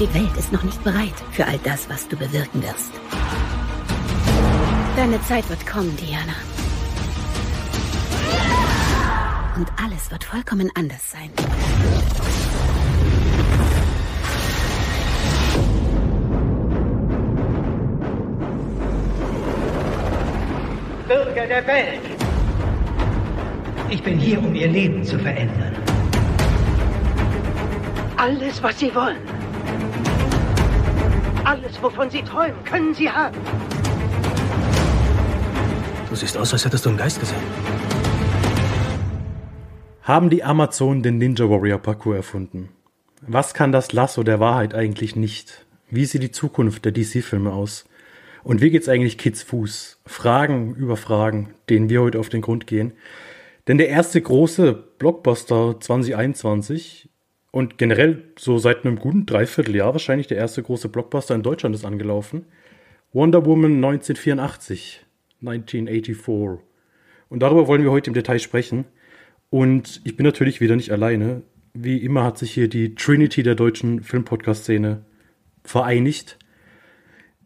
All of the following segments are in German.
Die Welt ist noch nicht bereit für all das, was du bewirken wirst. Deine Zeit wird kommen, Diana. Und alles wird vollkommen anders sein. Bürger der Welt. Ich bin hier, um Ihr Leben zu verändern. Alles, was Sie wollen. Alles, wovon Sie träumen, können Sie haben. Du siehst aus, als hättest du einen Geist gesehen. Haben die Amazonen den Ninja Warrior Parcours erfunden? Was kann das Lasso der Wahrheit eigentlich nicht? Wie sieht die Zukunft der DC-Filme aus? Und wie geht's eigentlich Kids Fuß? Fragen über Fragen, denen wir heute auf den Grund gehen. Denn der erste große Blockbuster 2021 und generell so seit einem guten Dreivierteljahr wahrscheinlich der erste große Blockbuster in Deutschland ist angelaufen. Wonder Woman 1984. 1984. Und darüber wollen wir heute im Detail sprechen. Und ich bin natürlich wieder nicht alleine. Wie immer hat sich hier die Trinity der deutschen Filmpodcast-Szene vereinigt.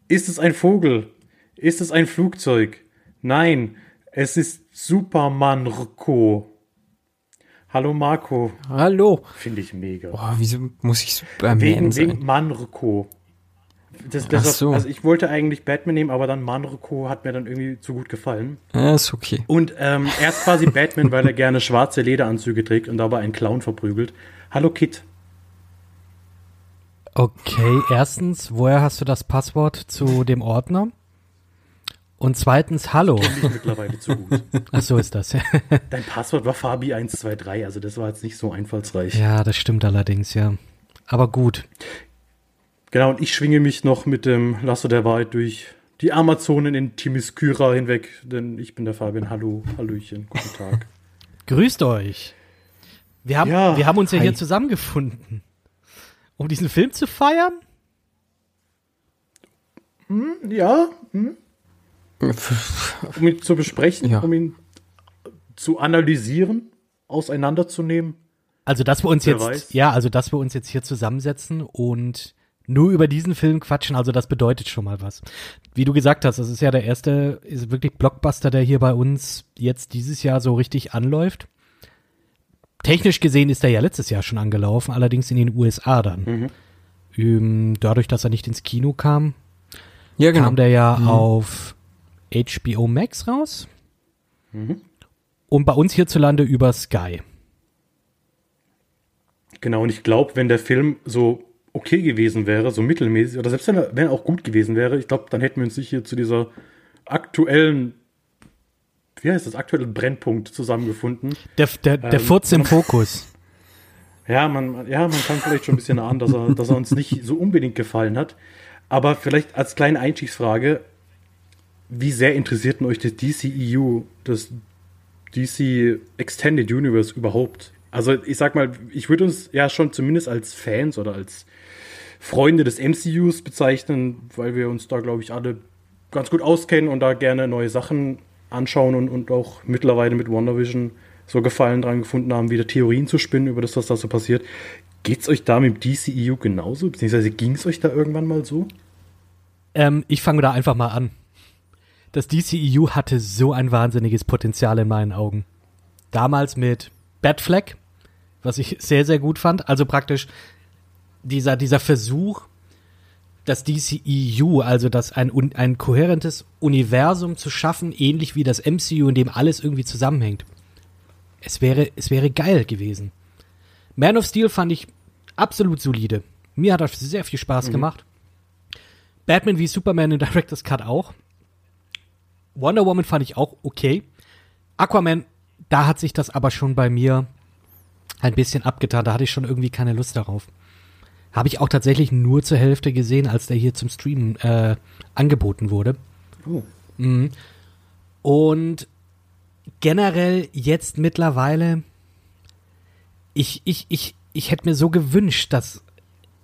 Ist es ein Vogel? Ist es ein Flugzeug? Nein, es ist Superman-Rko. Hallo Marco. Hallo. Finde ich mega. Boah, wieso muss ich Superman wegen, sein? wegen Manrko. Das, Ach das so. Also ich wollte eigentlich Batman nehmen, aber dann Manrko hat mir dann irgendwie zu gut gefallen. Ja, ist okay. Und ähm, er ist quasi Batman, weil er gerne schwarze Lederanzüge trägt und dabei einen Clown verprügelt. Hallo Kit. Okay, erstens, woher hast du das Passwort zu dem Ordner? Und zweitens, hallo. Kenn dich mittlerweile zu gut. Ach so ist das. Dein Passwort war Fabi123, also das war jetzt nicht so einfallsreich. ja, das stimmt allerdings, ja. Aber gut. Genau, und ich schwinge mich noch mit dem Lasso der Wahrheit durch die Amazonen in Timiskyra hinweg, denn ich bin der Fabian. Hallo, Hallöchen, guten Tag. Grüßt euch. Wir haben, Ja, wir haben uns ja hi. hier zusammengefunden, um diesen Film zu feiern. Ja, hm? Um ihn zu besprechen, Ja. um ihn zu analysieren, auseinanderzunehmen. Also, dass wir uns Wer jetzt, weiß. ja, also, dass wir uns jetzt hier zusammensetzen und nur über diesen Film quatschen, also das bedeutet schon mal was. Wie du gesagt hast, das ist ja der erste, ist wirklich Blockbuster, der hier bei uns jetzt dieses Jahr so richtig anläuft. Technisch gesehen ist er ja letztes Jahr schon angelaufen, allerdings in den USA dann. Ähm, dadurch, dass er nicht ins Kino kam, Ja, genau. kam der ja auf HBO Max raus. Und bei uns hierzulande über Sky. Genau, und ich glaube, wenn der Film so okay gewesen wäre, so mittelmäßig, oder selbst wenn er, wenn er auch gut gewesen wäre, ich glaube, dann hätten wir uns nicht hier zu dieser aktuellen, wie heißt das, aktuellen Brennpunkt zusammengefunden. Der, der, der Ähm, Furz im Fokus. Ja, man, ja, man kann vielleicht schon ein bisschen ahnen, dass er, dass er uns nicht so unbedingt gefallen hat. Aber vielleicht als kleine Einstiegsfrage, wie sehr interessierten euch das DCEU, das DC Extended Universe überhaupt? Also ich sag mal, ich würde uns ja schon zumindest als Fans oder als Freunde des MCUs bezeichnen, weil wir uns da, glaube ich, alle ganz gut auskennen und da gerne neue Sachen anschauen und, und auch mittlerweile mit WandaVision so Gefallen dran gefunden haben, wieder Theorien zu spinnen über das, was da so passiert. Geht's euch da mit dem DCEU genauso? Beziehungsweise ging es euch da irgendwann mal so? Ähm, ich fange da einfach mal an. Das DCEU hatte so ein wahnsinniges Potenzial in meinen Augen. Damals mit Batfleck, was ich sehr, sehr gut fand. Also praktisch dieser, dieser Versuch, das DCEU, also das ein, ein kohärentes Universum zu schaffen, ähnlich wie das MCU, in dem alles irgendwie zusammenhängt. Es wäre, es wäre geil gewesen. Man of Steel fand ich absolut solide. Mir hat das sehr viel Spaß gemacht. Batman wie Superman in Director's Cut auch. Wonder Woman fand ich auch okay. Aquaman, da hat sich das aber schon bei mir ein bisschen abgetan. Da hatte ich schon irgendwie keine Lust darauf. Habe ich auch tatsächlich nur zur Hälfte gesehen, als der hier zum Streamen äh, angeboten wurde. Oh. Mhm. Und generell jetzt mittlerweile, ich, ich, ich, ich hätte mir so gewünscht, dass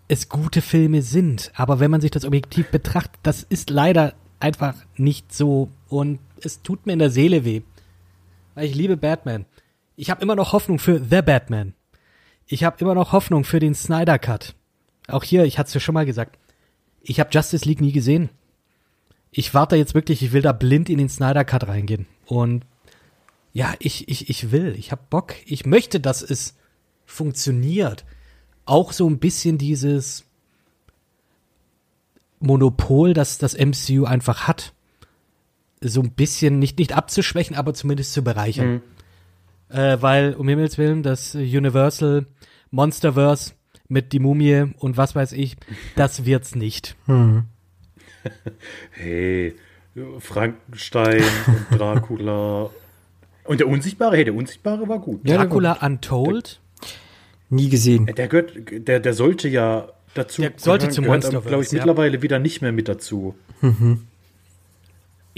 es gute Filme sind. Aber wenn man sich das objektiv betrachtet, das ist leider einfach nicht so. Und es tut mir in der Seele weh. Weil ich liebe Batman. Ich habe immer noch Hoffnung für The Batman. Ich habe immer noch Hoffnung für den Snyder Cut. auch hier, ich hatte es ja schon mal gesagt, ich habe Justice League nie gesehen. Ich warte jetzt wirklich, ich will da blind in den Snyder Cut reingehen. Und ja, ich, ich, ich will, ich habe Bock. Ich möchte, dass es funktioniert. Auch so ein bisschen dieses Monopol, das das MCU einfach hat. So ein bisschen nicht, nicht abzuschwächen, aber zumindest zu bereichern. Äh, weil, um Himmels Willen, das Universal Monsterverse mit die Mumie und was weiß ich, das wird's nicht. Hey, Frankenstein und Dracula. Und der Unsichtbare, hey, der Unsichtbare war gut. Der Dracula Untold, Nie gesehen. Der gehört, der, der sollte ja dazu. Der sollte zum Monsterverse, glaube ich, ja. mittlerweile wieder nicht mehr mit dazu.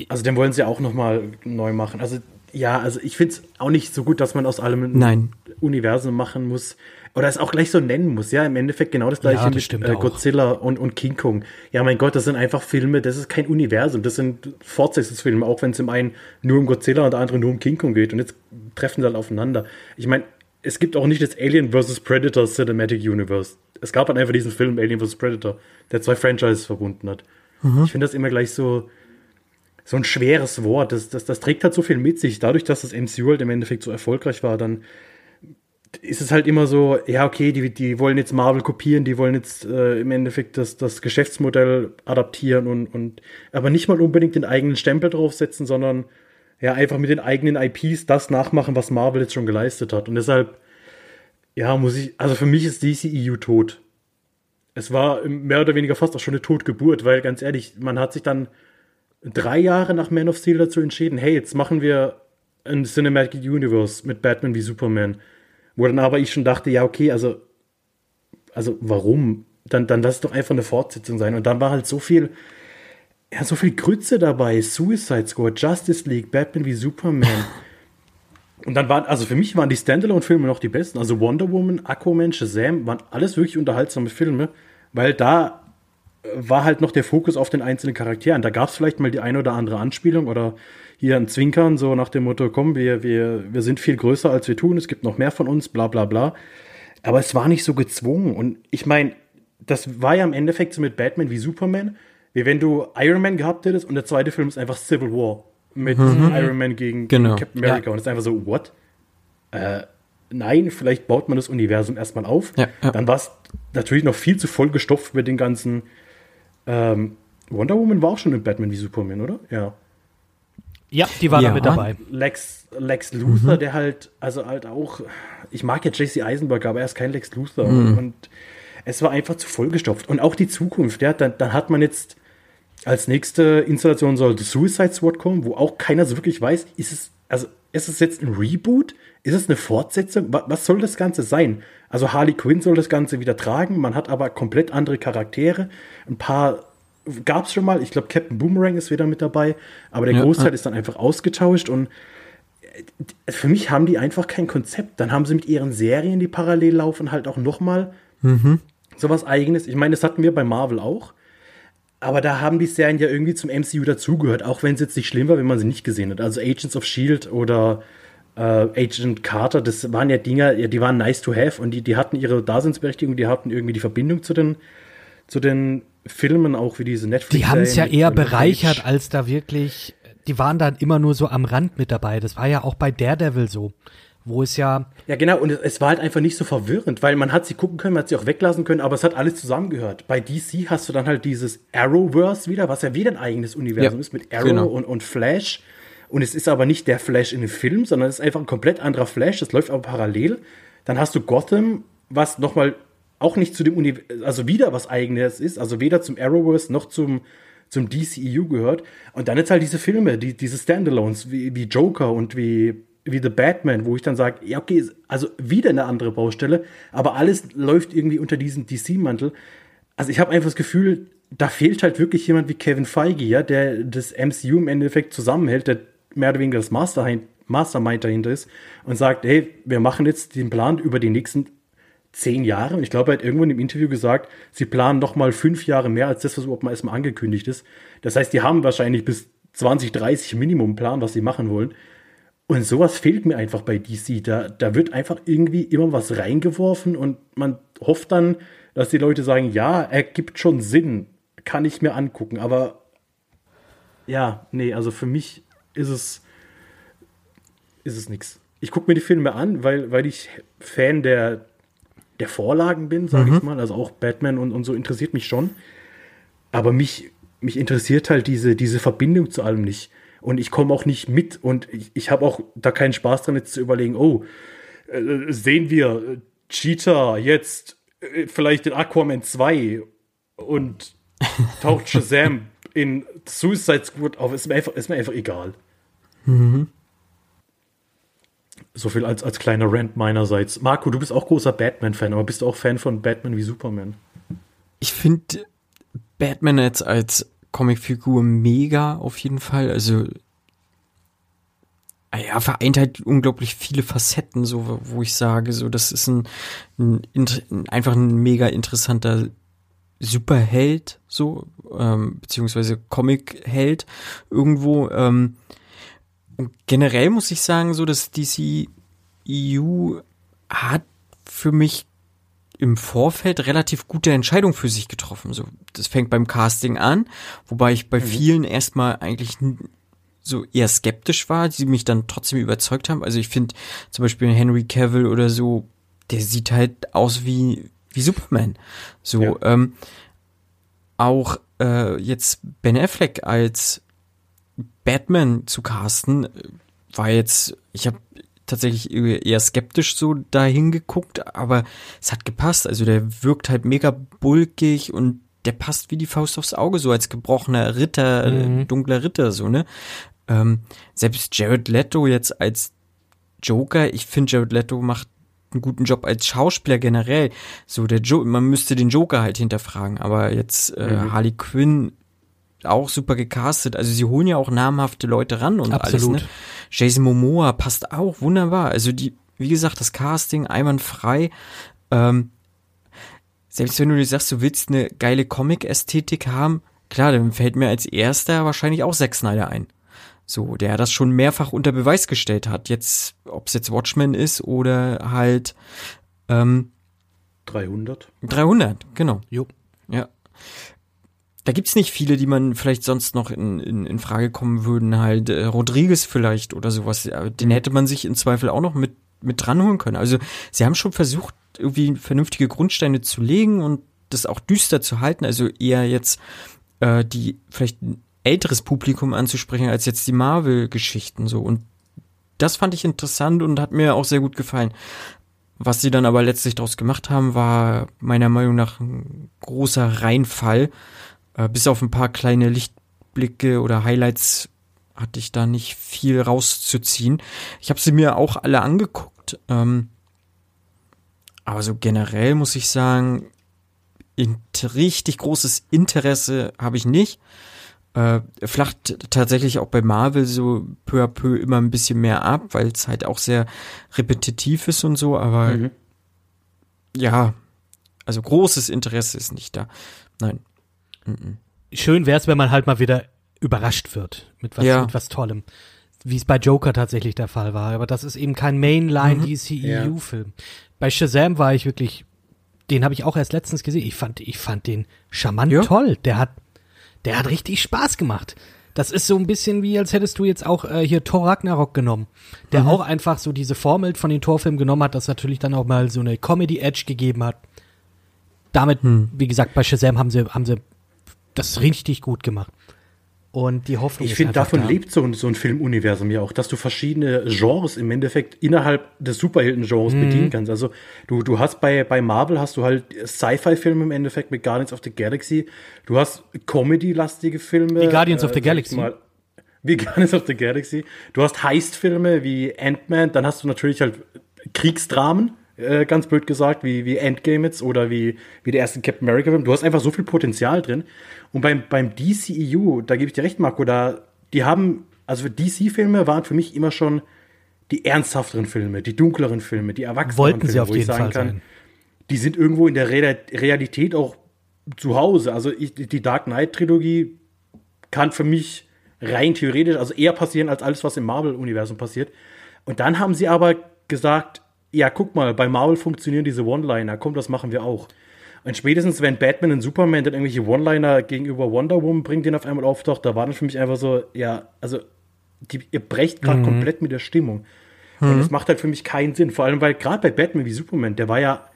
Also den wollen sie auch noch mal neu machen. Also ja, also ich finde es auch nicht so gut, dass man aus allem ein. Universum machen muss. Oder es auch gleich so nennen muss. Ja, im Endeffekt genau das gleiche Ja, das mit stimmt äh. Godzilla und, und King Kong. Ja, mein Gott, das sind einfach Filme, das ist kein Universum. Das sind Fortsetzungsfilme, auch wenn es im einen nur um Godzilla und der andere nur um King Kong geht. Und jetzt treffen sie halt aufeinander. Ich meine, es gibt auch nicht das Alien vs. Predator Cinematic Universe. Es gab halt einfach diesen Film Alien vs. Predator, der zwei Franchises verbunden hat. Ich finde das immer gleich so, so ein schweres Wort. Das, das, das trägt halt so viel mit sich. Dadurch, dass das MCU halt im Endeffekt so erfolgreich war, dann ist es halt immer so, ja, okay, die, die wollen jetzt Marvel kopieren, die wollen jetzt äh, im Endeffekt das, das Geschäftsmodell adaptieren und, und aber nicht mal unbedingt den eigenen Stempel draufsetzen, sondern ja, einfach mit den eigenen IPs das nachmachen, was Marvel jetzt schon geleistet hat. Und deshalb, ja, muss ich, also für mich ist DCEU tot. Es war mehr oder weniger fast auch schon eine Totgeburt, weil ganz ehrlich, man hat sich dann drei Jahre nach Man of Steel dazu entschieden, hey, jetzt machen wir ein Cinematic Universe mit Batman wie Superman. Wo dann aber ich schon dachte, ja, okay, also, also warum? Dann, dann lass es doch einfach eine Fortsetzung sein. Und dann war halt so viel, ja, so viel Grütze dabei. Suicide Squad, Justice League, Batman wie Superman. Und dann waren, also für mich waren die Standalone-Filme noch die besten. Also Wonder Woman, Aquaman, Shazam waren alles wirklich unterhaltsame Filme, weil da äh, war halt noch der Fokus auf den einzelnen Charakteren. Da gab es vielleicht mal die eine oder andere Anspielung oder hier ein Zwinkern, so nach dem Motto, komm, wir, wir, wir sind viel größer, als wir tun, es gibt noch mehr von uns, bla bla bla. Aber es war nicht so gezwungen. Und ich meine, das war ja im Endeffekt so mit Batman wie Superman, wie wenn du Iron Man gehabt hättest und der zweite Film ist einfach Civil War mit Iron Man gegen, Genau. Captain America. Und es ist einfach so, what? Äh, nein, vielleicht baut man das Universum erstmal auf. Ja, ja. Dann war es natürlich noch viel zu voll gestopft mit den ganzen. Ähm, Wonder Woman war auch schon in Batman wie Superman, oder? Ja. Ja, die war Ja. da mit dabei. Lex, Lex Luther, Mhm. der halt, also halt auch, ich mag ja Jesse Eisenberg, aber er ist kein Lex Luthor. Mhm. Und es war einfach zu vollgestopft. Und auch die Zukunft, ja, dann, dann hat man jetzt als nächste Installation soll The Suicide Squad kommen, wo auch keiner so wirklich weiß, ist es, also ist es jetzt ein Reboot? Ist es eine Fortsetzung? Was, soll das Ganze sein? Also Harley Quinn soll das Ganze wieder tragen, man hat aber komplett andere Charaktere. Ein paar gab es schon mal, ich glaube Captain Boomerang ist wieder mit dabei, aber der Ja, Großteil ist dann einfach ausgetauscht und äh, für mich haben die einfach kein Konzept. Dann haben sie mit ihren Serien, die parallel laufen, halt auch noch mal sowas eigenes. Ich meine, das hatten wir bei Marvel auch. Aber da haben die Serien ja irgendwie zum MCU dazugehört, auch wenn es jetzt nicht schlimm war, wenn man sie nicht gesehen hat. Also Agents of Shield oder äh, Agent Carter, das waren ja Dinger, ja, die waren nice to have und die, die hatten ihre Daseinsberechtigung, die hatten irgendwie die Verbindung zu den, zu den Filmen, auch wie diese Netflix. Die haben es ja eher bereichert, als da wirklich. Die waren dann immer nur so am Rand mit dabei. Das war ja auch bei Daredevil so, wo es ja. Ja, genau, und es- war halt einfach nicht so verwirrend, weil man hat sie gucken können, man hat sie auch weglassen können, aber es hat alles zusammengehört. Bei DC hast du dann halt dieses Arrowverse wieder, was ja wieder ein eigenes Universum Ja, ist, mit Arrow genau. und, und Flash. Und es ist aber nicht der Flash in dem Film, sondern es ist einfach ein komplett anderer Flash, das läuft aber parallel. Dann hast du Gotham, was nochmal auch nicht zu dem Universum, also wieder was eigenes ist, also weder zum Arrowverse noch zum, zum DCEU gehört. Und dann jetzt halt diese Filme, die, diese Standalones, wie, wie Joker und wie, wie The Batman, wo ich dann sage, ja, okay, also wieder eine andere Baustelle, aber alles läuft irgendwie unter diesem DC-Mantel. Also ich habe einfach das Gefühl, da fehlt halt wirklich jemand wie Kevin Feige, ja, der das MCU im Endeffekt zusammenhält, der mehr oder weniger das Mastermind, Mastermind dahinter ist und sagt, hey, wir machen jetzt den Plan über die nächsten zehn Jahre. Und ich glaube, er hat irgendwo in dem Interview gesagt, sie planen noch mal fünf Jahre mehr als das, was überhaupt mal erstmal angekündigt ist. Das heißt, die haben wahrscheinlich bis 2030 Minimum einen Plan, was sie machen wollen. Und sowas fehlt mir einfach bei DC. Da, da wird einfach irgendwie immer was reingeworfen und man hofft dann, dass die Leute sagen, ja, er gibt schon Sinn, kann ich mir angucken. Aber ja, nee, also für mich ist es, ist es nichts. Ich gucke mir die Filme an, weil, weil ich Fan der, der Vorlagen bin, sage Mhm. ich mal. Also auch Batman und, und so interessiert mich schon. Aber mich, mich interessiert halt diese, diese Verbindung zu allem nicht. Und ich komme auch nicht mit und ich, ich habe auch da keinen Spaß dran, jetzt zu überlegen, oh, äh, sehen wir äh, Cheetah jetzt äh, vielleicht in Aquaman 2 und taucht Shazam in Suicide Squad auf, ist mir einfach, ist mir einfach egal. So viel als, als kleiner Rant meinerseits. Marco, du bist auch großer Batman-Fan, aber bist du auch Fan von Batman wie Superman? Ich finde Batman jetzt als Comicfigur mega auf jeden Fall. Also ah ja, vereint halt unglaublich viele Facetten, so wo ich sage, so das ist ein, ein, einfach ein mega interessanter Superheld, so ähm, beziehungsweise Comic-Held irgendwo. Ähm, und generell muss ich sagen, so dass DC EU hat für mich im Vorfeld relativ gute Entscheidung für sich getroffen. So, das fängt beim Casting an, wobei ich bei vielen erstmal eigentlich so eher skeptisch war, die mich dann trotzdem überzeugt haben. Also ich finde zum Beispiel Henry Cavill oder so, der sieht halt aus wie wie Superman. So Ja. ähm, auch äh, jetzt Ben Affleck als Batman zu casten äh, war jetzt, ich habe tatsächlich eher skeptisch so dahin geguckt, aber es hat gepasst. Also der wirkt halt mega bulkig und der passt wie die Faust aufs Auge, so als gebrochener Ritter, äh, dunkler Ritter, so, ne? Ähm, selbst Jared Leto jetzt als Joker, ich finde Jared Leto macht einen guten Job als Schauspieler generell. So der jo man müsste den Joker halt hinterfragen, aber jetzt äh, Harley Quinn auch super gecastet. Also sie holen ja auch namhafte Leute ran und Absolut. alles. Ne? Jason Momoa passt auch wunderbar. Also die, wie gesagt, das Casting einwandfrei. Ähm, selbst wenn du dir sagst, du willst eine geile Comic-Ästhetik haben, klar, dann fällt mir als erster wahrscheinlich auch Zack Snyder ein. So, der das schon mehrfach unter Beweis gestellt hat. Jetzt, ob es jetzt Watchmen ist oder halt ähm, 300? 300, genau. Jo. Ja. Da gibt's nicht viele, die man vielleicht sonst noch in, in, in Frage kommen würden. Halt äh, Rodriguez vielleicht oder sowas. Den hätte man sich im Zweifel auch noch mit, mit dranholen können. Also sie haben schon versucht, irgendwie vernünftige Grundsteine zu legen und das auch düster zu halten. Also eher jetzt äh, die vielleicht ein älteres Publikum anzusprechen als jetzt die Marvel-Geschichten so. Und das fand ich interessant und hat mir auch sehr gut gefallen. Was sie dann aber letztlich daraus gemacht haben, war meiner Meinung nach ein großer Reinfall. Äh, bis auf ein paar kleine Lichtblicke oder Highlights hatte ich da nicht viel rauszuziehen. Ich habe sie mir auch alle angeguckt. Ähm, aber so generell muss ich sagen, richtig großes Interesse habe ich nicht. Äh, flacht tatsächlich auch bei Marvel so peu à peu immer ein bisschen mehr ab, weil es halt auch sehr repetitiv ist und so, aber Mhm. ja, also großes Interesse ist nicht da. Nein. Mhm. Schön wäre es, wenn man halt mal wieder überrascht wird mit was, Ja. mit was Tollem. Wie es bei Joker tatsächlich der Fall war. Aber das ist eben kein Mainline Mhm. DCEU-Film. Bei Shazam war ich wirklich, den habe ich auch erst letztens gesehen. Ich fand, ich fand den charmant Ja. toll. Der hat, der hat richtig Spaß gemacht. Das ist so ein bisschen wie, als hättest du jetzt auch äh, hier Thor Ragnarok genommen, der Mhm. auch einfach so diese Formel von den Torfilmen genommen hat, das natürlich dann auch mal so eine Comedy-Edge gegeben hat. Damit, Hm. wie gesagt, bei Shazam haben sie, haben sie das richtig gut gemacht. Und die Hoffnung Ich ist finde, davon da. lebt so ein, so ein Filmuniversum ja auch, dass du verschiedene Genres im Endeffekt innerhalb des Superhelden-Genres Mhm. bedienen kannst. Also du, du hast bei, bei Marvel hast du halt Sci-Fi-Filme im Endeffekt mit Guardians of the Galaxy. Du hast Comedy-lastige Filme. Wie Guardians of the Galaxy. Mal, wie Guardians of the Galaxy. Du hast Heist-Filme wie Ant-Man. Dann hast du natürlich halt Kriegsdramen, äh, ganz blöd gesagt, wie, wie Endgame jetzt oder wie, wie der erste Captain America-Film. Du hast einfach so viel Potenzial drin. Und beim, beim DCEU, da gebe ich dir recht, Marco, da, die haben, also DC-Filme waren für mich immer schon die ernsthafteren Filme, die dunkleren Filme, die erwachsenen Wollten Filme, sie auf wo ich jeden sagen Fall kann, sein. die sind irgendwo in der Real Realität auch zu Hause. Also ich, die Dark Knight-Trilogie kann für mich rein theoretisch, also eher passieren als alles, was im Marvel-Universum passiert. Und dann haben sie aber gesagt, ja, guck mal, bei Marvel funktionieren diese One-Liner, komm, das machen wir auch. Und spätestens, wenn Batman und Superman dann irgendwelche One-Liner gegenüber Wonder Woman bringt, den auf einmal auftaucht, da war dann für mich einfach so, ja, also, die, ihr brecht gerade mhm. komplett mit der Stimmung. Und es mhm. macht halt für mich keinen Sinn. Vor allem, weil gerade bei Batman wie Superman, der war ja,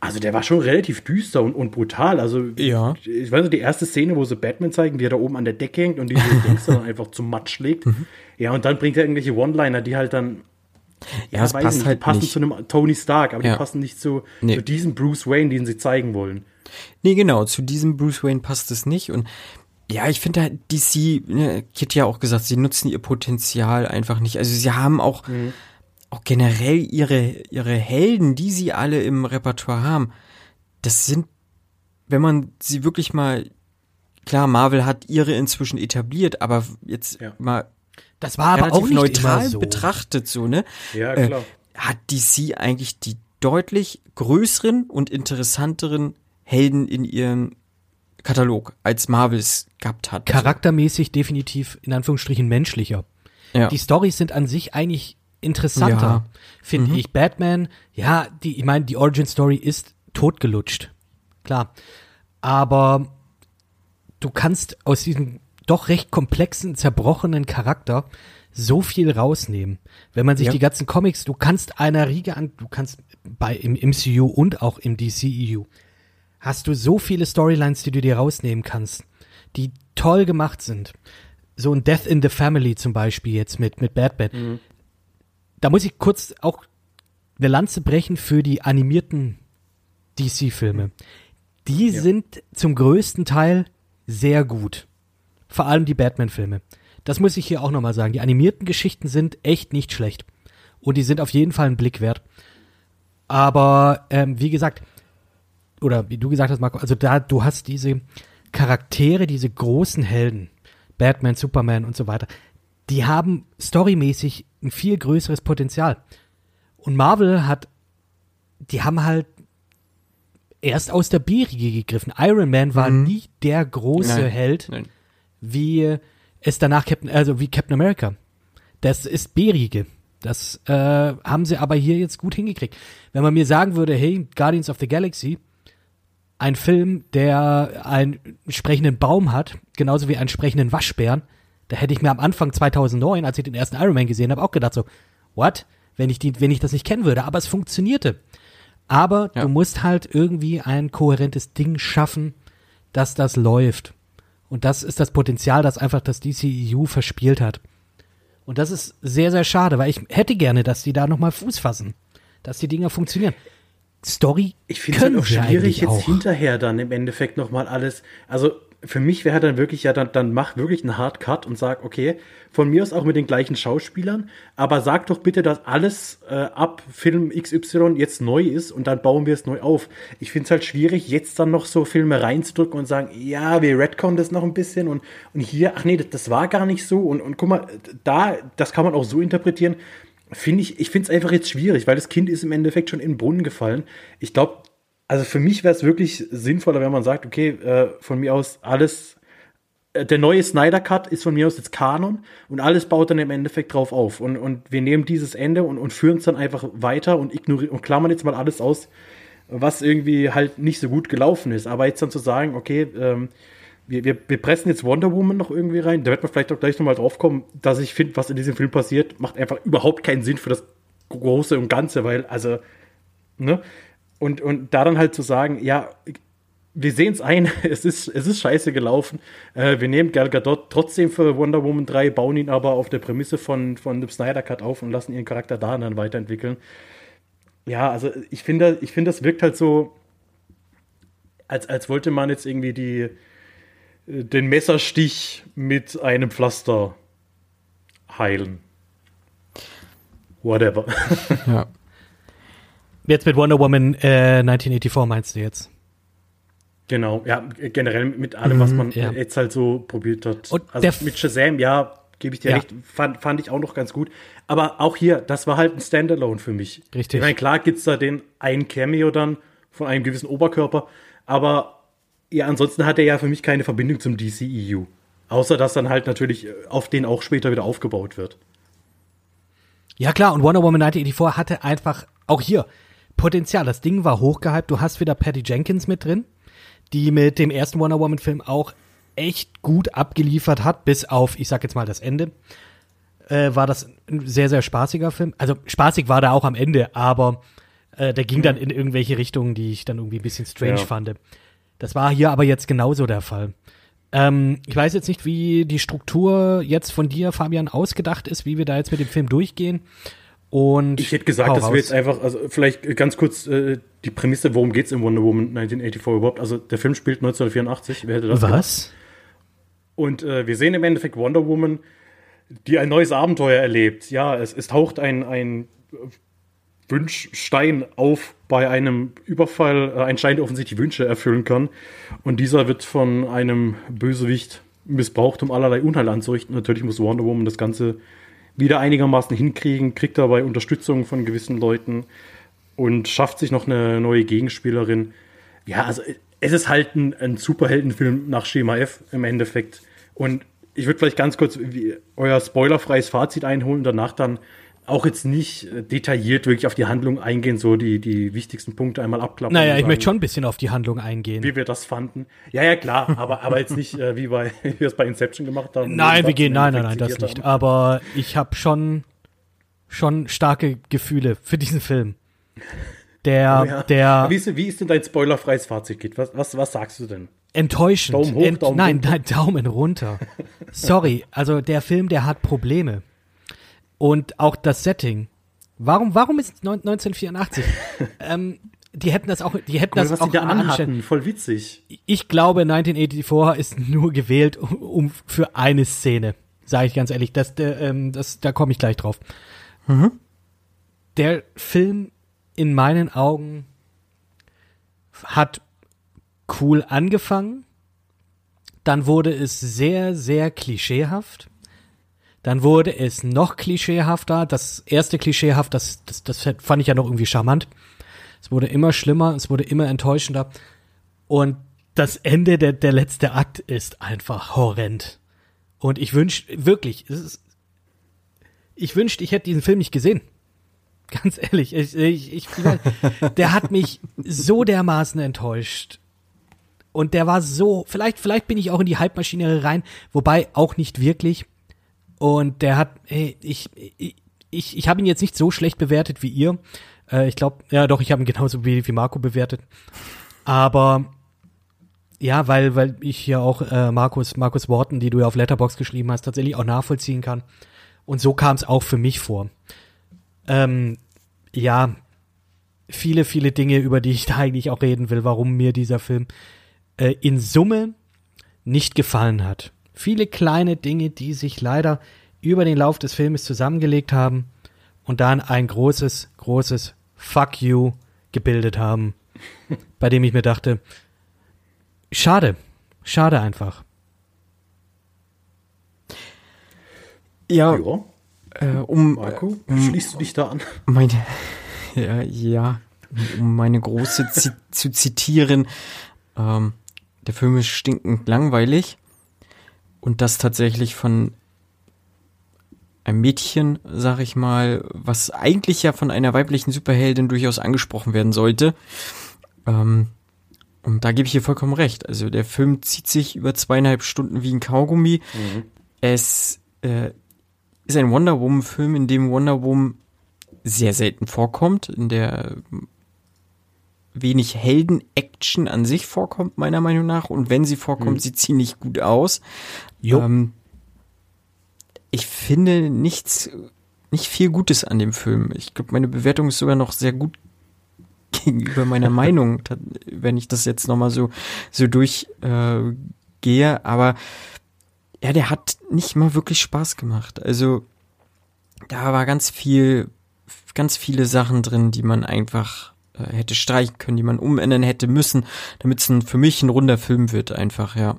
also der war schon relativ düster und, und brutal. Also, ja. ich weiß nicht, die erste Szene, wo sie Batman zeigen, wie er da oben an der Decke hängt und diese Dings dann einfach zum Matsch legt. Mhm. Ja, und dann bringt er irgendwelche One-Liner, die halt dann ja, es passt nicht, halt die passen nicht. zu einem Tony Stark, aber Ja. die passen nicht zu, Nee. zu diesem Bruce Wayne, den sie zeigen wollen. Nee, genau, zu diesem Bruce Wayne passt es nicht. Und ja, ich finde halt, DC, ne, Kit ja auch gesagt, sie nutzen ihr Potenzial einfach nicht. Also sie haben auch, auch generell ihre, ihre Helden, die sie alle im Repertoire haben, das sind, wenn man sie wirklich mal, klar, Marvel hat ihre inzwischen etabliert, aber jetzt Ja. mal Das war aber auch nicht neutral immer so. betrachtet, so, ne? Ja, Äh, klar. hat DC eigentlich die deutlich größeren und interessanteren Helden in ihrem Katalog, als Marvel es gehabt hat. Charaktermäßig definitiv in Anführungsstrichen menschlicher. ja. Die Storys sind an sich eigentlich interessanter, Ja. finde Mhm. ich. Batman, ja, die, ich meine, die Origin Story ist totgelutscht. Klar. Aber du kannst aus diesem doch recht komplexen, zerbrochenen Charakter so viel rausnehmen. Wenn man sich Ja. die ganzen Comics, du kannst einer Riege an, du kannst bei im MCU und auch im DCEU hast du so viele Storylines, die du dir rausnehmen kannst, die toll gemacht sind. So ein Death in the Family zum Beispiel jetzt mit, mit Batman. Da muss ich kurz auch eine Lanze brechen für die animierten DC-Filme. Die sind zum größten Teil sehr gut. Vor allem die Batman-Filme. Das muss ich hier auch nochmal sagen. Die animierten Geschichten sind echt nicht schlecht. Und die sind auf jeden Fall einen Blick wert. Aber ähm, wie gesagt, oder wie du gesagt hast, Marco, also da, du hast diese Charaktere, diese großen Helden, Batman, Superman und so weiter, die haben storymäßig ein viel größeres Potenzial. Und Marvel hat, die haben halt erst aus der B-Riege gegriffen. Iron Man war nie der große Nein. Held, Nein. Wie es danach Captain, also wie Captain America. Das ist B-Riege. Das äh, haben sie aber hier jetzt gut hingekriegt. Wenn man mir sagen würde, hey, Guardians of the Galaxy, ein Film, der einen sprechenden Baum hat, genauso wie einen sprechenden Waschbären, da hätte ich mir am Anfang 2009, als ich den ersten Iron Man gesehen habe, auch gedacht so, what? Wenn ich, die, wenn ich das nicht kennen würde. Aber es funktionierte. Aber Ja. du musst halt irgendwie ein kohärentes Ding schaffen, dass das läuft. Und das ist das Potenzial, das einfach das DCEU verspielt hat. Und das ist sehr, sehr schade, weil ich hätte gerne, dass die da nochmal Fuß fassen. Dass die Dinger funktionieren. Story Ich finde es halt auch schwierig, jetzt auch. hinterher dann im Endeffekt nochmal alles. Also für mich wäre dann wirklich, ja, dann, dann mach wirklich einen Hard Cut und sag, okay, von mir aus auch mit den gleichen Schauspielern, aber sag doch bitte, dass alles äh, ab Film XY jetzt neu ist und dann bauen wir es neu auf. Ich finde es halt schwierig, jetzt dann noch so Filme reinzudrücken und sagen, ja, wir retconnen das noch ein bisschen und, und hier, ach nee, das, das war gar nicht so und, und guck mal, da, das kann man auch so interpretieren. Finde ich, ich finde es einfach jetzt schwierig, weil das Kind ist im Endeffekt schon in den Brunnen gefallen. Ich glaube, also für mich wäre es wirklich sinnvoller, wenn man sagt, okay, äh, von mir aus alles, äh, der neue Snyder Cut ist von mir aus jetzt Kanon und alles baut dann im Endeffekt drauf auf. Und, und wir nehmen dieses Ende und, und führen es dann einfach weiter und ignorieren und klammern jetzt mal alles aus, was irgendwie halt nicht so gut gelaufen ist. Aber jetzt dann zu sagen, okay, ähm, wir, wir, wir pressen jetzt Wonder Woman noch irgendwie rein, da wird man vielleicht auch gleich nochmal drauf kommen, dass ich finde, was in diesem Film passiert, macht einfach überhaupt keinen Sinn für das Große und Ganze, weil, also, ne? Und, und da dann halt zu sagen, ja, wir sehen es ein, es ist, es ist scheiße gelaufen. Äh, wir nehmen Gal Gadot trotzdem für Wonder Woman 3, bauen ihn aber auf der Prämisse von, von dem Snyder Cut auf und lassen ihren Charakter da dann weiterentwickeln. Ja, also ich finde, ich finde, das wirkt halt so, als, als wollte man jetzt irgendwie die, äh, den Messerstich mit einem Pflaster heilen. Whatever. Ja. Jetzt mit Wonder Woman äh, 1984 meinst du jetzt? Genau, ja, generell mit allem, was man ja. jetzt halt so probiert hat. Und also mit Shazam, ja, gebe ich dir Ja. recht, fand, fand ich auch noch ganz gut. Aber auch hier, das war halt ein Standalone für mich. Richtig. Ich meine, klar gibt's da den einen Cameo dann von einem gewissen Oberkörper, aber ja, ansonsten hat er ja für mich keine Verbindung zum DCEU. Außer, dass dann halt natürlich äh, auf den auch später wieder aufgebaut wird. Ja klar, und Wonder Woman 1984 hatte einfach auch hier Potenzial. Das Ding war hochgehypt. Du hast wieder Patty Jenkins mit drin, die mit dem ersten Wonder Woman Film auch echt gut abgeliefert hat, bis auf, ich sag jetzt mal, das Ende. Äh, war das ein sehr, sehr spaßiger Film. Also spaßig war der auch am Ende, aber äh, der ging dann in irgendwelche Richtungen, die ich dann irgendwie ein bisschen strange Ja. fand. Das war hier aber jetzt genauso der Fall. Ähm, ich weiß jetzt nicht, wie die Struktur jetzt von dir, Fabian, ausgedacht ist, wie wir da jetzt mit dem Film durchgehen. Und Ich hätte gesagt, dass raus. wir jetzt einfach, also vielleicht ganz kurz äh, die Prämisse, worum geht's in Wonder Woman 1984 überhaupt? Also der Film spielt 1984, wer hätte das gedacht? Was? Und äh, wir sehen im Endeffekt Wonder Woman, die ein neues Abenteuer erlebt. Ja, es, es taucht ein, ein Wünschstein auf bei einem Überfall, äh, ein Stein, der offensichtlich Wünsche erfüllen kann. Und dieser wird von einem Bösewicht missbraucht, um allerlei Unheil anzurichten. Natürlich muss Wonder Woman das Ganze wieder einigermaßen hinkriegen, kriegt dabei Unterstützung von gewissen Leuten und schafft sich noch eine neue Gegenspielerin. Ja, also es ist halt ein, ein Superheldenfilm nach Schema F im Endeffekt. Und ich würde vielleicht ganz kurz euer spoilerfreies Fazit einholen danach dann auch jetzt nicht äh, detailliert wirklich auf die Handlung eingehen, so die, die wichtigsten Punkte einmal abklappen. Naja, ich sagen, möchte schon ein bisschen auf die Handlung eingehen. Wie wir das fanden. Ja, ja, klar, aber, aber jetzt nicht, äh, wie, bei, wie wir es bei Inception gemacht haben. Nein, wir gehen, nein, nein, nein, das nicht. haben. Aber ich habe schon, schon starke Gefühle für diesen Film. Der, Oh ja. der Wie ist, wie ist denn dein spoilerfreies Fazit, Kit? Was, was, was sagst du denn? enttäuschend. Daumen hoch, Daumen nein, runter. nein, Daumen runter. Sorry, also der Film, der hat Probleme. Und auch das Setting. Warum, warum ist es neun- 1984? ähm, die hätten das auch, die hätten Guck das auch da anhatten, voll witzig. Ich glaube, 1984 ist nur gewählt um, um für eine Szene. Sage ich ganz ehrlich, das, der, ähm, das, da komme ich gleich drauf. Der Film in meinen Augen hat cool angefangen, dann wurde es sehr, sehr klischeehaft. Dann wurde es noch klischeehafter. Das erste klischeehaft, das, das, das fand ich ja noch irgendwie charmant. Es wurde immer schlimmer, es wurde immer enttäuschender. Und das Ende, der, der letzte Akt ist einfach horrend. Und ich wünsch, wirklich, es ist, ich wünschte, ich hätte diesen Film nicht gesehen. Ganz ehrlich, ich, ich, ich, der hat mich so dermaßen enttäuscht. Und der war so, vielleicht, vielleicht bin ich auch in die Hype-Maschinerie rein, wobei auch nicht wirklich. Und der hat, hey, ich, ich, ich, ich habe ihn jetzt nicht so schlecht bewertet wie ihr. Äh, ich glaube, ja doch, ich habe ihn genauso wie, wie Marco bewertet. Aber ja, weil, weil ich ja auch äh, Markus, Markus Worten, die du ja auf Letterbox geschrieben hast, tatsächlich auch nachvollziehen kann. Und so kam es auch für mich vor. Ähm, ja, viele, viele Dinge, über die ich da eigentlich auch reden will, warum mir dieser Film äh, in Summe nicht gefallen hat. Viele kleine Dinge, die sich leider über den Lauf des Filmes zusammengelegt haben und dann ein großes, großes Fuck you gebildet haben, bei dem ich mir dachte, schade, schade einfach. Ja, Ja, äh, um Marco, Hm. schließt du dich da an? meine, ja, ja, um meine große zi zu zitieren, ähm, der Film ist stinkend langweilig und das tatsächlich von einem Mädchen, sag ich mal, was eigentlich ja von einer weiblichen Superheldin durchaus angesprochen werden sollte. Ähm, und da gebe ich ihr vollkommen recht. Also der Film zieht sich über zweieinhalb Stunden wie ein Kaugummi. Es äh, ist ein Wonder Woman-Film, in dem Wonder Woman sehr selten vorkommt, in der wenig Helden-Action an sich vorkommt, meiner Meinung nach. Und wenn sie vorkommt, sieht sie nicht gut aus. Jo. Ähm, ich finde nichts, nicht viel Gutes an dem Film. Ich glaube, meine Bewertung ist sogar noch sehr gut gegenüber meiner Meinung, wenn ich das jetzt nochmal so, so durchgehe. Äh. Aber ja, der hat nicht mal wirklich Spaß gemacht. Also da war ganz viel, ganz viele Sachen drin, die man einfach äh, hätte streichen können, die man umändern hätte müssen, damit es für mich ein runder Film wird, einfach, ja.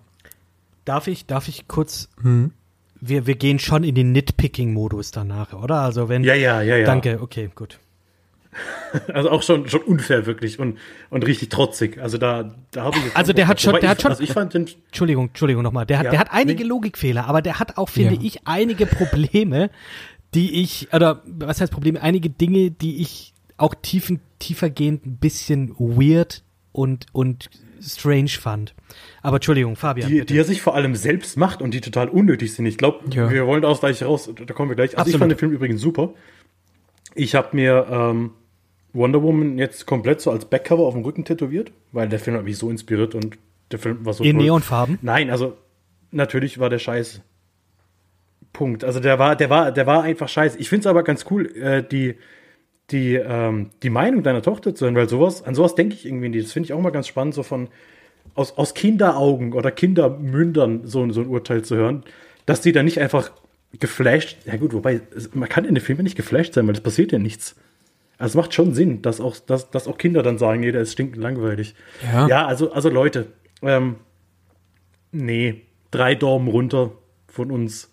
Darf ich, darf ich kurz, Hm. wir, wir gehen schon in den Nitpicking-Modus danach, oder? Also wenn, Ja, ja, ja, ja. danke, okay, gut. Also auch schon, schon unfair wirklich und, und richtig trotzig. Also da, da habe ich jetzt Also der hat schon- der ich, hat schon- Also ich fand den, Entschuldigung, Entschuldigung nochmal. Der hat, Ja, der hat einige nee. Logikfehler, aber der hat auch, finde Ja. ich, einige Probleme, die ich, oder was heißt Probleme? Einige Dinge, die ich auch tiefen, tiefergehend ein bisschen weird und, und strange fand. Aber Entschuldigung, Fabian. Die, die er sich vor allem selbst macht und die total unnötig sind. Ich glaube, Ja. wir wollen da auch gleich raus, da kommen wir gleich. Also ich Absolut. fand den Film übrigens super. Ich habe mir ähm, Wonder Woman jetzt komplett so als Backcover auf dem Rücken tätowiert, weil der Film hat mich so inspiriert und der Film war so In toll. Neonfarben? Nein, also natürlich war der scheiße. Punkt. Also der war, der war, der war einfach scheiße. Ich finde es aber ganz cool, äh, die, die, ähm, die Meinung deiner Tochter zu hören, weil sowas, an sowas denke ich irgendwie nicht. Das finde ich auch mal ganz spannend, so von aus, aus Kinderaugen oder Kindermündern so, so ein Urteil zu hören, dass die dann nicht einfach geflasht, ja gut, wobei, man kann in den Filmen nicht geflasht sein, weil es passiert ja nichts. Also es macht schon Sinn, dass auch, dass, dass auch Kinder dann sagen, nee, der ist stinkend langweilig. Ja. ja also, also Leute, ähm, nee, drei Daumen runter von uns.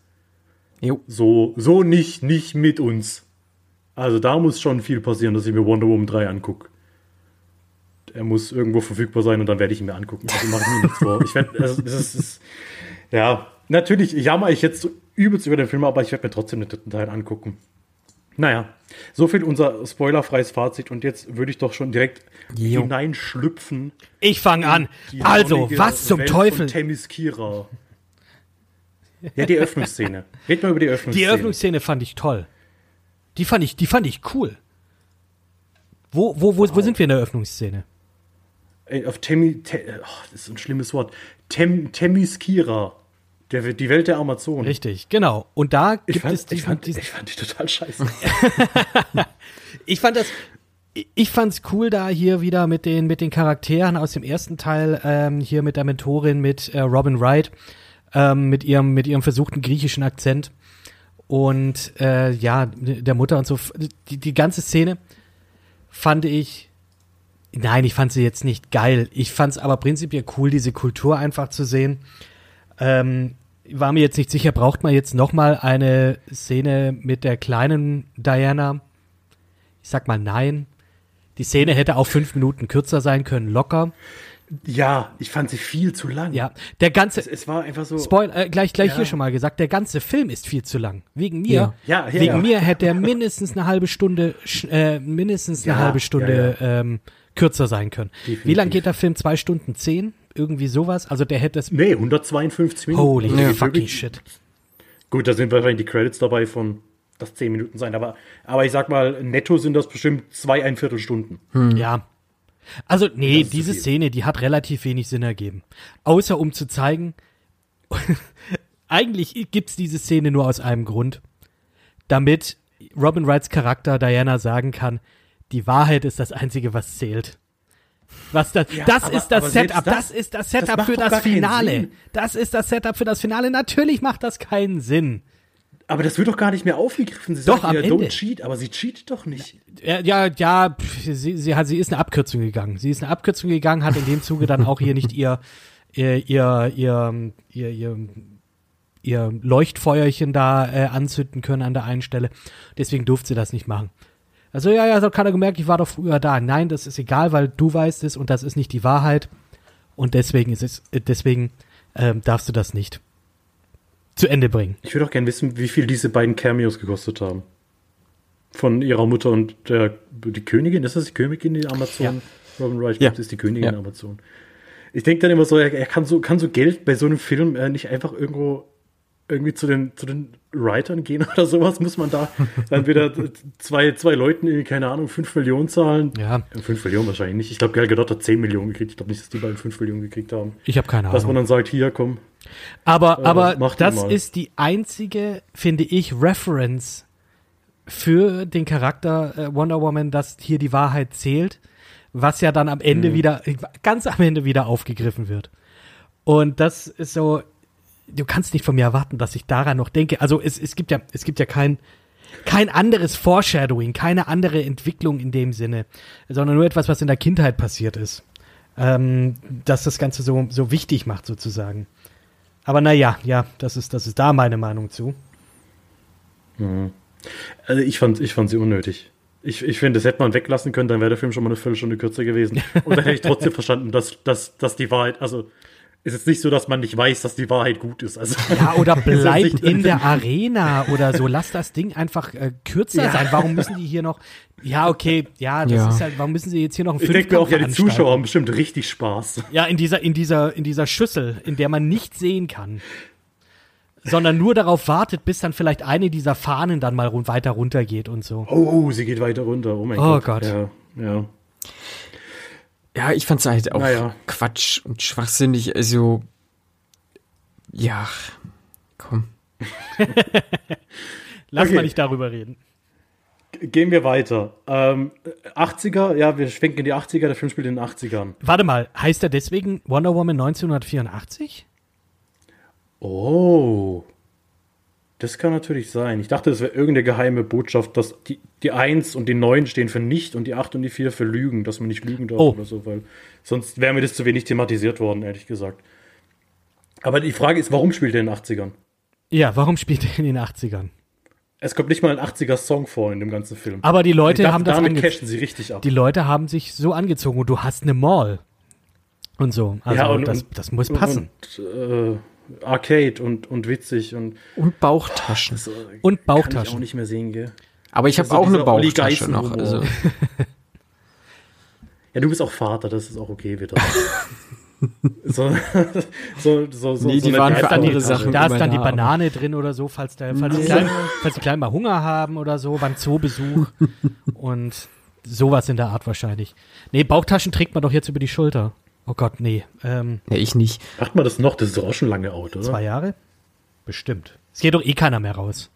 Jo. So, so nicht, nicht mit uns. Also da muss schon viel passieren, dass ich mir Wonder Woman 3 angucke. Er muss irgendwo verfügbar sein und dann werde ich ihn mir angucken. Also mache ich mir nichts vor. Ich werde, ist, das ist, ja, natürlich jammer ich jetzt übelst über den Film, aber ich werde mir trotzdem den dritten Teil angucken. Naja, so viel unser spoilerfreies Fazit und jetzt würde ich doch schon direkt Jo. hineinschlüpfen. Ich fange an. Also, was zum Welt Teufel? Themyscira. Ja, die Öffnungsszene. Red mal über die Öffnungsszene. Die Eröffnungsszene fand ich toll. Die fand ich, die fand ich cool. Wo, wo, wo, wo sind wir in der Eröffnungsszene? Ey, auf Temi, Te, oh, das ist ein schlimmes Wort. Tem, Themyscira. Der, die Welt der Amazonen. Richtig, genau. Und da Ich gibt fand, es ich, diesen, fand, diesen ich fand die total scheiße. Ich fand das, ich fand's cool da hier wieder mit den, mit den Charakteren aus dem ersten Teil, ähm, hier mit der Mentorin, mit äh, Robin Wright, ähm, mit ihrem, mit ihrem versuchten griechischen Akzent und äh, ja, der Mutter und so. Die, die ganze Szene fand ich, nein, ich fand sie jetzt nicht geil. Ich fand's aber prinzipiell cool, diese Kultur einfach zu sehen. Ähm, war mir jetzt nicht sicher, braucht man jetzt noch mal eine Szene mit der kleinen Diana? Ich sag mal nein. Die Szene hätte auch fünf Minuten kürzer sein können, locker. Ja, ich fand sie viel zu lang. Ja, der ganze, Es, es war einfach so. Spoil, äh, gleich, gleich Ja. hier schon mal gesagt, der ganze Film ist viel zu lang. Wegen mir, Ja. Ja, ja, wegen ja. mir hätte er mindestens eine halbe Stunde, äh, mindestens eine Ja, halbe Stunde Ähm, kürzer sein können. Definitiv. Wie lang geht der Film? Zwei Stunden zehn? Irgendwie sowas? Also der hätte es. Nee, 152 Minuten. Holy Also, fucking wirklich- shit. Gut, da sind wahrscheinlich die Credits dabei von das 10 Minuten sein, aber, aber ich sag mal, netto sind das bestimmt zwei, ein Viertelstunden. Ja. Also, nee, Das ist diese. Szene, die hat relativ wenig Sinn ergeben. Außer um zu zeigen, eigentlich gibt's diese Szene nur aus einem Grund. Damit Robin Wrights Charakter Diana sagen kann, die Wahrheit ist das Einzige, was zählt. Was das, Ja, das aber- ist das Setup, das, das- ist das das Setup für doch das gar keinen Finale. Sinn. Das ist das Setup für das Finale. Natürlich macht das keinen Sinn. Aber das wird doch gar nicht mehr aufgegriffen. Sie Doch, sagt am ja, Ende. don't cheat, aber sie cheatet doch nicht. Ja, ja, ja pf, sie, sie, hat, sie ist eine Abkürzung gegangen. Sie ist eine Abkürzung gegangen, hat in dem Zuge dann auch hier nicht ihr, ihr, ihr, ihr, ihr, ihr, ihr Leuchtfeuerchen da äh, anzünden können an der einen Stelle. Deswegen durfte sie das nicht machen. Also, ja, ja, so hat keiner gemerkt, ich war doch früher da. Nein, das ist egal, weil du weißt es und das ist nicht die Wahrheit. Und deswegen ist es, äh, deswegen ähm, darfst du das nicht zu Ende bringen. Ich würde auch gerne wissen, wie viel diese beiden Cameos gekostet haben. Von ihrer Mutter und der die Königin, ist das die Königin in Amazon? Robin Wright, Ja. ist die Königin Ja. in Amazon. Ich denke dann immer so, er, er kann so, kann so Geld bei so einem Film äh, nicht einfach irgendwo irgendwie zu den, zu den Writern gehen oder sowas, muss man da dann wieder zwei, zwei Leuten, irgendwie, keine Ahnung, fünf Millionen zahlen. Ja. Äh, Fünf Millionen wahrscheinlich nicht. Ich glaube, Gal Gadot hat zehn Millionen gekriegt. Ich glaube nicht, dass die beiden fünf Millionen gekriegt haben. Ich habe keine Dass man Ahnung. dann sagt, hier, komm, Aber, Äh, aber das ist die einzige, finde ich, Reference für den Charakter äh, Wonder Woman, dass hier die Wahrheit zählt, was ja dann am Ende wieder, ganz am Ende wieder aufgegriffen wird. Und das ist so, du kannst nicht von mir erwarten, dass ich daran noch denke. Also es, es gibt ja, es gibt ja kein, kein anderes Foreshadowing, keine andere Entwicklung in dem Sinne, sondern nur etwas, was in der Kindheit passiert ist. Ähm, dass das Ganze so, so wichtig macht, sozusagen. Aber naja, ja, das ist, das ist da meine Meinung zu. Also ich fand, ich fand sie unnötig. Ich, ich finde, das hätte man weglassen können, dann wäre der Film schon mal eine Viertelstunde kürzer gewesen. Und dann hätte ich trotzdem verstanden, dass, dass, dass die Wahrheit, also ist jetzt nicht so, dass man nicht weiß, dass die Wahrheit gut ist. Also, Ja, oder bleibt in der Arena oder so. Lass das Ding einfach äh, kürzer Ja. sein. Warum müssen die hier noch. Ja, okay, ja, das Ja. ist halt, warum müssen sie jetzt hier noch einen Ich denke mir auch, ja, die Zuschauer haben bestimmt richtig Spaß. Ja, in dieser, in dieser, in dieser Schüssel, in der man nicht sehen kann. Sondern nur darauf wartet, bis dann vielleicht eine dieser Fahnen dann mal run weiter runtergeht und so. Oh, oh, sie geht weiter runter. Oh mein Oh Gott. Gott. Ja, ja. Ja, ich fand's halt auch Naja. Quatsch und schwachsinnig. Also, ja, komm. Lass Okay. mal nicht darüber reden. Gehen wir weiter. Ähm, 80er, ja, wir schwenken in die 80er, der Film spielt in den 80ern. Warte mal, heißt er deswegen Wonder Woman 1984? Oh. Das kann natürlich sein. Ich dachte, das wäre irgendeine geheime Botschaft, dass die, die 1 und die 9 stehen für nicht und die 8 und die 4 für Lügen, dass man nicht lügen darf Oh. oder so, weil sonst wäre mir das zu wenig thematisiert worden, ehrlich gesagt. Aber die Frage ist, warum spielt er in den 80ern? Ja, warum spielt er in den 80ern? Es kommt nicht mal ein 80er-Song vor in dem ganzen Film. Aber die Leute dachte, haben das damit cashen sie richtig ab. Die Leute haben sich so angezogen und du hast eine Mall. Und so. Also Ja, und- das, das muss passen. Und, äh, Arcade und, und witzig und Und Bauchtaschen. so, Und Kann ich auch Bauchtaschen. nicht mehr sehen, gell? Aber ich habe so auch eine Bauchtasche noch. Also, Ja, du bist auch Vater, das ist auch okay wieder. so, so, so, so, Nee, so die waren für andere Sachen. Da ist dann die Banane drin oder so, falls, der, falls, die Kleinen, falls die Kleinen mal Hunger haben oder so, beim Zoobesuch. und sowas in der Art wahrscheinlich. Nee, Bauchtaschen trägt man doch jetzt über die Schulter. Oh Gott, nee. Ähm, nee, ich nicht. Macht man das noch? Das ist doch auch schon lange out, oder? zwei Jahre? Bestimmt. Es geht doch eh keiner mehr raus.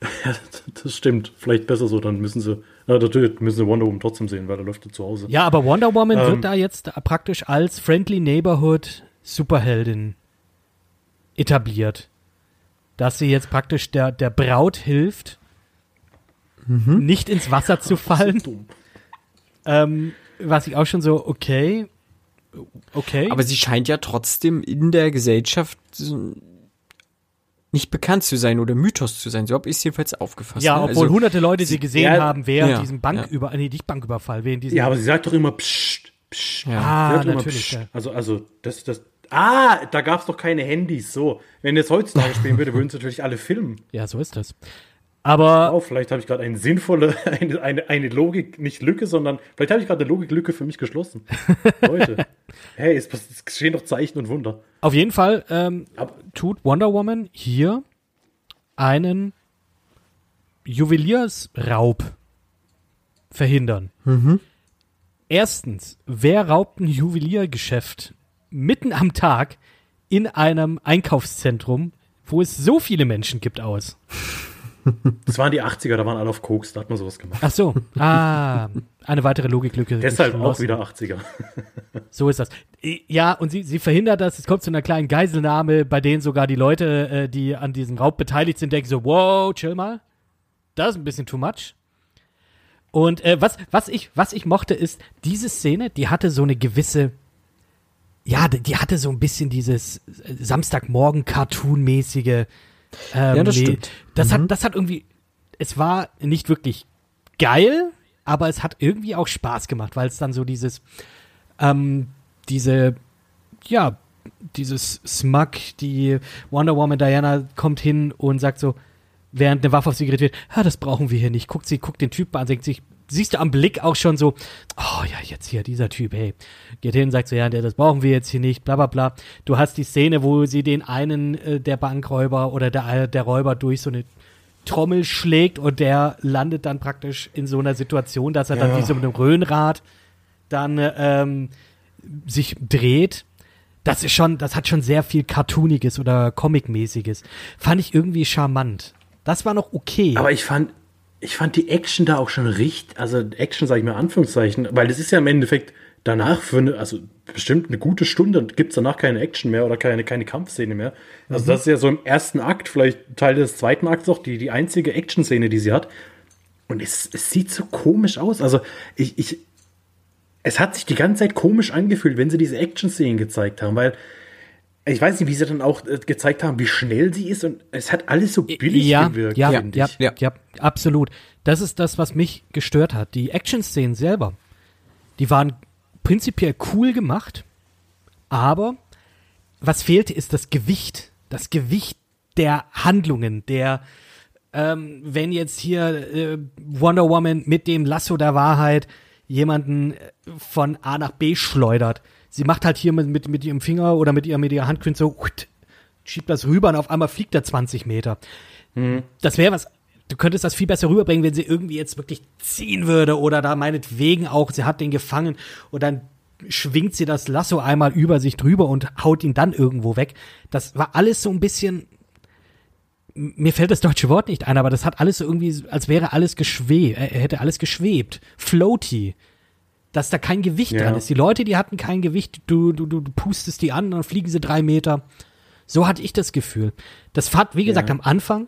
Ja, das stimmt. Vielleicht besser so, dann müssen sie, na, natürlich müssen sie Wonder Woman trotzdem sehen, weil er läuft ja zu Hause. Ja, aber Wonder Woman Ähm. wird da jetzt praktisch als Friendly Neighborhood Superheldin etabliert. Dass sie jetzt praktisch der, der Braut hilft, nicht ins Wasser zu fallen. Dumm. Ähm, was ich auch schon so, okay. Okay. Aber sie scheint ja trotzdem in der Gesellschaft nicht bekannt zu sein oder Mythos zu sein. So habe ich es jedenfalls aufgefasst. ja, ne? obwohl also, hunderte Leute sie gesehen ja, haben während ja, diesem ja. Banküber, nee, nicht Banküberfall, während diesem. Ja, aber sie sagt doch immer psst, psst. Ja. Sie ah, natürlich. psst. Ja. Also, also, das, das. Ah, da gab es doch keine Handys. So, wenn jetzt heutzutage spielen würde, würden sie natürlich alle filmen. ja, so ist das. Aber Oh, vielleicht habe ich gerade eine sinnvolle, eine, eine, eine Logik, nicht Lücke, sondern vielleicht habe ich gerade eine Logiklücke für mich geschlossen. Leute, hey, es, es geschehen doch Zeichen und Wunder. auf jeden Fall ähm, tut Wonder Woman hier einen Juweliersraub verhindern. Erstens, wer raubt ein Juweliergeschäft mitten am Tag in einem Einkaufszentrum, wo es so viele Menschen gibt, aus? Das waren die 80er, da waren alle auf Koks, da hat man sowas gemacht. Ach so, ah, eine weitere Logiklücke. Deshalb auch wieder 80er. So ist das. Ja, und sie, sie verhindert das. Es kommt zu einer kleinen Geiselnahme, bei denen sogar die Leute, äh, die an diesem Raub beteiligt sind, denken so, wow, chill mal. Das ist ein bisschen too much. Und äh, was, was, ich, was ich mochte, ist, diese Szene, die hatte so eine gewisse, ja, die, hatte so ein bisschen dieses Samstagmorgen-Cartoon-mäßige. Ähm, Ja, das stimmt. Das, hat, das hat irgendwie, es war nicht wirklich geil, aber es hat irgendwie auch Spaß gemacht, weil es dann so dieses, ähm, diese, ja, dieses Smug, die Wonder Woman Diana kommt hin und sagt so, während eine Waffe auf sie gerichtet wird, ah, das brauchen wir hier nicht. Guckt sie, guckt den Typ an, denkt sich, siehst du am Blick auch schon so, oh ja, jetzt hier, dieser Typ, hey. Geht hin, sagt so, ja, der, das brauchen wir jetzt hier nicht, bla bla bla. Du hast die Szene, wo sie den einen äh, der Bankräuber oder der, der Räuber durch so eine Trommel schlägt und der landet dann praktisch in so einer Situation, dass er dann Ja. wie so mit einem Röhnrad dann ähm, sich dreht. Das ist schon, das hat schon sehr viel Cartooniges oder Comic-mäßiges. Fand ich irgendwie charmant. Das war noch okay. Aber ich fand, ich fand die Action da auch schon richtig, also Action sage ich mal Anführungszeichen, weil es ist ja im Endeffekt danach für eine, also bestimmt eine gute Stunde gibt es danach keine Action mehr oder keine, keine Kampfszene mehr. Also das ist ja so im ersten Akt, vielleicht Teil des zweiten Akts auch, die, die einzige Action-Szene, die sie hat. Und es, es sieht so komisch aus. Also ich, ich, es hat sich die ganze Zeit komisch angefühlt, wenn sie diese Action-Szenen gezeigt haben, weil ich weiß nicht, wie sie dann auch äh, gezeigt haben, wie schnell sie ist und es hat alles so billig ja, gewirkt. ja, finde ja, ich. ja, ja, absolut. Das ist das, was mich gestört hat. Die Action-Szenen selber, die waren prinzipiell cool gemacht, aber was fehlte, ist das Gewicht. Das Gewicht der Handlungen, der, ähm, wenn jetzt hier äh, Wonder Woman mit dem Lasso der Wahrheit jemanden äh, von A nach B schleudert. Sie macht halt hier mit, mit, mit ihrem Finger oder mit, ihr, mit ihrer Handkünste so, schiebt das rüber und auf einmal fliegt er 20 Meter. Mhm. Das wäre was, du könntest das viel besser rüberbringen, wenn sie irgendwie jetzt wirklich ziehen würde oder da meinetwegen auch, sie hat den gefangen und dann schwingt sie das Lasso einmal über sich drüber und haut ihn dann irgendwo weg. Das war alles so ein bisschen, mir fällt das deutsche Wort nicht ein, aber das hat alles so irgendwie, als wäre alles geschwebt, er hätte alles geschwebt. Floaty. Dass da kein Gewicht ja. dran ist. Die Leute, die hatten kein Gewicht, du, du, du pustest die an, dann fliegen sie drei Meter. So hatte ich das Gefühl. Das fand, wie gesagt, ja. am Anfang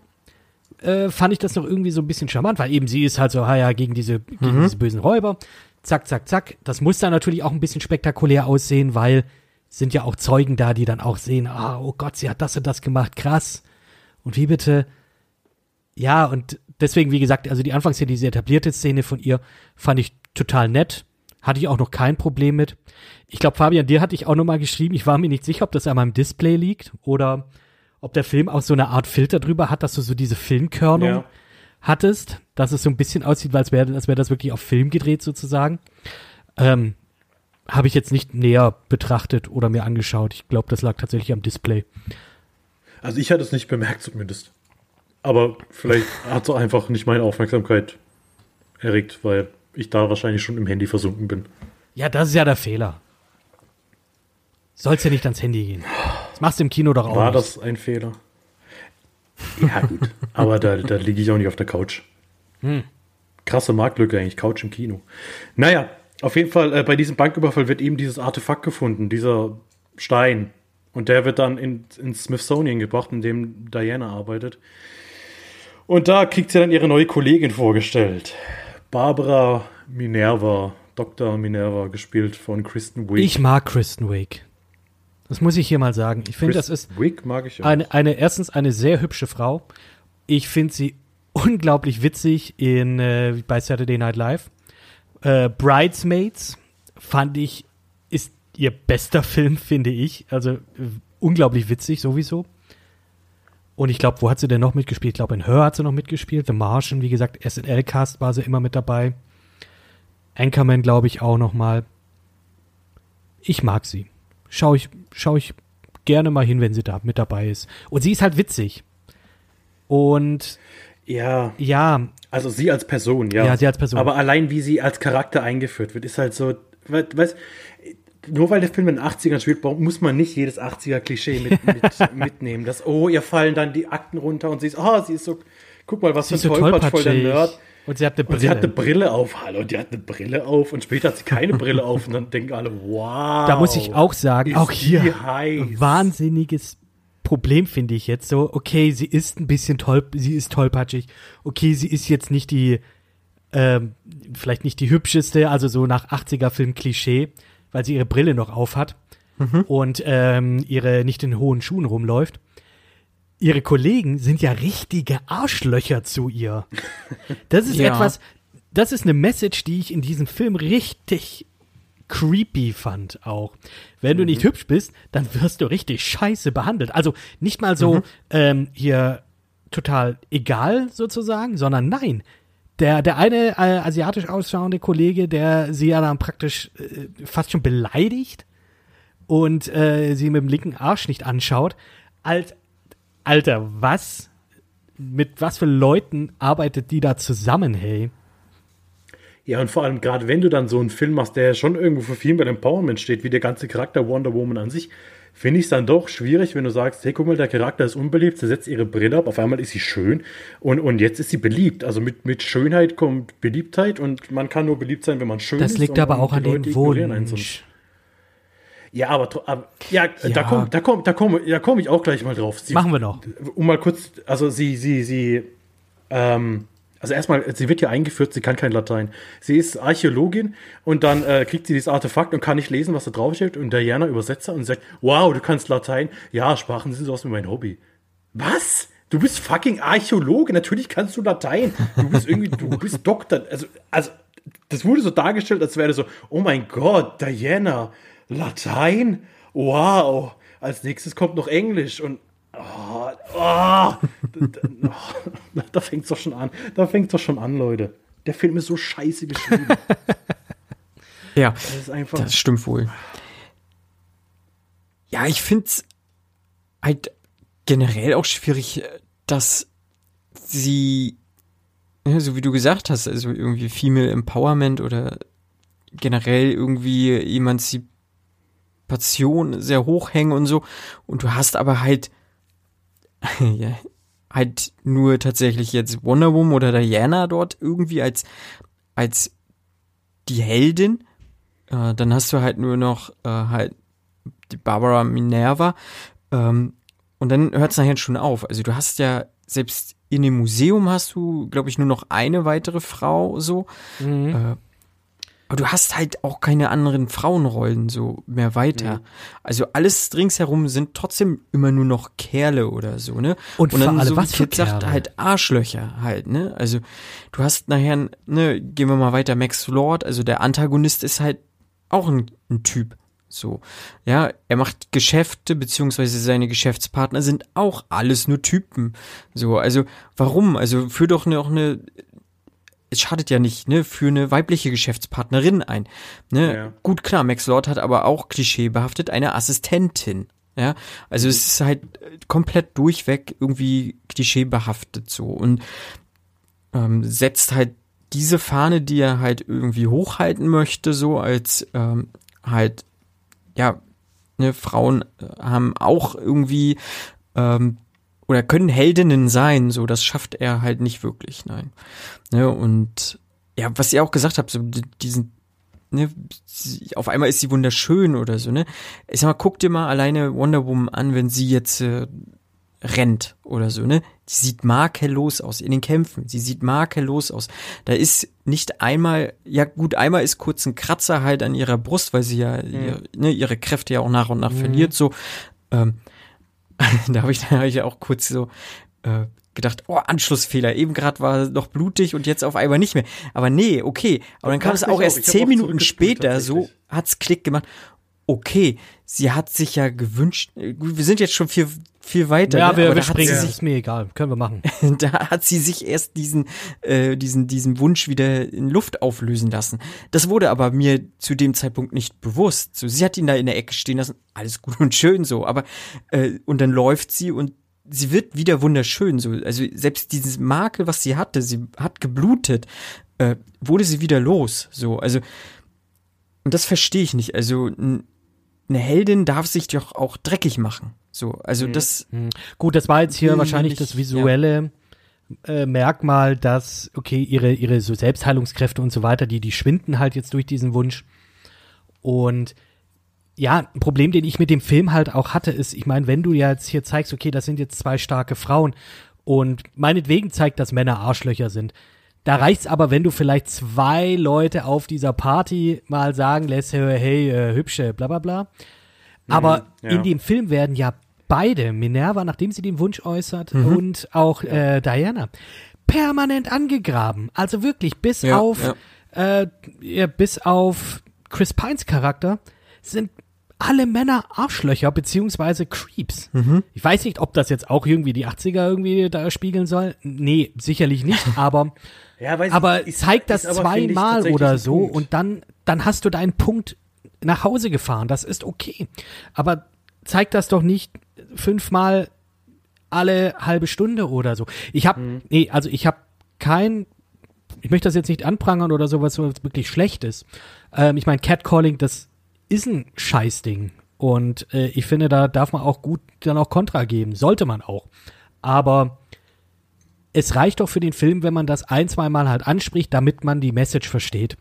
äh, fand ich das noch irgendwie so ein bisschen charmant, weil eben sie ist halt so, ja, gegen diese, gegen mhm. diese bösen Räuber. Zack, zack, zack. Das muss dann natürlich auch ein bisschen spektakulär aussehen, weil sind ja auch Zeugen da, die dann auch sehen, ah, oh Gott, sie hat das und das gemacht, krass. Und wie bitte? Ja, und deswegen, wie gesagt, also die Anfangsszene, diese etablierte Szene von ihr, fand ich total nett. Hatte ich auch noch kein Problem mit. Ich glaube, Fabian, dir hatte ich auch noch mal geschrieben, ich war mir nicht sicher, ob das an meinem Display liegt oder ob der Film auch so eine Art Filter drüber hat, dass du so diese Filmkörnung ja. hattest, dass es so ein bisschen aussieht, als wäre als wär das wirklich auf Film gedreht sozusagen. Ähm, Habe ich jetzt nicht näher betrachtet oder mir angeschaut. Ich glaube, das lag tatsächlich am Display. Also ich hatte es nicht bemerkt zumindest. Aber vielleicht hat es einfach nicht meine Aufmerksamkeit erregt, weil ich da wahrscheinlich schon im Handy versunken bin. Ja, das ist ja der Fehler. Sollst ja nicht ans Handy gehen. Das machst du im Kino doch auch. War nicht. das ein Fehler? Ja, gut. Aber da, da liege ich auch nicht auf der Couch. Hm. Krasse Marktlücke eigentlich, Couch im Kino. Naja, auf jeden Fall, äh, bei diesem Banküberfall wird eben dieses Artefakt gefunden, dieser Stein. Und der wird dann in, ins Smithsonian gebracht, in dem Diana arbeitet. Und da kriegt sie dann ihre neue Kollegin vorgestellt. Barbara Minerva, Dr. Minerva, gespielt von Kristen Wiig. Ich mag Kristen Wiig. Das muss ich hier mal sagen. Ich finde, das ist Wick mag ich auch. Eine, eine, erstens eine sehr hübsche Frau. Ich finde sie unglaublich witzig in, äh, bei Saturday Night Live. Äh, Bridesmaids fand ich, ist ihr bester Film, finde ich. Also äh, unglaublich witzig sowieso. Und ich glaube, wo hat sie denn noch mitgespielt? Ich glaube, in Her hat sie noch mitgespielt. The Martian, wie gesagt, SNL-Cast war sie immer mit dabei. Anchorman, glaube ich, auch noch mal. Ich mag sie schaue ich, schau ich gerne mal hin, wenn sie da mit dabei ist. Und sie ist halt witzig. Und ja. Ja. Also sie als Person, ja. Ja, sie als Person. Aber allein wie sie als Charakter eingeführt wird, ist halt so, weißt nur weil der Film in den 80ern spielt, muss man nicht jedes 80er-Klischee mit, mit, mitnehmen. Dass, oh, ihr fallen dann die Akten runter und sie ist, oh, sie ist so, guck mal, was für ein so Tollpatsch voll der Nerd. Und sie hat eine Brille. Und sie hat eine Brille auf. Hallo, die hat eine Brille auf. Und später hat sie keine Brille auf. Und dann denken alle, wow. Da muss ich auch sagen, auch hier heiß. wahnsinniges Problem finde ich jetzt so. Okay, sie ist ein bisschen toll, sie ist tollpatschig. Okay, sie ist jetzt nicht die, ähm, vielleicht nicht die hübscheste, also so nach 80er Film Klischee, weil sie ihre Brille noch auf hat mhm. und ähm, ihre nicht in hohen Schuhen rumläuft ihre Kollegen sind ja richtige Arschlöcher zu ihr. Das ist ja. etwas, das ist eine Message, die ich in diesem Film richtig creepy fand auch. Wenn du nicht mhm. hübsch bist, dann wirst du richtig scheiße behandelt. Also nicht mal so mhm. ähm, hier total egal sozusagen, sondern nein. Der, der eine äh, asiatisch ausschauende Kollege, der sie ja dann praktisch äh, fast schon beleidigt und äh, sie mit dem linken Arsch nicht anschaut, als Alter, was? Mit was für Leuten arbeitet die da zusammen, hey? Ja, und vor allem gerade wenn du dann so einen Film machst, der schon irgendwo für viel mit Empowerment steht, wie der ganze Charakter Wonder Woman an sich, finde ich es dann doch schwierig, wenn du sagst, hey, guck mal, der Charakter ist unbeliebt, sie setzt ihre Brille ab, auf einmal ist sie schön und, und jetzt ist sie beliebt. Also mit, mit Schönheit kommt Beliebtheit und man kann nur beliebt sein, wenn man schön das ist. Das liegt aber auch an dem Wunsch. Ja, aber, aber ja, ja, da komme da komm, da komm, da komm ich auch gleich mal drauf. Sie, Machen wir noch. Um mal kurz, also sie, sie, sie, ähm, also erstmal, sie wird ja eingeführt, sie kann kein Latein. Sie ist Archäologin und dann äh, kriegt sie dieses Artefakt und kann nicht lesen, was da draufsteht. Und Diana übersetzt und sagt, wow, du kannst Latein. Ja, Sprachen sind sowas wie mein Hobby. Was? Du bist fucking Archäologe, natürlich kannst du Latein. Du bist irgendwie, du bist Doktor. Also, also, das wurde so dargestellt, als wäre so, oh mein Gott, Diana, Latein? Wow. als nächstes kommt noch Englisch und da, da fängt es doch schon an. Da fängt es doch schon an, Leute. Der Film ist so scheiße geschrieben. Ja, Das ist einfach. das stimmt wohl. Ja, ich finde es halt generell auch schwierig, dass sie, ja, so wie du gesagt hast, also irgendwie Female Empowerment oder generell irgendwie Emanzipation sehr hoch hängen und so. Und du hast aber halt, ja, halt nur tatsächlich jetzt Wonder Woman oder Diana dort irgendwie als, als die Heldin. Äh, dann hast du halt nur noch äh, halt die Barbara Minerva. Ähm, und dann hört es nachher schon auf. Also du hast ja selbst in dem Museum hast du, glaube ich, nur noch eine weitere Frau so. Äh, aber du hast halt auch keine anderen Frauenrollen so mehr weiter. Also alles ringsherum sind trotzdem immer nur noch Kerle oder so, ne? Und vor allem, so wie was für Kit sagt, Kerle? halt Arschlöcher halt, ne? Also du hast nachher, ne, gehen wir mal weiter, Max Lord, also der Antagonist ist halt auch ein, ein Typ. So, ja, er macht Geschäfte, beziehungsweise seine Geschäftspartner sind auch alles nur Typen. So, also warum? Also für doch auch eine, es schadet ja nicht, ne, für eine weibliche Geschäftspartnerin ein. Ne? Ja. Gut, klar, Max Lord hat aber auch klischeebehaftet eine Assistentin. Ja, also es ist halt äh, komplett durchweg irgendwie klischeebehaftet so und ähm, setzt halt diese Fahne, die er halt irgendwie hochhalten möchte, so als ähm, halt, ja, ne, Frauen äh, haben auch irgendwie ähm, oder können Heldinnen sein, so das schafft er halt nicht wirklich, nein. Ne, und ja, was ihr auch gesagt habt, so di- diesen Ne, sie, auf einmal ist sie wunderschön oder so, ne? Ich sag mal, guck dir mal alleine Wonder Woman an, wenn sie jetzt äh, rennt oder so, ne? Die sieht makellos aus in den Kämpfen. Sie sieht makellos aus. Da ist nicht einmal, ja gut, einmal ist kurz ein Kratzer halt an ihrer Brust, weil sie ja ihr, ne, ihre Kräfte ja auch nach und nach verliert, so. Ähm, da habe ich, da hab ich ja auch kurz so äh, gedacht, oh, Anschlussfehler. Eben gerade war noch blutig und jetzt auf einmal nicht mehr. Aber nee, okay. Aber dann kam es auch erst zehn Minuten später, so tatsächlich. hat's Klick gemacht. Okay, sie hat sich ja gewünscht, äh, wir sind jetzt schon viel, viel weiter. Ja, ne? wir, wir springen. sich ist mir egal. Können wir machen. da hat sie sich erst diesen, äh, diesen, diesen Wunsch wieder in Luft auflösen lassen. Das wurde aber mir zu dem Zeitpunkt nicht bewusst. So, sie hat ihn da in der Ecke stehen lassen, alles gut und schön so, aber äh, und dann läuft sie und sie wird wieder wunderschön. So, also selbst dieses Makel, was sie hatte, sie hat geblutet, äh, wurde sie wieder los. So, also und das verstehe ich nicht. Also eine Heldin darf sich doch auch dreckig machen. So, also das Gut, das war jetzt hier wahrscheinlich ich- das visuelle äh, Merkmal, dass, okay, ihre, ihre so Selbstheilungskräfte und so weiter, die, die schwinden halt jetzt durch diesen Wunsch. Und ja, ein Problem, den ich mit dem Film halt auch hatte, ist, ich meine, wenn du ja jetzt hier zeigst, okay, das sind jetzt zwei starke Frauen und meinetwegen zeigt, dass Männer Arschlöcher sind. Da reicht's aber, wenn du vielleicht zwei Leute auf dieser Party mal sagen lässt, hey, hey äh, hübsche, bla bla bla. Aber ja. in dem Film werden ja beide, Minerva, nachdem sie den Wunsch äußert, und auch äh, Diana, permanent angegraben. Also wirklich, bis Ja, auf Äh, ja, bis auf Chris Pines Charakter sind alle Männer Arschlöcher beziehungsweise Creeps. Ich weiß nicht, ob das jetzt auch irgendwie die 80er irgendwie da spiegeln soll. Nee, sicherlich nicht, aber Ja, ich, aber ist- zeig das ich, zweimal oder so Punkt. und dann, dann hast du deinen Punkt nach Hause gefahren. Das ist okay. Aber zeig das doch nicht fünfmal alle halbe Stunde oder so. Ich habe, Mhm. nee, also ich habe kein, ich möchte das jetzt nicht anprangern oder sowas, was wirklich schlecht ist. Ähm, ich meine, Catcalling, das ist ein Scheißding. Und äh, ich finde, da darf man auch gut dann auch Kontra geben. Sollte man auch. Aber es reicht doch für den Film, wenn man das ein, zwei Mal halt anspricht, damit man die Message versteht.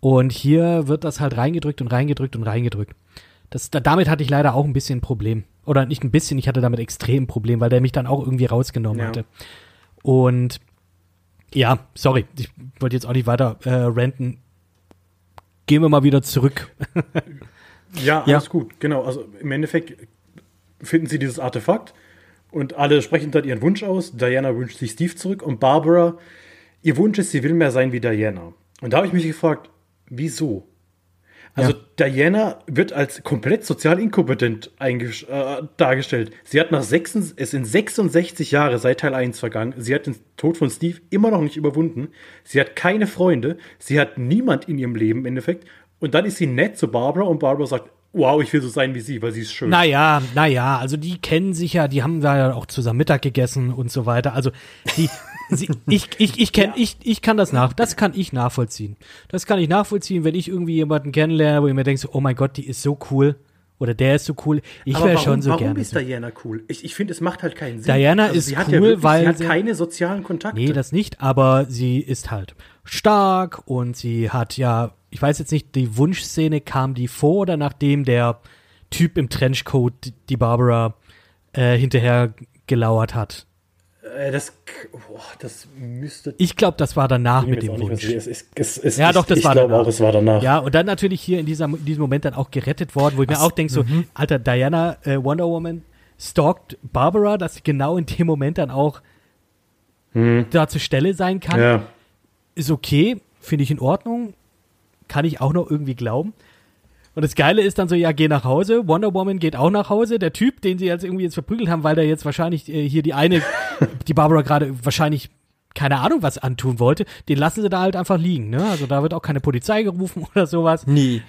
Und hier wird das halt reingedrückt und reingedrückt und reingedrückt. Das, da, damit hatte ich leider auch ein bisschen ein Problem. Oder nicht ein bisschen, ich hatte damit extrem ein Problem, weil der mich dann auch irgendwie rausgenommen Ja. hatte. Und ja, sorry, ich wollte jetzt auch nicht weiter äh, ranten. Gehen wir mal wieder zurück. Ja, Ja. alles gut, genau. Also im Endeffekt finden sie dieses Artefakt und alle sprechen dann ihren Wunsch aus. Diana wünscht sich Steve zurück und Barbara, ihr Wunsch ist, sie will mehr sein wie Diana. Und da habe ich mich gefragt, wieso? Also Ja. Diana wird als komplett sozial inkompetent äh, dargestellt. Sie hat nach sechs, es sind 66 Jahre seit Teil 1 vergangen. Sie hat den Tod von Steve immer noch nicht überwunden. Sie hat keine Freunde. Sie hat niemand in ihrem Leben im Endeffekt. Und dann ist sie nett zu Barbara und Barbara sagt, wow, ich will so sein wie sie, weil sie ist schön. Naja, naja, also die kennen sich ja, die haben da ja auch zusammen Mittag gegessen und so weiter. Also die, sie, ich, ich, ich kenn, ich, ich kann das nach, das kann ich nachvollziehen. Das kann ich nachvollziehen, wenn ich irgendwie jemanden kennenlerne, wo ich mir denke, so, oh mein Gott, die ist so cool. Oder der ist so cool. Ich wäre warum, schon so warum gerne. ist so. Diana cool? Ich, ich finde, es macht halt keinen Sinn. Diana ist sie hat cool, ja wirklich, weil sie hat keine sozialen Kontakte. Nee, das nicht, aber sie ist halt stark und sie hat ja, ich weiß jetzt nicht, die Wunschszene kam die vor oder nachdem der Typ im Trenchcoat die Barbara äh, hinterher gelauert hat. Äh, das, boah, das müsste. Ich glaube, das war danach mit dem Wunsch. es. Es, es, Ja, doch, das ich war glaube danach. auch, es war danach. Ja, und dann natürlich hier in, dieser, in diesem Moment dann auch gerettet worden, wo ich mir auch denke, so, mhm. Alter, Diana, äh, Wonder Woman, stalkt Barbara, dass sie genau in dem Moment dann auch da zur Stelle sein kann. Ja. ist okay, finde ich in Ordnung, kann ich auch noch irgendwie glauben. Und das Geile ist dann so, ja, geh nach Hause. Wonder Woman geht auch nach Hause. Der Typ, den sie jetzt irgendwie jetzt verprügelt haben, weil der jetzt wahrscheinlich äh, hier die eine, die Barbara gerade wahrscheinlich keine Ahnung was antun wollte, den lassen sie da halt einfach liegen. Ne? Also da wird auch keine Polizei gerufen oder sowas. Nee.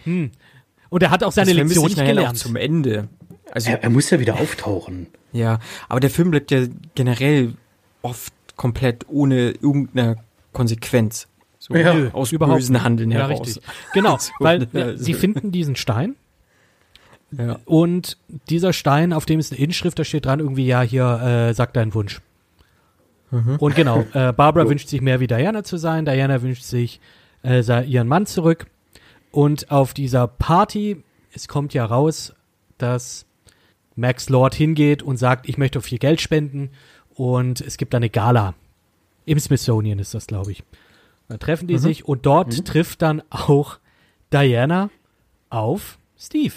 Und er hat auch seine Lektion ich nicht gelernt. zum Ende. Also, Er, er muss ja wieder auftauchen. ja. Aber der Film bleibt ja generell oft komplett ohne irgendeine Konsequenz. So Ja. Aus überhaupt bösen. Handeln ja, heraus. Richtig. Genau, So, weil sie finden diesen Stein Ja. Und dieser Stein, auf dem ist eine Inschrift, da steht dran irgendwie, ja, hier, äh, sag deinen Wunsch. Und genau, äh, Barbara wünscht sich mehr wie Diana zu sein, Diana wünscht sich äh, ihren Mann zurück. Und auf dieser Party, es kommt ja raus, dass Max Lord hingeht und sagt, ich möchte viel Geld spenden und es gibt eine Gala. Im Smithsonian ist das, glaube ich. Dann treffen die sich und dort trifft dann auch Diana auf Steve.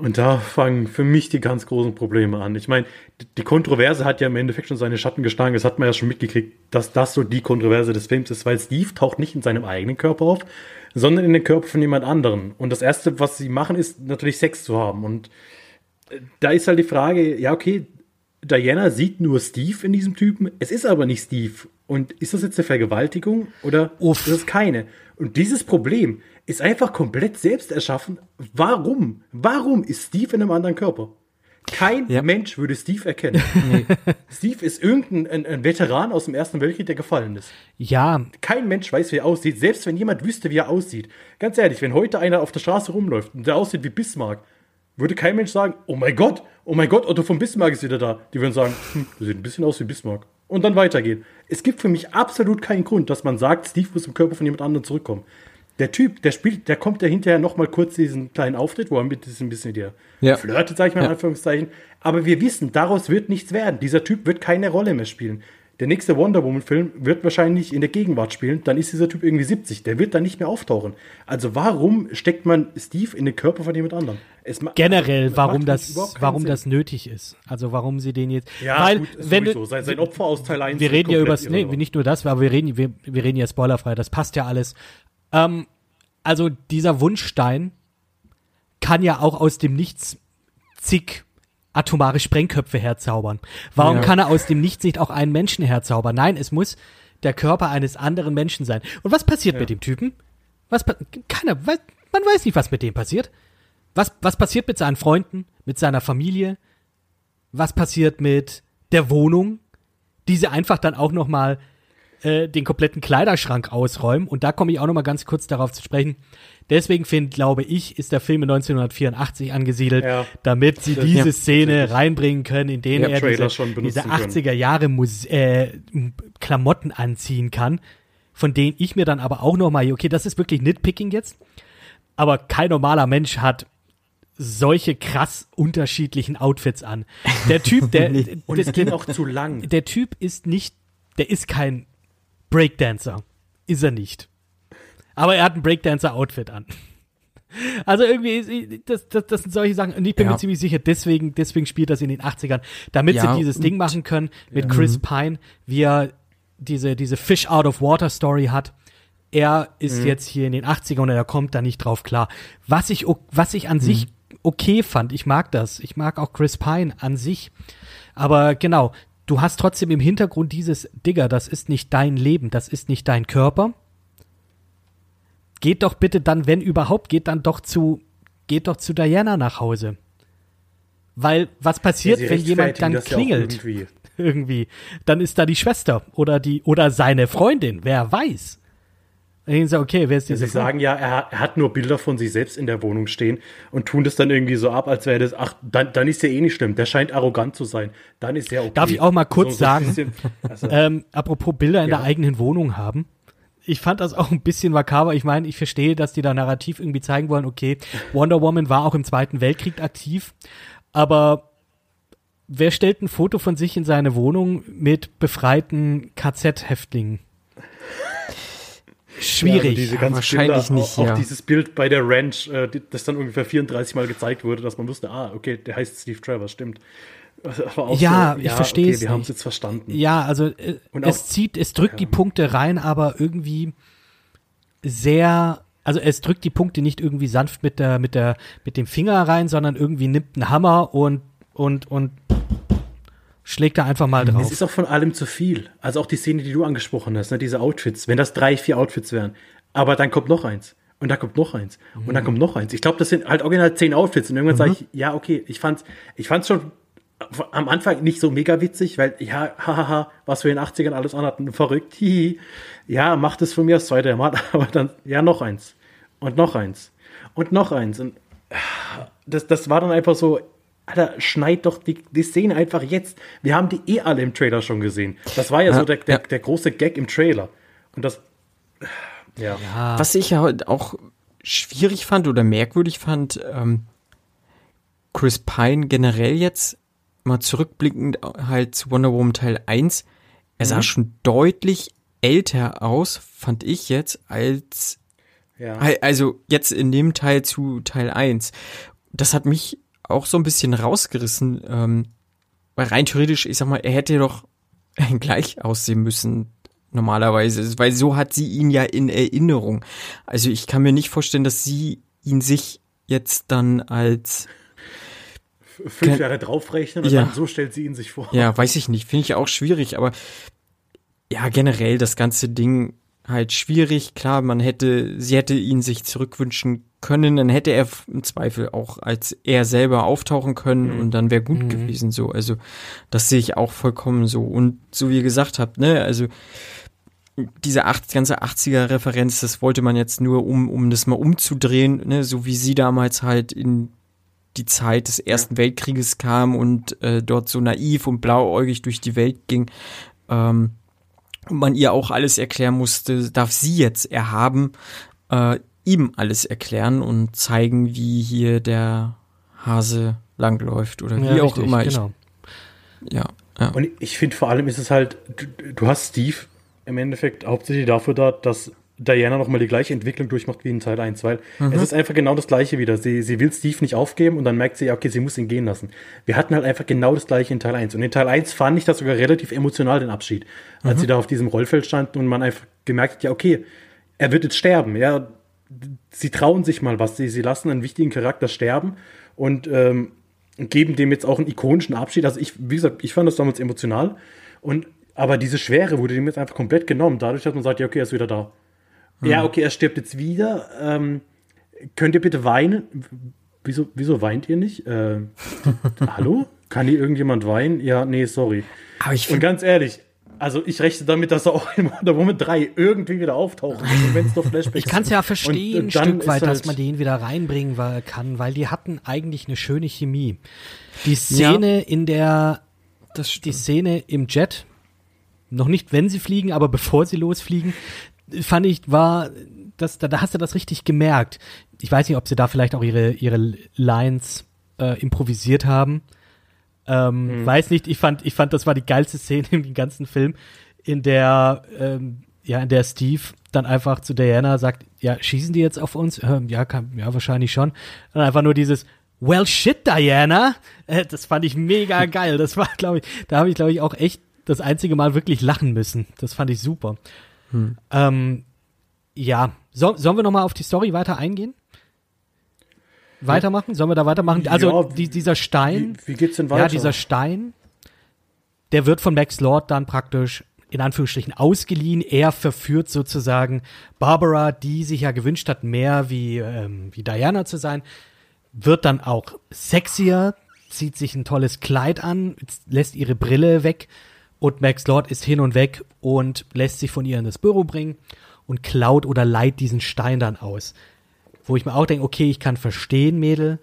Und da fangen für mich die ganz großen Probleme an. Ich meine, die Kontroverse hat ja im Endeffekt schon seine Schatten geschlagen. Das hat man ja schon mitgekriegt, dass das so die Kontroverse des Films ist, weil Steve taucht nicht in seinem eigenen Körper auf, sondern in den Körper von jemand anderem. Und das Erste, was sie machen, ist natürlich Sex zu haben. Und äh, da ist halt die Frage, ja, okay, Diana sieht nur Steve in diesem Typen, es ist aber nicht Steve. Und ist das jetzt eine Vergewaltigung oder Uff. ist es keine? Und dieses Problem ist einfach komplett selbst erschaffen. Warum? Warum ist Steve in einem anderen Körper? Kein Ja. Mensch würde Steve erkennen. Steve ist irgendein ein, ein Veteran aus dem Ersten Weltkrieg, der gefallen ist. Ja, Kein Mensch weiß, wie er aussieht, selbst wenn jemand wüsste, wie er aussieht. Ganz ehrlich, wenn heute einer auf der Straße rumläuft und der aussieht wie Bismarck, würde kein Mensch sagen, oh mein Gott, oh mein Gott, Otto von Bismarck ist wieder da. Die würden sagen, hm, der sieht ein bisschen aus wie Bismarck. Und dann weitergehen. Es gibt für mich absolut keinen Grund, dass man sagt, Steve muss im Körper von jemand anderem zurückkommen. Der Typ, der spielt, der kommt ja hinterher noch mal kurz diesen kleinen Auftritt, wo er mit diesem bisschen dir Ja. flirtet, sag ich mal in Anführungszeichen. Aber wir wissen, daraus wird nichts werden. Dieser Typ wird keine Rolle mehr spielen. Der nächste Wonder Woman-Film wird wahrscheinlich in der Gegenwart spielen. Dann ist dieser Typ irgendwie 70. Der wird dann nicht mehr auftauchen. Also warum steckt man Steve in den Körper von jemand anderem? Generell, es warum das, warum Sinn. das nötig ist. Also warum sie den jetzt. Ja, weil, gut, wenn du, sein, sein Opfer aus Teil 1 wir reden ja über nee, nicht nur das, aber wir reden, wir, wir reden ja spoilerfrei, das passt ja alles. Ähm, also dieser Wunschstein kann ja auch aus dem Nichts zig atomare Sprengköpfe herzaubern. Warum Ja. kann er aus dem Nichts nicht auch einen Menschen herzaubern? Nein, es muss der Körper eines anderen Menschen sein. Und was passiert mit dem Typen? Was keiner weiß, man weiß nicht, was mit dem passiert. Was, was passiert mit seinen Freunden, mit seiner Familie? Was passiert mit der Wohnung, die sie einfach dann auch noch mal äh, den kompletten Kleiderschrank ausräumen? Und da komme ich auch noch mal ganz kurz darauf zu sprechen. Deswegen finde, glaube ich, ist der Film in 1984 angesiedelt, Ja. damit sie diese Ja. Szene reinbringen können, in denen Ja, er diese, diese können. 80er Jahre Mus äh, Klamotten anziehen kann, von denen ich mir dann aber auch noch mal, okay, das ist wirklich Nitpicking jetzt, aber kein normaler Mensch hat solche krass unterschiedlichen Outfits an. Der Typ, der, Und es ging auch zu lang. der Typ ist nicht, der ist kein Breakdancer. Ist er nicht. Aber er hat ein Breakdancer-Outfit an. Also irgendwie, das, das, das sind solche Sachen, und ich bin Ja. mir ziemlich sicher, deswegen, deswegen spielt das in den 80ern, damit Ja, sie dieses Ding machen können mit Chris Pine, wie er diese, diese Fish out of Water Story hat, er ist jetzt hier in den 80ern und er kommt da nicht drauf klar. Was ich, was ich an sich okay fand, ich mag das. Ich mag auch Chris Pine an sich. Aber genau, du hast trotzdem im Hintergrund dieses, Digger, das ist nicht dein Leben, das ist nicht dein Körper. Geht doch bitte dann, wenn überhaupt, geht dann doch zu, geht doch zu Diana nach Hause. Weil, was passiert, Sie wenn jemand dann das ja klingelt? irgendwie. irgendwie. Dann ist da die Schwester oder die oder seine Freundin, wer weiß. Dann denken sie, okay, wer ist Sie diese Frau? sagen ja, er, er hat nur Bilder von sich selbst in der Wohnung stehen und tun das dann irgendwie so ab, als wäre das, ach, dann, dann ist ja eh nicht schlimm. Der scheint arrogant zu sein. Dann ist er okay. Darf ich auch mal kurz ein sagen, bisschen- also, Ähm, apropos Bilder in Ja. der eigenen Wohnung haben. Ich fand das auch ein bisschen makaber. Ich meine, ich verstehe, dass die da narrativ irgendwie zeigen wollen, okay, Wonder Woman war auch im Zweiten Weltkrieg aktiv, aber wer stellt ein Foto von sich in seine Wohnung mit befreiten KZ-Häftlingen? Ja, Schwierig. also diese ganzen wahrscheinlich Bilder, nicht, Auch, ja. auch dieses Bild bei der Ranch, äh, das dann ungefähr 34 Mal gezeigt wurde, dass man wusste, ah, okay, der heißt Steve Trevor, stimmt. Auch Ja, so, ich verstehe okay, es Wir haben es jetzt verstanden. Ja, also äh, Und es auch- zieht, es drückt die Punkte rein, aber irgendwie sehr, also es drückt die Punkte nicht irgendwie sanft mit der, mit der, mit dem Finger rein, sondern irgendwie nimmt einen Hammer und und und schlägt da einfach mal Es drauf. ist auch von allem zu viel. Also auch die Szene, die du angesprochen hast, ne, diese Outfits, wenn das drei, vier Outfits wären, aber dann kommt noch eins. Und da kommt noch eins. Und Mhm. dann kommt noch eins. Ich glaube, das sind halt original zehn Outfits. Und irgendwann sage ich, ja, okay, ich fand's, ich fand's schon am Anfang nicht so mega witzig, weil, ja, hahaha, was wir in den 80ern alles anhatten, verrückt, hihi. Ja, macht es von mir das zweite Mal, aber dann, ja, noch eins. Und noch eins. Und noch eins. Und das, das war dann einfach so, Alter, schneid doch die, die Szene einfach jetzt. Wir haben die eh alle im Trailer schon gesehen. Das war ja, Ja, so der, der, ja. der große Gag im Trailer. Und das, ja. Was ich ja halt auch schwierig fand oder merkwürdig fand, ähm, Chris Pine generell jetzt mal zurückblickend halt zu Wonder Woman Teil 1, er sah schon deutlich älter aus, fand ich jetzt, als ja. Al- Also jetzt in dem Teil zu Teil 1. Das hat mich auch so ein bisschen rausgerissen, ähm, weil rein theoretisch, ich sag mal, er hätte doch gleich aussehen müssen, normalerweise, weil so hat sie ihn ja in Erinnerung. Also ich kann mir nicht vorstellen, dass sie ihn sich jetzt dann als, Fünf Jahre draufrechnen und Ja. dann so stellt sie ihn sich vor. ja, weiß ich nicht, finde ich auch schwierig, aber ja, generell das ganze Ding halt schwierig. Klar, man hätte, sie hätte ihn sich zurückwünschen können, dann hätte er im Zweifel auch als er selber auftauchen können und dann wäre gut gewesen so. Also das sehe ich auch vollkommen so. Und so wie ihr gesagt habt, ne, also diese acht, ganze 80er-Referenz, das wollte man jetzt nur, um, um das mal umzudrehen, ne, so wie sie damals halt in die Zeit des Ersten Weltkrieges kam und äh, dort so naiv und blauäugig durch die Welt ging. Ähm, und man ihr auch alles erklären musste, darf sie jetzt erhaben, äh, ihm alles erklären und zeigen, wie hier der Hase langläuft oder wie Ja, auch richtig, immer. Genau. Ich, ja, ja. Und ich finde vor allem ist es halt, du, du hast Steve im Endeffekt hauptsächlich dafür da, dass Diana nochmal die gleiche Entwicklung durchmacht wie in Teil 1, weil Mhm. es ist einfach genau das gleiche wieder. Sie, sie will Steve nicht aufgeben und dann merkt sie, ja, okay, sie muss ihn gehen lassen. Wir hatten halt einfach genau das gleiche in Teil 1. Und in Teil 1 fand ich das sogar relativ emotional, den Abschied. Als Mhm. sie da auf diesem Rollfeld standen und man einfach gemerkt hat, ja, okay, er wird jetzt sterben, ja. Sie trauen sich mal was, sie, sie lassen einen wichtigen Charakter sterben und ähm, geben dem jetzt auch einen ikonischen Abschied. Also ich, wie gesagt, ich fand das damals emotional. Und aber diese Schwere wurde dem jetzt einfach komplett genommen, dadurch, dass man sagt, ja, okay, er ist wieder da. Ja, okay, er stirbt jetzt wieder. Ähm, könnt ihr bitte weinen? Wieso, wieso weint ihr nicht? Äh, hallo? Kann hier irgendjemand weinen? Ja, nee, sorry. Aber ich Und ganz ehrlich, also ich rechne damit, dass er auch in Wonder Woman 3 irgendwie wieder auftauchen wird, wenn es nur Flashbacks Ich kann es ja sind. verstehen, ein äh, Stück weit, ist dass halt- man den wieder reinbringen kann, weil die hatten eigentlich eine schöne Chemie. Die Szene in der, die. Szene im Jet, noch nicht wenn sie fliegen, aber bevor sie losfliegen, fand ich, war, das, da, da hast du das richtig gemerkt. Ich weiß nicht, ob sie da vielleicht auch ihre, ihre Lines äh, improvisiert haben. Ähm, Weiß nicht, ich fand, ich fand, das war die geilste Szene im ganzen Film, in der, ähm, ja, in der Steve dann einfach zu Diana sagt, ja, schießen die jetzt auf uns? Ähm, ja, kann, ja, wahrscheinlich schon. Und einfach nur dieses, well shit, Diana. Äh, das fand ich mega geil. Das war, glaube ich, da habe ich, glaube ich, auch echt das einzige Mal wirklich lachen müssen. Das fand ich super. Ähm, Ja, so, sollen wir noch mal auf die Story weiter eingehen? Weitermachen? Sollen wir da weitermachen? Also Ja, die, dieser Stein, Wie, wie geht's denn weiter? ja, dieser Stein, der wird von Max Lord dann praktisch in Anführungsstrichen ausgeliehen. Er verführt sozusagen Barbara, die sich ja gewünscht hat, mehr wie, ähm, wie Diana zu sein, wird dann auch sexier, zieht sich ein tolles Kleid an, lässt ihre Brille weg und Max Lord ist hin und weg und lässt sich von ihr in das Büro bringen und klaut oder leiht diesen Stein dann aus. Wo ich mir auch denke, okay, ich kann verstehen, Mädel,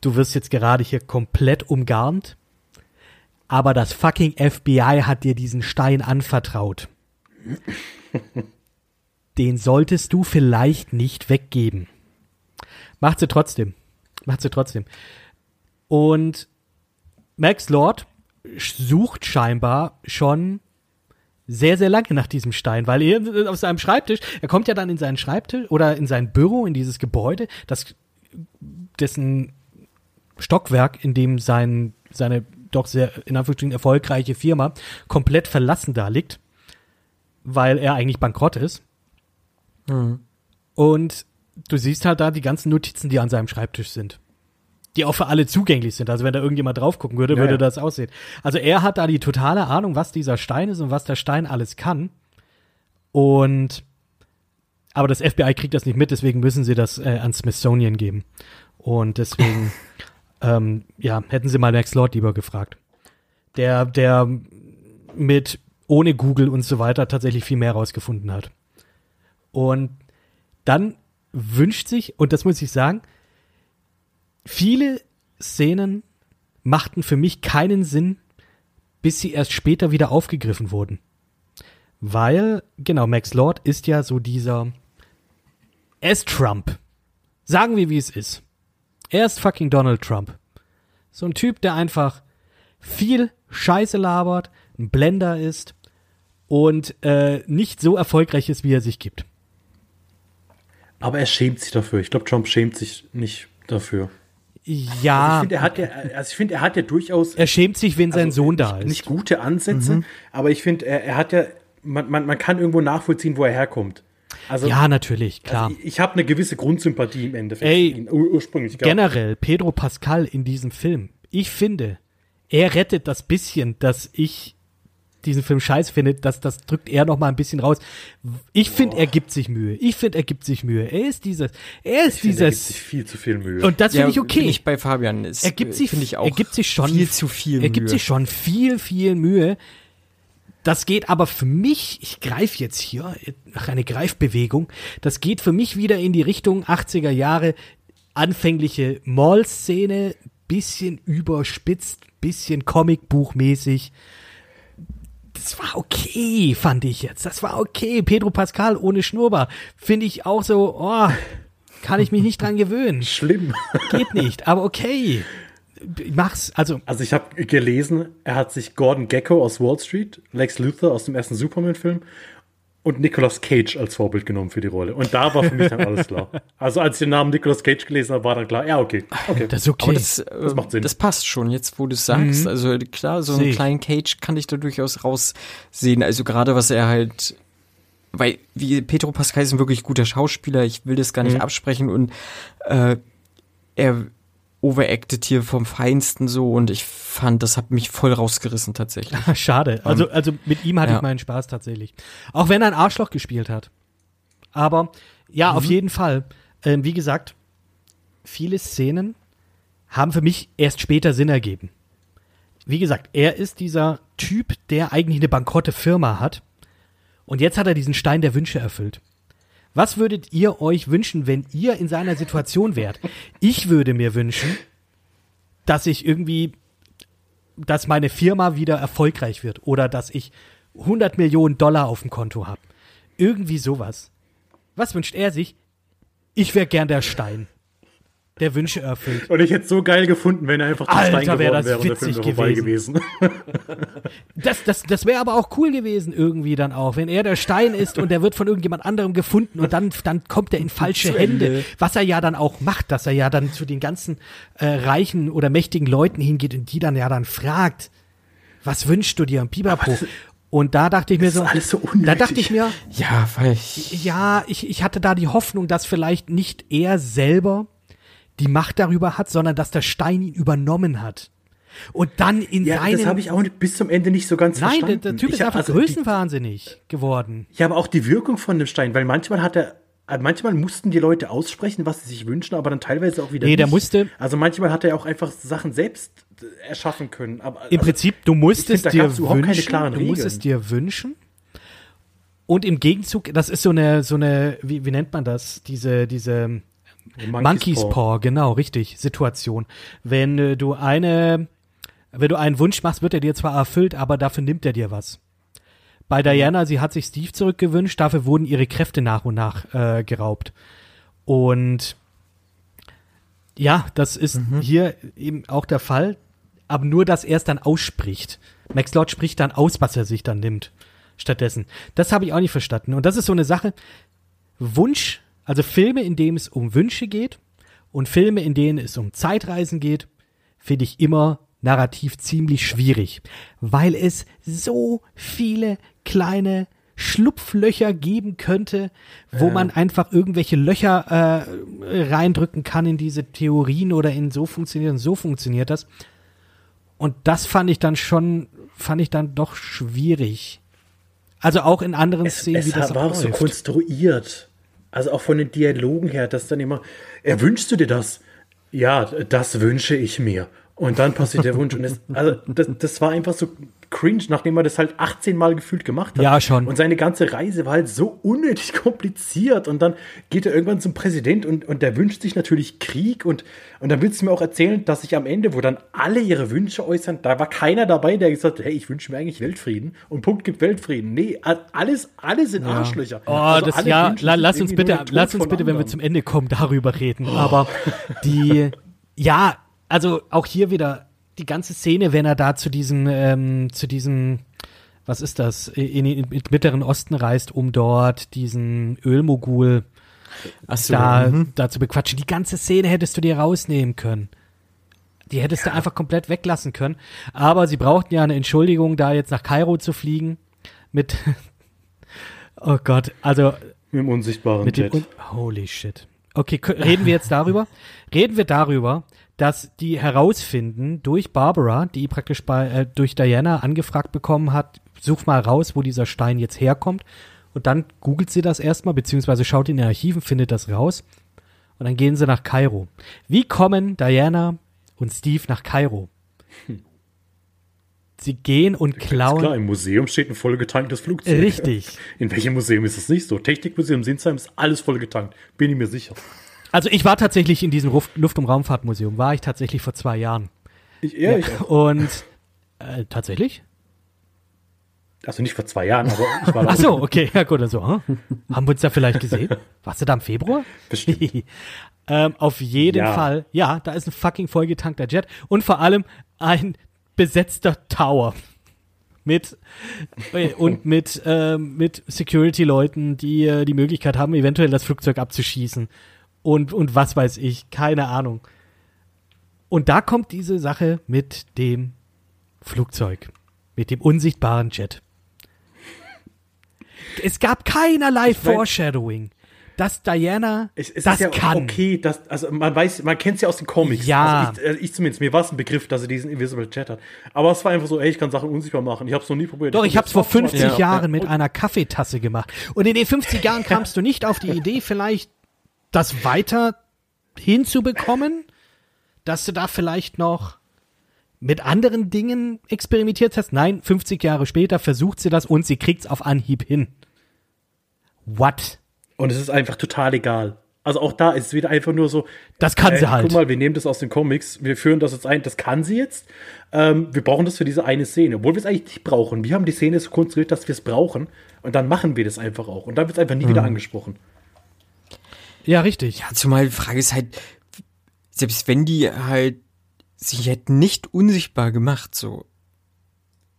du wirst jetzt gerade hier komplett umgarnt, aber das fucking FBI hat dir diesen Stein anvertraut. Den solltest du vielleicht nicht weggeben. Macht sie trotzdem. Macht sie trotzdem. Und Max Lord sucht scheinbar schon sehr, sehr lange nach diesem Stein, weil er auf seinem Schreibtisch, er kommt ja dann in seinen Schreibtisch oder in sein Büro, in dieses Gebäude, das, dessen Stockwerk, in dem sein, seine doch sehr, in Anführungsstrichen, erfolgreiche Firma komplett verlassen da liegt, weil er eigentlich bankrott ist. Und du siehst halt da die ganzen Notizen, die an seinem Schreibtisch sind. Die auch für alle zugänglich sind. Also wenn da irgendjemand drauf gucken würde, Ja, würde das aussehen. Also er hat da die totale Ahnung, was dieser Stein ist und was der Stein alles kann. Und aber das FBI kriegt das nicht mit, deswegen müssen sie das äh, an Smithsonian geben. Und deswegen, ähm, ja, hätten sie mal Max Lord lieber gefragt. Der, der mit ohne Google und so weiter tatsächlich viel mehr rausgefunden hat. Und dann wünscht sich, und das muss ich sagen, viele Szenen machten für mich keinen Sinn, bis sie erst später wieder aufgegriffen wurden. Weil, genau, Max Lord ist ja so dieser S-Trump. Sagen wir, wie es ist. Er ist fucking Donald Trump. So ein Typ, der einfach viel Scheiße labert, ein Blender ist und äh, nicht so erfolgreich ist, wie er sich gibt. Aber er schämt sich dafür. Ich glaube, Trump schämt sich nicht dafür. Ja, Ich finde, er hat ja, also ich finde, er hat ja durchaus er schämt sich, wenn sein also Sohn da nicht, ist. nicht gute Ansätze, aber ich finde, er, er hat ja, man, man, man kann irgendwo nachvollziehen, wo er herkommt. Also, ja, natürlich, klar. also ich, ich habe eine gewisse Grundsympathie im Endeffekt. Ey, ur ursprünglich. gehabt. Generell, Pedro Pascal in diesem Film, ich finde, er rettet das bisschen, dass ich diesen Film scheiße finde, das, das drückt er noch mal ein bisschen raus. Ich finde, er gibt sich Mühe. Ich finde, er gibt sich Mühe. Er ist dieses, er ist Ich finde, er gibt dieses, sich viel zu viel Mühe. und das finde ich Bin okay. ich bei Fabian. Ist, er gibt sich, finde ich auch er gibt sich schon viel zu viel Er gibt Mühe. sich schon viel, viel Mühe. Das geht aber für mich, ich greife jetzt hier nach einer Greifbewegung, das geht für mich wieder in die Richtung 80er Jahre, anfängliche Mall-Szene, bisschen überspitzt, bisschen Comicbuchmäßig. Das war okay, fand ich jetzt. Das war okay. Pedro Pascal ohne Schnurrbart. Finde ich auch so, oh, kann ich mich nicht dran gewöhnen. Schlimm. Geht nicht, aber okay. Mach's, also Also ich habe gelesen, er hat sich Gordon Gecko aus Wall Street, Lex Luthor aus dem ersten Superman-Film und Nicolas Cage als Vorbild genommen für die Rolle. Und da war für mich dann alles klar. Also als ich den Namen Nicolas Cage gelesen habe, war dann klar, ja, okay. okay. das ist okay. Aber das, das, macht Sinn. das passt schon, jetzt wo du es sagst. Also klar, so Seh einen ich. kleinen Cage kann ich da durchaus raussehen. Also gerade was er halt, weil wie Pedro Pascal ist ein wirklich guter Schauspieler, ich will das gar nicht absprechen und äh, er overacted hier vom Feinsten so und ich fand, das hat mich voll rausgerissen tatsächlich. Schade. Also, also mit ihm hatte ja. ich meinen Spaß tatsächlich. Auch wenn er ein Arschloch gespielt hat. Aber ja, auf jeden Fall. Ähm, wie gesagt, viele Szenen haben für mich erst später Sinn ergeben. Wie gesagt, er ist dieser Typ, der eigentlich eine bankrotte Firma hat. Und jetzt hat er diesen Stein der Wünsche erfüllt. Was würdet ihr euch wünschen, wenn ihr in seiner Situation wärt? Ich würde mir wünschen, dass ich irgendwie dass meine Firma wieder erfolgreich wird oder dass ich 100 Millionen Dollar auf dem Konto habe. Irgendwie sowas. Was wünscht er sich? Ich wäre gern der Stein, der Wünsche erfüllt. Und ich hätte es so geil gefunden, wenn er einfach der Alter, Stein wär geworden das wäre und der Film vorbei gewesen. Das, das, das wäre aber auch cool gewesen irgendwie dann auch, wenn er der Stein ist und der wird von irgendjemand anderem gefunden und dann, dann kommt er in falsche Zu Hände. Was er ja dann auch macht, dass er ja dann zu den ganzen äh, reichen oder mächtigen Leuten hingeht und die dann ja dann fragt, was wünschst du dir? Und Pipapo. Und da dachte ich mir Das so, ist alles so unnötig. da dachte ich mir, Ja, weil ich, ja, ich, ich hatte da die Hoffnung, dass vielleicht nicht er selber die Macht darüber hat, sondern dass der Stein ihn übernommen hat. Und dann in Ja, seinen. das habe ich auch bis zum Ende nicht so ganz Nein, der, verstanden. der Typ Ich ist einfach also größenwahnsinnig geworden. Ja, aber auch die Wirkung von dem Stein, weil manchmal hat er, äh, manchmal mussten die Leute aussprechen, was sie sich wünschen, aber dann teilweise auch wieder Nee, nicht. der musste- Also manchmal hat er auch einfach Sachen selbst äh, erschaffen können. Aber, Im also, Prinzip, du musst ich es find, dir gab's überhaupt keine wünschen. klaren du musst Regeln. es dir wünschen. Und im Gegenzug, das ist so eine, so eine, wie, wie nennt man das? Diese, diese Monkey's, Paw. genau, richtig, Situation. Wenn äh, du eine, wenn du einen Wunsch machst, wird er dir zwar erfüllt, aber dafür nimmt er dir was. Bei Diana, sie hat sich Steve zurückgewünscht, dafür wurden ihre Kräfte nach und nach äh, geraubt. Und ja, das ist hier eben auch der Fall, aber nur, dass er es dann ausspricht. Max Lord spricht dann aus, was er sich dann nimmt. Stattdessen. Das habe ich auch nicht verstanden. Und das ist so eine Sache. Wunsch, also Filme, in denen es um Wünsche geht und Filme, in denen es um Zeitreisen geht, finde ich immer narrativ ziemlich schwierig, weil es so viele kleine Schlupflöcher geben könnte, wo man einfach irgendwelche Löcher äh, reindrücken kann in diese Theorien oder in so funktioniert und so funktioniert das. Und das fand ich dann schon, fand ich dann doch schwierig. Also auch in anderen Es, Szenen, es wie das war auch so läuft. konstruiert. Also auch von den Dialogen her, dass dann immer, er wünschst du dir das? Ja, das wünsche ich mir. Und dann passiert der Wunsch. Und es, also das, das war einfach so cringe, nachdem er das halt 18 Mal gefühlt gemacht hat. Ja, schon. Und seine ganze Reise war halt so unnötig kompliziert. Und dann geht er irgendwann zum Präsident und, und der wünscht sich natürlich Krieg. Und, und dann willst du mir auch erzählen, dass sich am Ende, wo dann alle ihre Wünsche äußern, da war keiner dabei, der gesagt hat, hey, ich wünsche mir eigentlich Weltfrieden. Und Punkt gibt Weltfrieden. Nee, alles, alle sind Arschlöcher. Oh, Also das ja, sich lass uns bitte, lass uns bitte, wenn wir zum Ende kommen, darüber reden. Aber die, ja, also auch hier wieder die ganze Szene, wenn er da zu diesem, ähm, zu diesem, was ist das, in den Mittleren Osten reist, um dort diesen Ölmogul so, da, mhm. da zu bequatschen. Die ganze Szene hättest du dir rausnehmen können. Die hättest du einfach komplett weglassen können. Aber sie brauchten ja eine Entschuldigung, da jetzt nach Kairo zu fliegen. Mit, oh Gott, also Mit dem unsichtbaren mit dem Holy shit. Okay, reden wir jetzt darüber? Reden wir darüber, dass die herausfinden durch Barbara, die praktisch bei äh, durch Diana angefragt bekommen hat, such mal raus, wo dieser Stein jetzt herkommt. Und dann googelt sie das erstmal, beziehungsweise schaut in den Archiven, findet das raus. Und dann gehen sie nach Kairo. Wie kommen Diana und Steve nach Kairo? Sie gehen und Ganz klauen. klar, im Museum steht ein vollgetanktes Flugzeug. Richtig. In welchem Museum ist es nicht so? Technikmuseum Sinsheim ist alles vollgetankt. Bin ich mir sicher. Also ich war tatsächlich in diesem Luft- und Raumfahrtmuseum, war ich tatsächlich vor zwei Jahren. Ich, ja, Ich, auch. Und äh, tatsächlich? also nicht vor zwei Jahren, aber ich war da Ach so, okay, ja gut, also hm? haben wir uns da vielleicht gesehen? Warst du da im Februar? Bestimmt. ähm, auf jeden Ja. Fall, ja, da ist ein fucking vollgetankter Jet und vor allem ein besetzter Tower mit äh, und mit ähm, mit Security-Leuten, die äh, die Möglichkeit haben, eventuell das Flugzeug abzuschießen und und was weiß ich, keine Ahnung. Und da kommt diese Sache mit dem Flugzeug, mit dem unsichtbaren Jet. Es gab keinerlei mein- Foreshadowing, dass Diana Es, es das ist ja kann. okay, dass, also man weiß, man kennt es ja aus den Comics. Ja. Also ich, äh, ich zumindest, mir war es ein Begriff, dass er diesen Invisible Jet hat. Aber es war einfach so, ey, ich kann Sachen unsichtbar machen. Ich habe es noch nie probiert. Doch, ich habe es vor 50 Ja. Jahren mit einer Kaffeetasse gemacht. Und in den 50 Jahren kamst du nicht auf die Idee, vielleicht das weiter hinzubekommen, dass du da vielleicht noch mit anderen Dingen experimentiert hast. Nein, 50 Jahre später versucht sie das und sie kriegt's auf Anhieb hin. What? Und es ist einfach total egal. Also auch da ist es wieder einfach nur so. Das kann sie halt. Guck mal, wir nehmen das aus den Comics, wir führen das jetzt ein, das kann sie jetzt. Ähm, wir brauchen das für diese eine Szene, obwohl wir es eigentlich nicht brauchen. Wir haben die Szene so konstruiert, dass wir es brauchen und dann machen wir das einfach auch. Und dann wird es einfach nie Mhm. wieder angesprochen. Ja, richtig. Ja, zumal die Frage ist halt, selbst wenn die halt sich hätten nicht unsichtbar gemacht, so.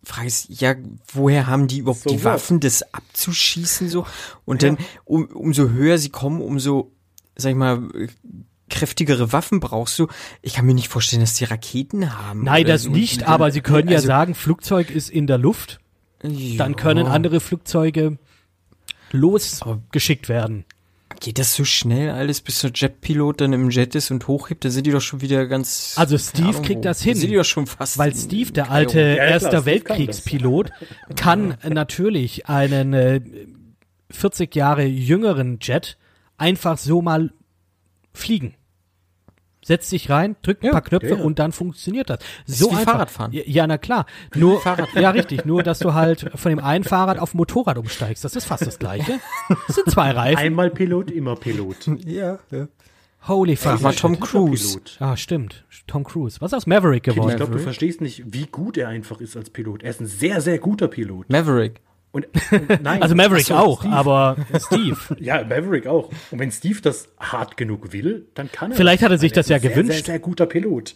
Frage ist, ja, woher haben die überhaupt So die what? Waffen, das abzuschießen, so? Und dann, um, umso höher sie kommen, umso, sag ich mal, kräftigere Waffen brauchst du. Ich kann mir nicht vorstellen, dass die Raketen haben. Nein, das so. nicht, aber sie können ja also- sagen, Flugzeug ist in der Luft. dann können andere Flugzeuge losgeschickt werden. Geht das so schnell alles, bis der Jetpilot dann im Jet ist und hochhebt? Da sind die doch schon wieder ganz. Also Steve Ahnung kriegt das hin, Da sind die doch schon fast. Weil Steve, der alte Ja, Erster Steve kann Weltkriegspilot, kann natürlich einen äh, 40 Jahre jüngeren Jet einfach so mal fliegen. Setzt sich rein, drückt ein Ja, paar Knöpfe ja, und dann funktioniert das. So wie einfach. Fahrradfahren. Ja, Ja, na klar. Nur, ja, richtig. Nur, dass du halt von dem einen Fahrrad auf ein Motorrad umsteigst. Das ist fast das Gleiche. Das sind zwei Reifen. Einmal Pilot, immer Pilot. Ja, ja. Holy fuck. Mal Tom Cruise. Ah, stimmt. Tom Cruise. Was ist aus Maverick Ich geworden? glaube, du verstehst nicht, wie gut er einfach ist als Pilot. Er ist ein sehr, sehr guter Pilot. Maverick. Und, und nein, Also Maverick so, auch, Steve. aber Steve. Ja, Maverick auch. Und wenn Steve das hart genug will, dann kann er. Vielleicht hat er sich das ja ein gewünscht. Sehr, sehr, sehr guter Pilot.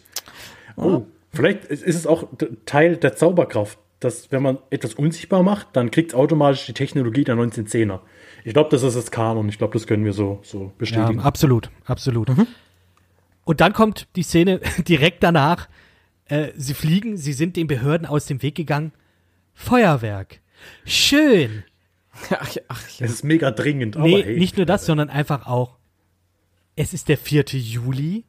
Oh, vielleicht ist es auch Teil der Zauberkraft, dass wenn man etwas unsichtbar macht, dann kriegt es automatisch die Technologie der 1910er. Ich glaube, das ist das Kanon. Ich glaube, das können wir so, so Ja, bestätigen. absolut, absolut. Und dann kommt die Szene direkt danach. Äh, sie fliegen, sie sind den Behörden aus dem Weg gegangen. Feuerwerk. Schön. Ach, ja, ach, ja. Es ist mega dringend. Aber Nee, hey, nicht nur das, sondern einfach auch. Es ist der 4. Juli.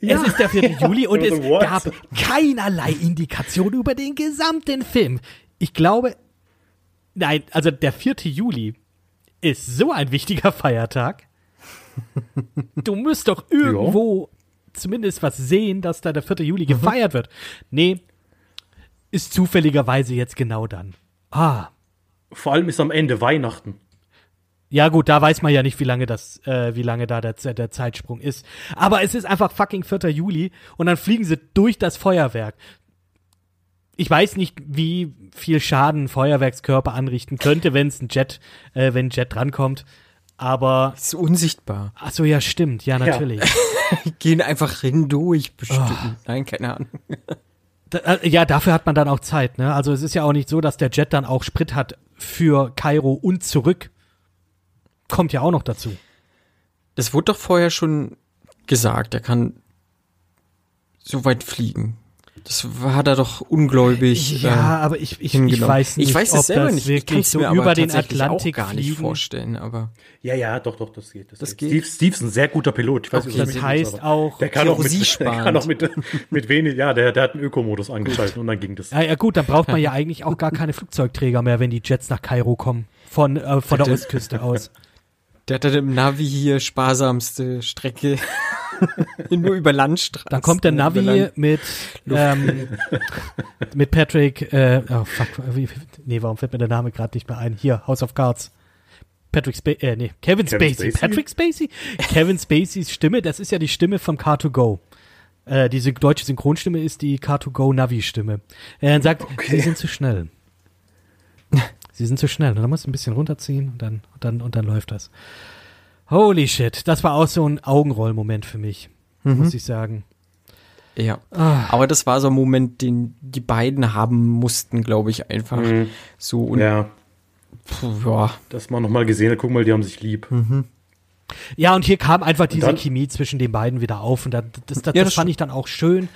Ja. Es ist der 4. Juli und es what? gab keinerlei Indikation über den gesamten Film. Ich glaube, nein, also der 4. Juli ist so ein wichtiger Feiertag. Du musst doch irgendwo zumindest was sehen, dass da der 4. Juli gefeiert wird. Nee, ist zufälligerweise jetzt genau dann. Ah, Vor allem ist am Ende Weihnachten. Ja, gut, da weiß man ja nicht, wie lange das, äh, wie lange da der, der Zeitsprung ist. Aber es ist einfach fucking 4. Juli und dann fliegen sie durch das Feuerwerk. Ich weiß nicht, wie viel Schaden ein Feuerwerkskörper anrichten könnte, wenn es ein Jet, äh, wenn ein Jet drankommt. Aber, Ist unsichtbar. ach so, ja, stimmt, ja, natürlich. Die gehen einfach hindurch bestimmt. Oh. Nein, keine Ahnung. Äh, ja, dafür hat man dann auch Zeit, ne? Also es ist ja auch nicht so, dass der Jet dann auch Sprit hat für Kairo und zurück. Kommt ja auch noch dazu. Das wurde doch vorher schon gesagt. Er kann so weit fliegen. Das war da doch ungläubig. Ja, äh, aber ich, ich, ich weiß nicht, ich weiß ob es selber das nicht. Ich wirklich kann's so mir aber über den tatsächlich Atlantik auch gar nicht fliegen. vorstellen. Aber Ja, ja, doch, doch, das geht. Das, Das geht. geht? Steve, Steve ist ein sehr guter Pilot. Ich weiß nicht, Das heißt ist, auch, der kann auch mit, der kann auch mit, mit wenig, ja, der, der hat einen Ökomodus angeschaltet und dann ging das. ja, ja gut, dann braucht man ja eigentlich auch gar keine Flugzeugträger mehr, wenn die Jets nach Kairo kommen. Von, äh, von der. Ostküste aus. der hat dann im Navi hier sparsamste Strecke. Nur über Landstraßen. Dann kommt der Navi mit, ähm, mit Patrick, äh, oh fuck, wie, nee, warum fällt mir der Name gerade nicht mehr ein? Hier, House of Cards. Patrick Spacey, äh, nee, Kevin, Kevin Spacey. Spacey? Patrick Spacey? Kevin Spaceys Stimme, das ist ja die Stimme von Car2Go. Äh, diese deutsche Synchronstimme ist die Car2Go Navi-Stimme. Er sagt, Sie sind zu schnell. Sie sind zu schnell. Und dann musst du ein bisschen runterziehen und dann, und dann, und dann läuft das. Holy shit. Das war auch so ein Augenrollmoment für mich, muss ich sagen. Ja. Ah. Aber das war so ein Moment, den die beiden haben mussten, glaube ich, einfach. So und Ja, puh, ja. das mal nochmal gesehen hat. Guck mal, die haben sich lieb. Ja, und hier kam einfach diese dann- Chemie zwischen den beiden wieder auf und das, das, das, Ja, das das fand ich dann auch schön.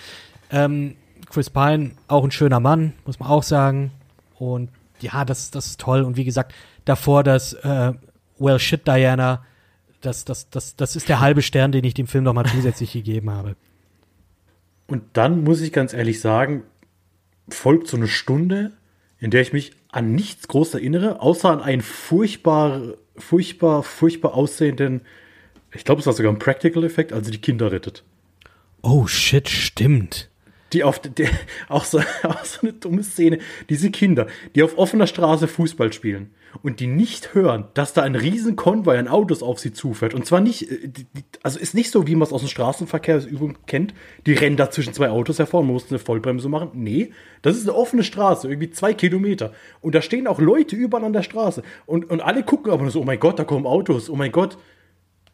Ähm, Chris Pine, auch ein schöner Mann, muss man auch sagen. Und ja, das, das ist toll. Und wie gesagt, davor das äh, Well Shit Diana, das, das, das, das ist der halbe Stern, den ich dem Film nochmal zusätzlich gegeben habe. Und dann muss ich ganz ehrlich sagen, folgt so eine Stunde, in der ich mich an nichts groß erinnere, außer an einen furchtbar, furchtbar, furchtbar aussehenden, ich glaube, es war sogar ein Practical-Effekt, also die Kinder rettet. Oh shit, stimmt. Die auf der, auch, so, auch so eine dumme Szene. Diese Kinder, die auf offener Straße Fußball spielen und die nicht hören, dass da ein riesen Konvoi an Autos auf sie zufährt. Und zwar nicht, äh, also ist nicht so, wie man es aus dem Straßenverkehrsübung kennt. Die rennen da zwischen zwei Autos hervor und man muss eine Vollbremse machen. Nee, das ist eine offene Straße, irgendwie zwei Kilometer. Und da stehen auch Leute überall an der Straße. Und, und alle gucken aber nur so, oh mein Gott, da kommen Autos, oh mein Gott.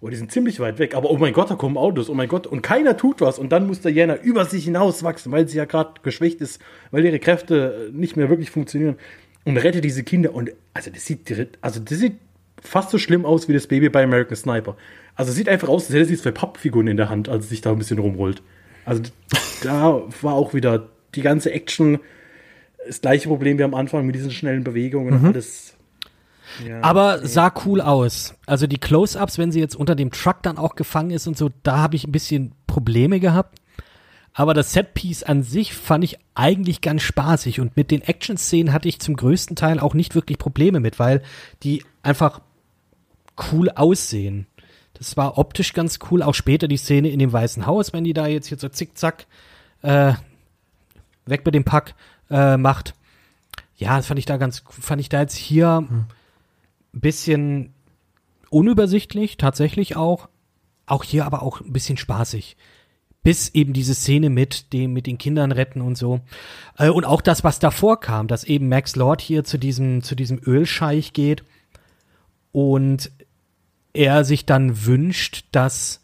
Oh, die sind ziemlich weit weg, aber oh mein Gott, da kommen Autos, oh mein Gott. Und keiner tut was. Und dann muss der Jana über sich hinauswachsen, weil sie ja gerade geschwächt ist, weil ihre Kräfte nicht mehr wirklich funktionieren. Und rettet diese Kinder. Und also das sieht, also das sieht fast so schlimm aus wie das Baby bei American Sniper. Also sieht einfach aus, als hätte sie zwei Pappfiguren in der Hand, als es sich da ein bisschen rumrollt. Also da war auch wieder die ganze Action das gleiche Problem wie am Anfang mit diesen schnellen Bewegungen und alles. Ja. Aber sah cool aus. Also die Close-ups, wenn sie jetzt unter dem Truck dann auch gefangen ist und so, da habe ich ein bisschen Probleme gehabt. Aber das Setpiece an sich fand ich eigentlich ganz spaßig und mit den Action-Szenen hatte ich zum größten Teil auch nicht wirklich Probleme mit, weil die einfach cool aussehen. Das war optisch ganz cool. Auch später die Szene in dem Weißen Haus, wenn die da jetzt hier so zickzack äh, weg mit dem Pack äh, macht. Ja, das fand ich da ganz, fand ich da jetzt hier ein bisschen unübersichtlich, tatsächlich auch. Auch hier aber auch ein bisschen spaßig. Bis eben diese Szene mit dem, mit den Kindern retten und so. Äh, und auch das, was davor kam, dass eben Max Lord hier zu diesem, zu diesem Ölscheich geht und er sich dann wünscht, dass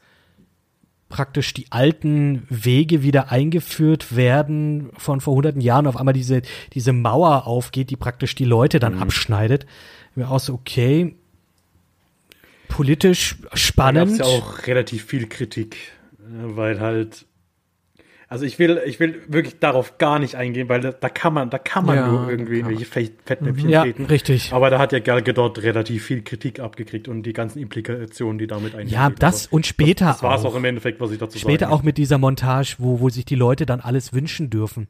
praktisch die alten Wege wieder eingeführt werden von vor hunderten Jahren. Auf einmal diese, diese Mauer aufgeht, die praktisch die Leute dann Mhm. abschneidet. Mir auch so, okay, politisch Da gab spannend. es ja auch relativ viel Kritik, äh, weil halt. Also ich will, ich will wirklich darauf gar nicht eingehen, weil da, da kann man, da kann man Ja, nur irgendwie man. welche Fe- Fettnäpfchen ja, treten. richtig. Aber da hat ja Gal Gadot relativ viel Kritik abgekriegt und die ganzen Implikationen, die damit einhergehen. Ja, das Aber und später Das, das war es auch. im Endeffekt, was ich dazu Später sagen auch mit dieser Montage, wo, wo sich die Leute dann alles wünschen dürfen.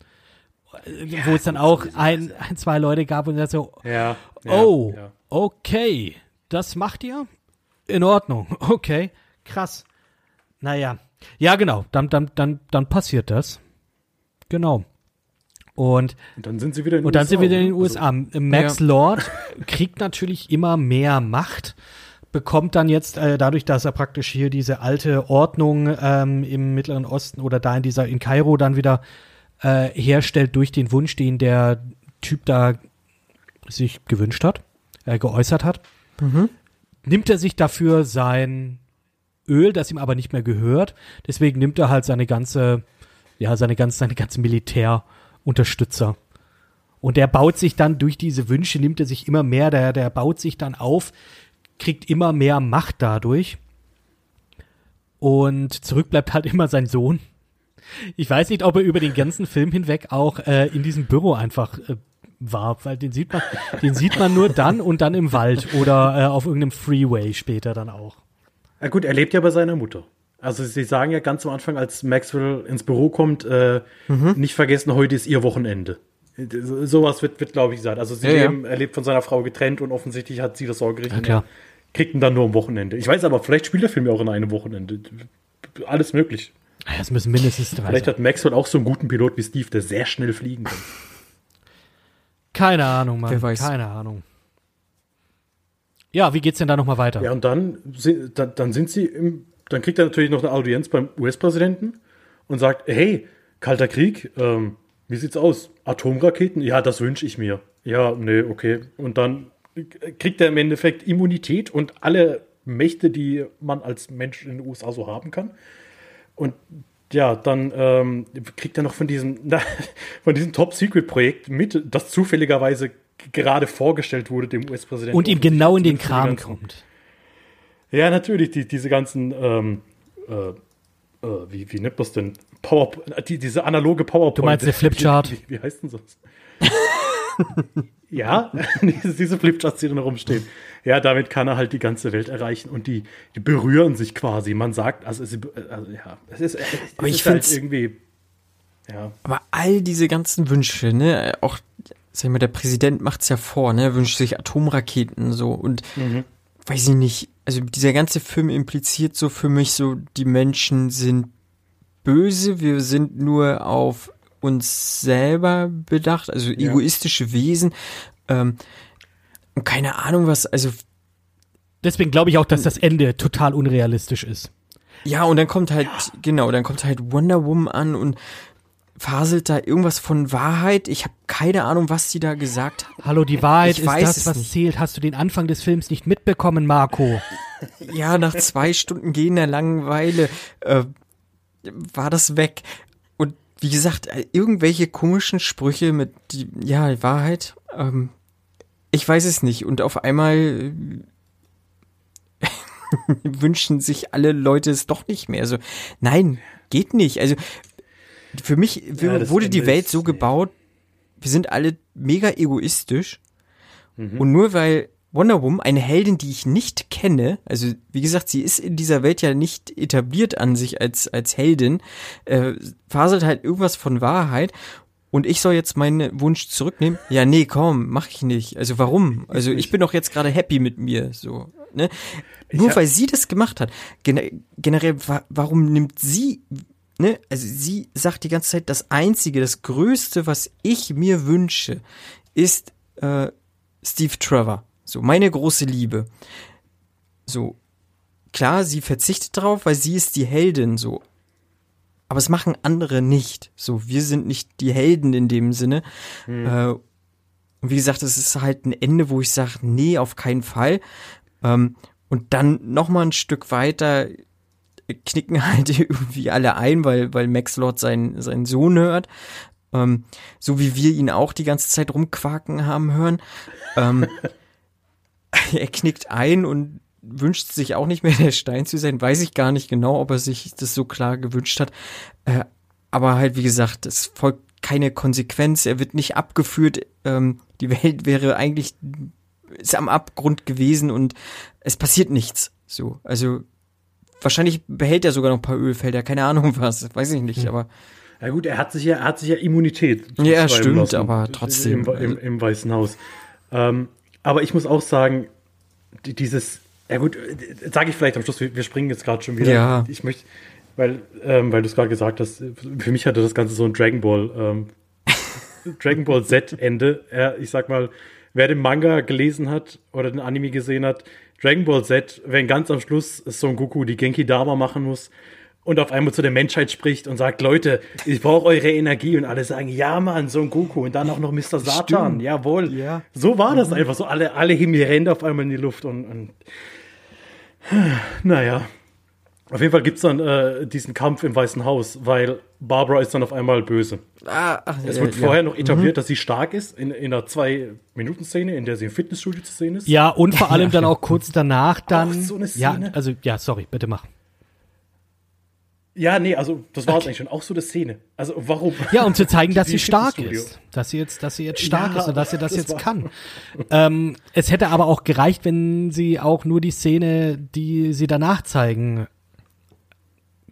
Äh, wo es dann auch ein, ein, zwei Leute gab und so, Ja. ja oh, Ja. okay, das macht ihr? In Ordnung, okay, krass. Naja, ja genau, dann, dann, dann, dann passiert das. Genau. Und, Und dann sind sie wieder in den und dann sind wir wieder in den oder? Also, USA. Max Ja. Lord kriegt natürlich immer mehr Macht, bekommt dann jetzt, äh, dadurch, dass er praktisch hier diese alte Ordnung ähm, im Mittleren Osten oder da in dieser, in Kairo dann wieder äh, herstellt durch den Wunsch, den der Typ da sich gewünscht hat, äh, geäußert hat, nimmt er sich dafür sein Öl, das ihm aber nicht mehr gehört. Deswegen nimmt er halt seine ganze, ja, seine ganze, seine ganze Militärunterstützer. Und der baut sich dann durch diese Wünsche, nimmt er sich immer mehr, der, der baut sich dann auf, kriegt immer mehr Macht dadurch. Und zurück bleibt halt immer sein Sohn. Ich weiß nicht, ob er über den ganzen Film hinweg auch äh, in diesem Büro einfach äh, war, weil den sieht man, den sieht man nur dann und dann im Wald oder äh, auf irgendeinem Freeway später dann auch. Ja gut, er lebt ja bei seiner Mutter. Also sie sagen ja ganz am Anfang, als Maxwell ins Büro kommt, äh, Mhm. nicht vergessen, heute ist ihr Wochenende. So- Sowas wird, wird glaube ich, gesagt. Also sie Ja, ja. leben, er lebt von seiner Frau getrennt und offensichtlich hat sie das Sorgerecht. Ja, klar. Kriegt ihn dann nur am Wochenende. Ich weiß aber, vielleicht spielt der Film ja auch in einem Wochenende. Alles möglich. Ja, Es müssen mindestens drei Vielleicht sein. hat Maxwell auch so einen guten Pilot wie Steve, der sehr schnell fliegen kann. Keine Ahnung, Mann. Wer weiß. Keine Ahnung. Ja, wie geht's denn da nochmal weiter? Ja, und dann, sind- dann, dann sind sie im, dann kriegt er natürlich noch eine Audienz beim US-Präsidenten und sagt, hey, kalter Krieg, ähm, wie sieht's aus? Atomraketen? Ja, das wünsche ich mir. Ja, nee, okay. Und dann kriegt er im Endeffekt Immunität und alle Mächte, die man als Mensch in den USA so haben kann. Und ja, dann ähm, kriegt er noch von diesem, na, von diesem Top-Secret-Projekt mit, das zufälligerweise gerade vorgestellt wurde, dem US-Präsidenten. Und ihm genau in den Kram kommt. ja, natürlich, die, diese ganzen, ähm, äh, äh, wie, wie nennt man es denn? Power, die, diese analoge PowerPoint. Du meinst der Flipchart? Wie, wie heißt denn das? ja, diese, diese Flipcharts, die da rumstehen. Ja, damit kann er halt die ganze Welt erreichen und die, die berühren sich quasi. Man sagt, also, es, also ja, es ist, es Aber ich ist halt find's- irgendwie, ja. Aber all diese ganzen Wünsche, ne, auch, sag ich mal, der Präsident macht's ja vor, ne, wünscht sich Atomraketen so und weiß ich nicht, also dieser ganze Film impliziert so für mich so, die Menschen sind böse, wir sind nur auf uns selber bedacht, also egoistische Wesen, ähm, und keine Ahnung was, also Deswegen glaube ich auch, dass das Ende total unrealistisch ist. Ja, und dann kommt halt, genau, dann kommt halt Wonder Woman an und faselt da irgendwas von Wahrheit. Ich habe keine Ahnung, was die da gesagt hat. Hallo, die Wahrheit Ich ist das, was nicht. zählt. Hast du den Anfang des Films nicht mitbekommen, Marco? Ja, nach zwei Stunden gehender Langeweile äh, war das weg. Und wie gesagt, äh, irgendwelche komischen Sprüche mit, die, ja, Wahrheit, ähm, ich weiß es nicht. Und auf einmal äh, wünschen sich alle Leute es doch nicht mehr. Also, nein, geht nicht. Also, für mich Ja, das wurde die Welt so gebaut, wir sind alle mega egoistisch. Und nur weil Wonder Woman, eine Heldin, die ich nicht kenne, also wie gesagt, sie ist in dieser Welt ja nicht etabliert an sich als, als Heldin, äh, faselt halt irgendwas von Wahrheit und ich soll jetzt meinen Wunsch zurücknehmen? Ja, nee, komm, mach ich nicht. Also warum? Also ich bin doch jetzt gerade happy mit mir, so, ne? Nur weil sie das gemacht hat. Gen generell, wa warum nimmt sie, ne? Also sie sagt die ganze Zeit, das einzige, das größte, was ich mir wünsche, ist äh, Steve Trevor. So, meine große Liebe. So, klar, sie verzichtet darauf, weil sie ist die Heldin, so. Aber es machen andere nicht. So, wir sind nicht die Helden in dem Sinne. Äh, und wie gesagt, es ist halt ein Ende, wo ich sage, nee, auf keinen Fall. Ähm, und dann noch mal ein Stück weiter knicken halt irgendwie alle ein, weil, weil Max Lord seinen, seinen Sohn hört. Ähm, so wie wir ihn auch die ganze Zeit rumquaken haben hören. Ähm, er knickt ein und wünscht sich auch nicht mehr der Stein zu sein. Weiß ich gar nicht genau, ob er sich das so klar gewünscht hat. Äh, aber halt, wie gesagt, es folgt keine Konsequenz. Er wird nicht abgeführt. Ähm, die Welt wäre eigentlich ist am Abgrund gewesen und es passiert nichts. So, also wahrscheinlich behält er sogar noch ein paar Ölfelder. Keine Ahnung was, weiß ich nicht. Aber Ja gut, er hat sich ja, er hat sich ja Immunität. Ja, stimmt, lassen. aber trotzdem. Im, im, im Weißen Haus. Ähm, aber ich muss auch sagen, die- dieses, ja gut, sage ich vielleicht am Schluss, wir, springen jetzt gerade schon wieder. Ja. Ich möchte, weil, ähm, weil du es gerade gesagt hast, für mich hatte das Ganze so ein Dragon Ball, ähm, Dragon Ball Z-Ende. Ja, ich sag mal, wer den Manga gelesen hat oder den Anime gesehen hat, Dragon Ball Z, wenn ganz am Schluss Son Goku die Genki Dama machen muss und auf einmal zu der Menschheit spricht und sagt, Leute, ich brauche eure Energie und alle sagen, ja Mann, Son Goku und dann auch noch Mr. Satan, jawohl. Ja. So war das einfach so, alle, alle heben die Hände auf einmal in die Luft und, und naja. Auf jeden Fall gibt's dann äh, diesen Kampf im Weißen Haus, weil Barbara ist dann auf einmal böse. ah, ach, Es ja, wird ja. vorher noch etabliert, dass sie stark ist, in, in einer Zwei-Minuten-Szene, in der sie im Fitnessstudio zu sehen ist. Ja, und vor allem dann auch kurz danach dann. so eine ja, Szene. also, ja, sorry, bitte mach. Ja, nee, also das war es eigentlich schon. Auch so eine Szene. Also warum? Ja, um zu zeigen, dass sie stark ist. Dass sie jetzt, dass sie jetzt stark Ja, ist und dass sie das, das jetzt war- kann. ähm, es hätte aber auch gereicht, wenn sie auch nur die Szene, die sie danach zeigen,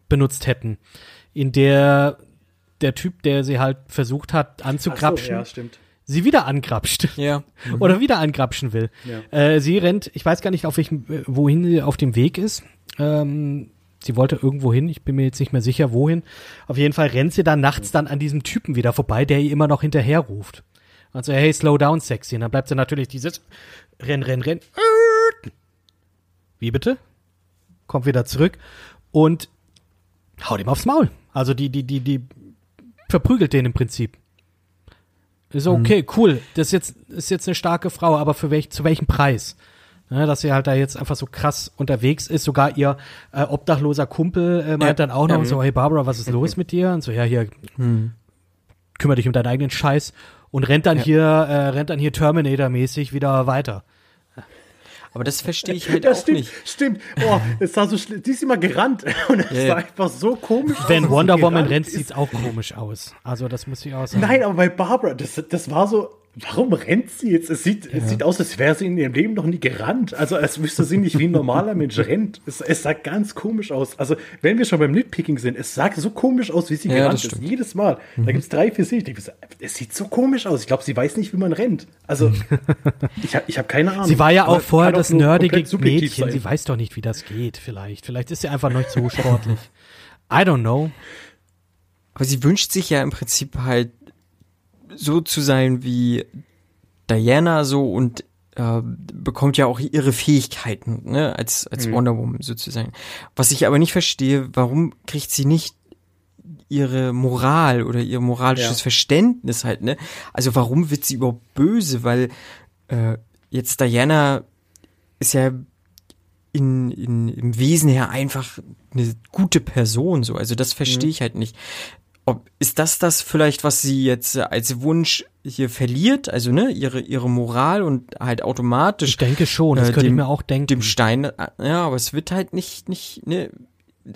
benutzt hätten. In der der Typ, der sie halt versucht hat Ach so, anzugrapschen, ja, stimmt. sie wieder angrapscht. Ja. Oder wieder angrapschen will. Ja. Äh, sie rennt, ich weiß gar nicht, auf welchem, wohin sie auf dem Weg ist. Ähm, sie wollte irgendwo hin, ich bin mir jetzt nicht mehr sicher, wohin. Auf jeden Fall rennt sie dann nachts dann an diesem Typen wieder vorbei, der ihr immer noch hinterher ruft. Und so, hey, slow down, sexy. Und dann bleibt sie natürlich dieses Renn, renn, renn. Wie bitte? Kommt wieder zurück und haut ihm aufs Maul. Also die, die, die, die verprügelt den im Prinzip. Ist so, okay, cool. Das ist jetzt, ist jetzt eine starke Frau, aber für welch, zu welchem Preis? Ja, dass sie halt da jetzt einfach so krass unterwegs ist. Sogar ihr äh, obdachloser Kumpel äh, meint Ja. dann auch noch Ja. so, hey Barbara, was ist los mit dir? Und so, ja, hier, kümmere dich um deinen eigenen Scheiß. Und rennt dann Ja. hier, äh, rennt dann hier Terminator-mäßig wieder weiter. Aber das verstehe ich halt Ja, auch stimmt, nicht. stimmt. Boah, es sah so schlimm. Die ist immer gerannt. Und es Ja, sah einfach so komisch aus. Wenn Wonder Woman rennt, ist. sieht's auch komisch aus. Also das muss ich auch sagen. Nein, aber bei Barbara, das, das war so. Warum rennt sie jetzt? Es sieht, es sieht aus, als wäre sie in ihrem Leben noch nie gerannt. Also, als wüsste sie nicht, wie ein normaler Mensch rennt. Es, es sah ganz komisch aus. Also, wenn wir schon beim Nitpicking sind, es sah so komisch aus, wie sie Ja, gerannt ist. Jedes Mal. Da gibt es drei, vier Szenen. Es sieht so komisch aus. Ich glaube, sie weiß nicht, wie man rennt. Also, ich habe ich hab keine Ahnung. Sie war ja Aber auch vorher das nur nerdige Mädchen. sein. Sie weiß doch nicht, wie das geht, vielleicht. Vielleicht ist sie einfach nicht so sportlich. I don't know. Aber sie wünscht sich ja im Prinzip halt so zu sein wie Diana so und äh, bekommt ja auch ihre Fähigkeiten, ne, als, als Wonder Woman sozusagen. Was ich aber nicht verstehe, warum kriegt sie nicht ihre Moral oder ihr moralisches Ja. Verständnis halt, ne? Also warum wird sie überhaupt böse? Weil äh, jetzt Diana ist ja in, in, im Wesen her einfach eine gute Person, so. Also das verstehe ich halt nicht. Ob, ist das das vielleicht, was sie jetzt als Wunsch hier verliert? Also, ne, ihre, ihre Moral und halt automatisch Ich denke schon, das Äh, könnte ich dem- mir auch denken. dem Stein, äh, ja, aber es wird halt nicht, nicht, ne,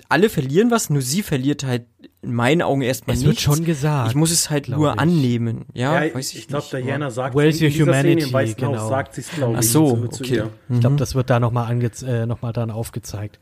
alle verlieren was, nur sie verliert halt in meinen Augen erstmal Es nicht. wird schon gesagt, Ich muss es halt nur ich. annehmen. Ja, Ja, weiß ich, ich, glaube. Diana sagt Where's in dieser Szene humanity? im Weißen Genau. Haus, sagt sie es, glaube Ach ich, so, zu, zu okay. Ich glaube, das wird da nochmal äh, noch mal dann aufgezeigt.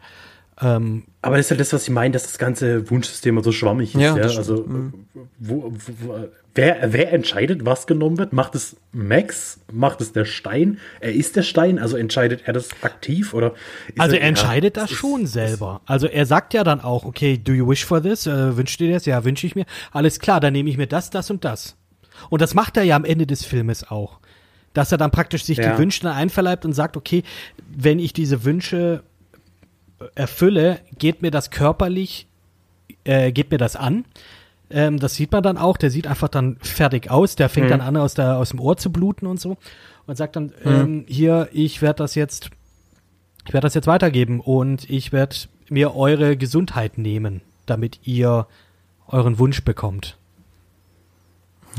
Ähm, Aber das ist ja das, was ich meine, dass das ganze Wunschsystem so schwammig ist. Ja, Ja, das also. Mhm. wo, wo, wo, wer, wer entscheidet, was genommen wird? Macht es Max? Macht es der Stein? Er ist der Stein, also entscheidet er das aktiv? Oder ist also er ja, entscheidet das ist- schon selber. Also er sagt ja dann auch, okay, do you wish for this? Äh, wünschst du dir das? Ja, wünsche ich mir. Alles klar, dann nehme ich mir das, das und das. Und das macht er ja am Ende des Filmes auch. Dass er dann praktisch sich Ja. die Wünsche dann einverleibt und sagt, okay, wenn ich diese Wünsche erfülle, geht mir das körperlich, äh, geht mir das an. Ähm, das sieht man dann auch. Der sieht einfach dann fertig aus. Der fängt dann an, aus, der, aus dem Ohr zu bluten und so. Und sagt dann, ähm, hier, ich werde das jetzt, ich werde das jetzt weitergeben und ich werde mir eure Gesundheit nehmen, damit ihr euren Wunsch bekommt.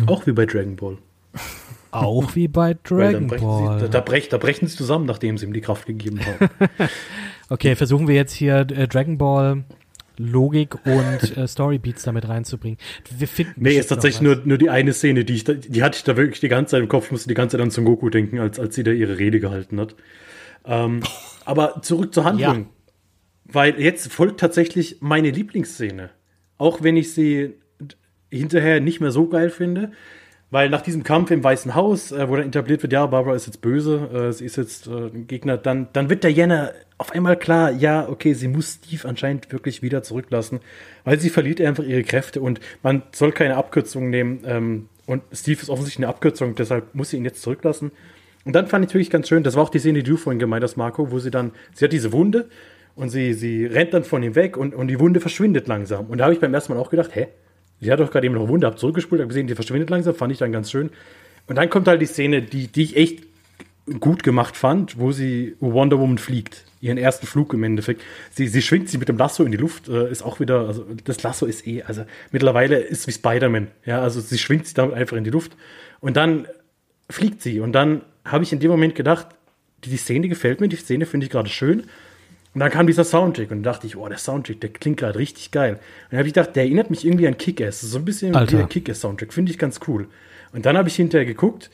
Auch wie bei Dragon Ball. Auch wie bei Dragon Ball. Sie, da, da, brech, da brechen sie zusammen, nachdem sie ihm die Kraft gegeben haben. Okay, versuchen wir jetzt hier äh, Dragon Ball Logik und äh, Storybeats damit reinzubringen. Wir finden Nee, ist tatsächlich nur, nur die eine Szene, die ich da, die hatte ich da wirklich die ganze Zeit im Kopf. Ich musste die ganze Zeit an Son Goku denken, als, als sie da ihre Rede gehalten hat. Ähm, aber zurück zur Handlung. Ja. Weil jetzt folgt tatsächlich meine Lieblingsszene. Auch wenn ich sie hinterher nicht mehr so geil finde. Weil nach diesem Kampf im Weißen Haus, äh, wo dann etabliert wird, ja, Barbara ist jetzt böse, äh, sie ist jetzt äh, ein Gegner, dann, dann wird der Jenna auf einmal klar, ja, okay, sie muss Steve anscheinend wirklich wieder zurücklassen, weil sie verliert einfach ihre Kräfte und man soll keine Abkürzung nehmen. Ähm, und Steve ist offensichtlich eine Abkürzung, deshalb muss sie ihn jetzt zurücklassen. Und dann fand ich wirklich ganz schön, das war auch die Szene, die du vorhin gemeint hast, Marco, wo sie dann, sie hat diese Wunde und sie, sie rennt dann von ihm weg und, und die Wunde verschwindet langsam. Und da habe ich beim ersten Mal auch gedacht, hä? Sie hat doch gerade eben noch eine Wunde, habe zurückgespult, habe gesehen, die verschwindet langsam, fand ich dann ganz schön. Und dann kommt halt die Szene, die, die ich echt gut gemacht fand, wo sie wo Wonder Woman fliegt. Ihren ersten Flug im Endeffekt. Sie, sie schwingt sie mit dem Lasso in die Luft, äh, ist auch wieder, also das Lasso ist eh, also mittlerweile ist wie Spider-Man. Ja, also sie schwingt sich damit einfach in die Luft. Und dann fliegt sie. Und dann habe ich in dem Moment gedacht, die, die Szene gefällt mir, die Szene finde ich gerade schön. Und dann kam dieser Soundtrack und dachte ich, oh, der Soundtrack, der klingt gerade richtig geil. Und dann habe ich gedacht, der erinnert mich irgendwie an Kick-Ass. So ein bisschen Alter. wie der Kick-Ass-Soundtrack. Finde ich ganz cool. Und dann habe ich hinterher geguckt,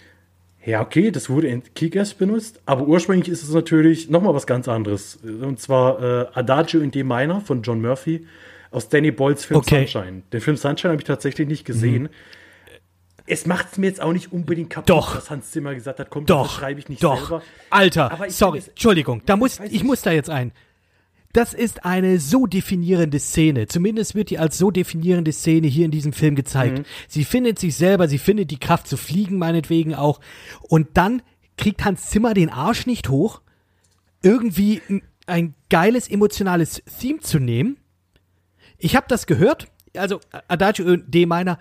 ja, okay, das wurde in Kick-Ass benutzt, aber ursprünglich ist es natürlich nochmal was ganz anderes. Und zwar äh, Adagio in D Minor von John Murphy aus Danny Boyles Film Okay. Sunshine. Den Film Sunshine habe ich tatsächlich nicht gesehen. Es macht es mir jetzt auch nicht unbedingt kaputt, Doch. was Hans Zimmer gesagt hat. Komm, das Doch, schreibe ich nicht doch. selber. Alter, Aber ich sorry, Entschuldigung, da muss, ich nicht. muss da jetzt ein. Das ist eine so definierende Szene. Zumindest wird die als so definierende Szene hier in diesem Film gezeigt. Mhm. Sie findet sich selber, sie findet die Kraft zu fliegen, meinetwegen auch. Und dann kriegt Hans Zimmer den Arsch nicht hoch, irgendwie ein, geiles emotionales Theme zu nehmen. Ich habe das gehört. Also Adagio D Minor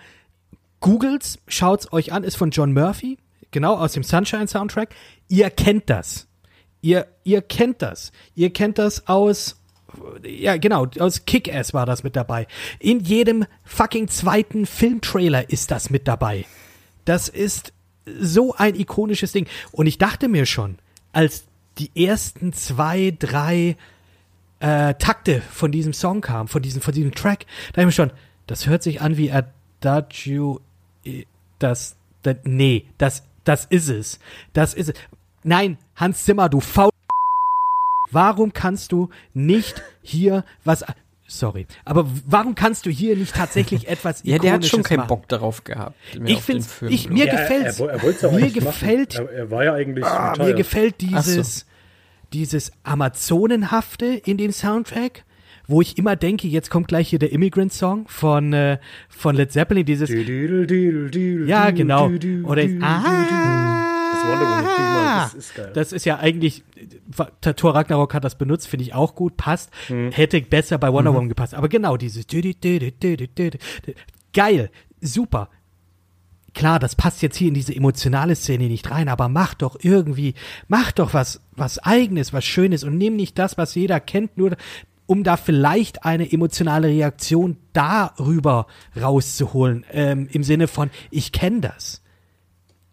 Googles, schaut's euch an, ist von John Murphy, genau aus dem Sunshine Soundtrack. Ihr kennt das. Ihr, ihr kennt das. Ihr kennt das aus, ja genau, aus Kick-Ass war das mit dabei. In jedem fucking zweiten Filmtrailer ist das mit dabei. Das ist so ein ikonisches Ding. Und ich dachte mir schon, als die ersten zwei, drei äh, Takte von diesem Song kamen, von diesem, von diesem Track, da dachte ich mir schon, das hört sich an wie Adagio, äh, das, das nee, das, das ist es. Das ist es. Nein, Hans Zimmer, du faul. Warum kannst du nicht hier was, sorry, aber warum kannst du hier nicht tatsächlich etwas Ja, der hat schon keinen machen? Bock darauf gehabt. Ich Film, ich, mir Ja, gefällt's. Er, er, er wollte es auch mir nicht gefällt. Er, er war ja eigentlich Ah, mir gefällt Ach so. dieses, dieses Amazonenhafte in dem Soundtrack, wo ich immer denke, jetzt kommt gleich hier der Immigrant-Song von, äh, von Led Zeppelin, dieses, ja, genau. Oder ah, Das Wonder das ist geil. das ist ja eigentlich, Thor Ragnarok hat das benutzt, finde ich auch gut, passt. Mhm. Hätte besser bei Wonder Woman gepasst. Aber genau, dieses geil, super. Klar, das passt jetzt hier in diese emotionale Szene nicht rein, aber mach doch irgendwie, mach doch was, was eigenes, was Schönes und nimm nicht das, was jeder kennt, nur um da vielleicht eine emotionale Reaktion darüber rauszuholen, ähm, im Sinne von, ich kenne das.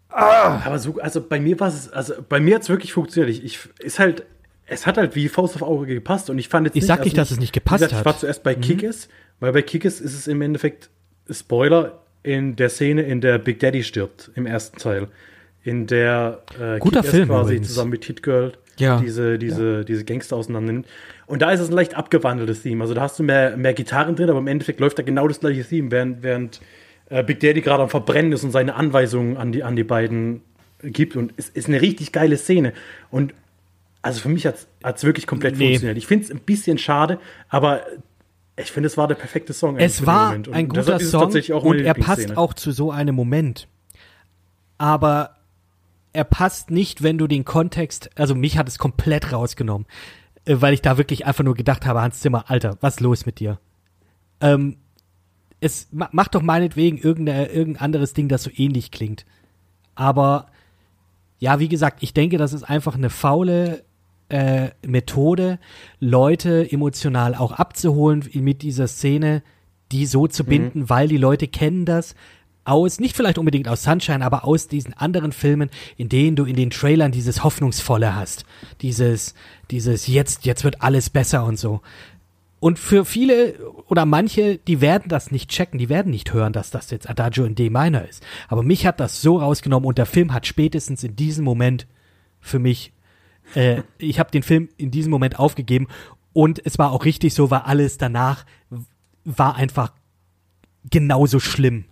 Aber so, also bei mir war es, also bei mir hat es wirklich funktioniert. Ich, ich ist halt, es hat halt wie Faust auf Auge gepasst und ich fand jetzt Ich sag nicht, also dass es nicht gepasst gesagt, hat. Ich war zuerst bei Kickes, weil bei Kickes ist es im Endeffekt Spoiler in der Szene, in der Big Daddy stirbt im ersten Teil, in der äh, Guter Film quasi übrigens. zusammen mit Hit Girl Ja. diese diese diese Gangster auseinander nimmt. Und da ist es ein leicht abgewandeltes Theme. Also da hast du mehr mehr Gitarren drin, aber im Endeffekt läuft da genau das gleiche Theme, während während äh, Big Daddy gerade am Verbrennen ist und seine Anweisungen an die an die beiden gibt und es ist eine richtig geile Szene und also für mich hat es wirklich komplett Nee. funktioniert. Ich finde es ein bisschen schade, aber ich finde, es war der perfekte Song. Es war ein guter Song und er passt auch zu so einem Moment. Aber er passt nicht, wenn du den Kontext, also mich hat es komplett rausgenommen, äh, weil ich da wirklich einfach nur gedacht habe, Hans Zimmer, Alter, was ist los mit dir? Ähm, es ma- mach doch meinetwegen irgendein, irgendein anderes Ding, das so ähnlich klingt. Aber ja, wie gesagt, ich denke, das ist einfach eine faule äh, Methode, Leute emotional auch abzuholen mit dieser Szene, die so zu binden, weil die Leute kennen das aus, nicht vielleicht unbedingt aus Sunshine, aber aus diesen anderen Filmen, in denen du in den Trailern dieses Hoffnungsvolle hast. Dieses, dieses jetzt, jetzt wird alles besser und so. Und für viele oder manche, die werden das nicht checken, die werden nicht hören, dass das jetzt Adagio in D minor ist. Aber mich hat das so rausgenommen und der Film hat spätestens in diesem Moment für mich, äh, ich habe den Film in diesem Moment aufgegeben und es war auch richtig so, weil alles danach war einfach genauso schlimm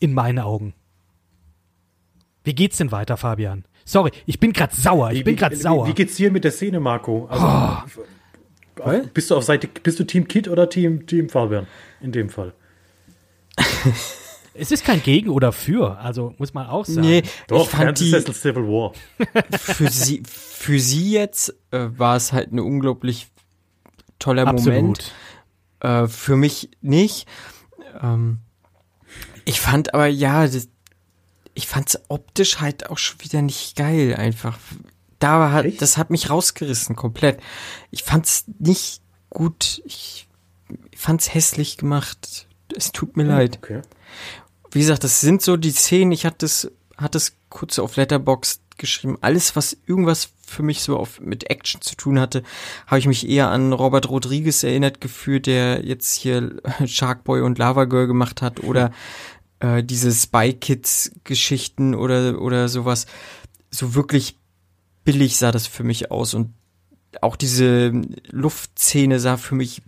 in meinen Augen. Wie geht's denn weiter, Fabian? Sorry, ich bin grad sauer, ich Wie- bin wie, sauer. Wie geht's dir mit der Szene, Marco? Also, auf- bist du auf Seite, bist du Team Kid oder Team, Team Fabian? In dem Fall. Es ist kein Gegen oder Für, also muss man auch sagen. Nee, Doch, ich fand die, Civil War. für sie, für sie jetzt äh, war es halt ein unglaublich toller Absolut. Moment. Äh, für mich nicht. Ähm, ich fand aber, ja, das, ich fand's optisch halt auch schon wieder nicht geil, einfach. Da hat, Echt? das hat mich rausgerissen, komplett. Ich fand's nicht gut. Ich fand's hässlich gemacht. Es tut mir leid Okay. wie gesagt, das sind so die Szenen, ich hatte es, hatte es kurz auf Letterbox geschrieben. Alles, was irgendwas für mich so auf, mit Action zu tun hatte, habe ich mich eher an Robert Rodriguez erinnert gefühlt, der jetzt hier Sharkboy und Lava Girl gemacht hat oder äh, diese Spy Kids Geschichten oder, oder sowas. So wirklich billig sah das für mich aus und auch diese Luftszene sah für mich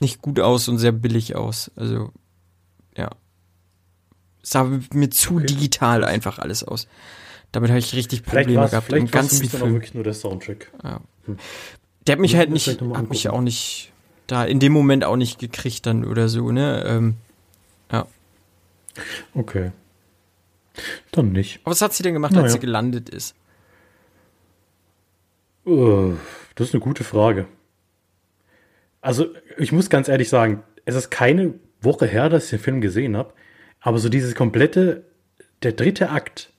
nicht gut aus und sehr billig aus. Also, ja. Sah mir zu Okay. digital einfach alles aus. Damit habe ich richtig Probleme war gehabt vielleicht für ganzen mich dann auch wirklich nur der Soundtrack. Der hat mich halt nicht, vielleicht noch mal hat mich auch nicht da in dem Moment auch nicht gekriegt dann oder so, ne? Ähm, ja. Okay. Dann nicht. Aber was hat sie denn gemacht, Naja. als sie gelandet ist? Das ist eine gute Frage. Also, ich muss ganz ehrlich sagen, es ist keine Woche her, dass ich den Film gesehen habe, aber so dieses komplette, der dritte Akt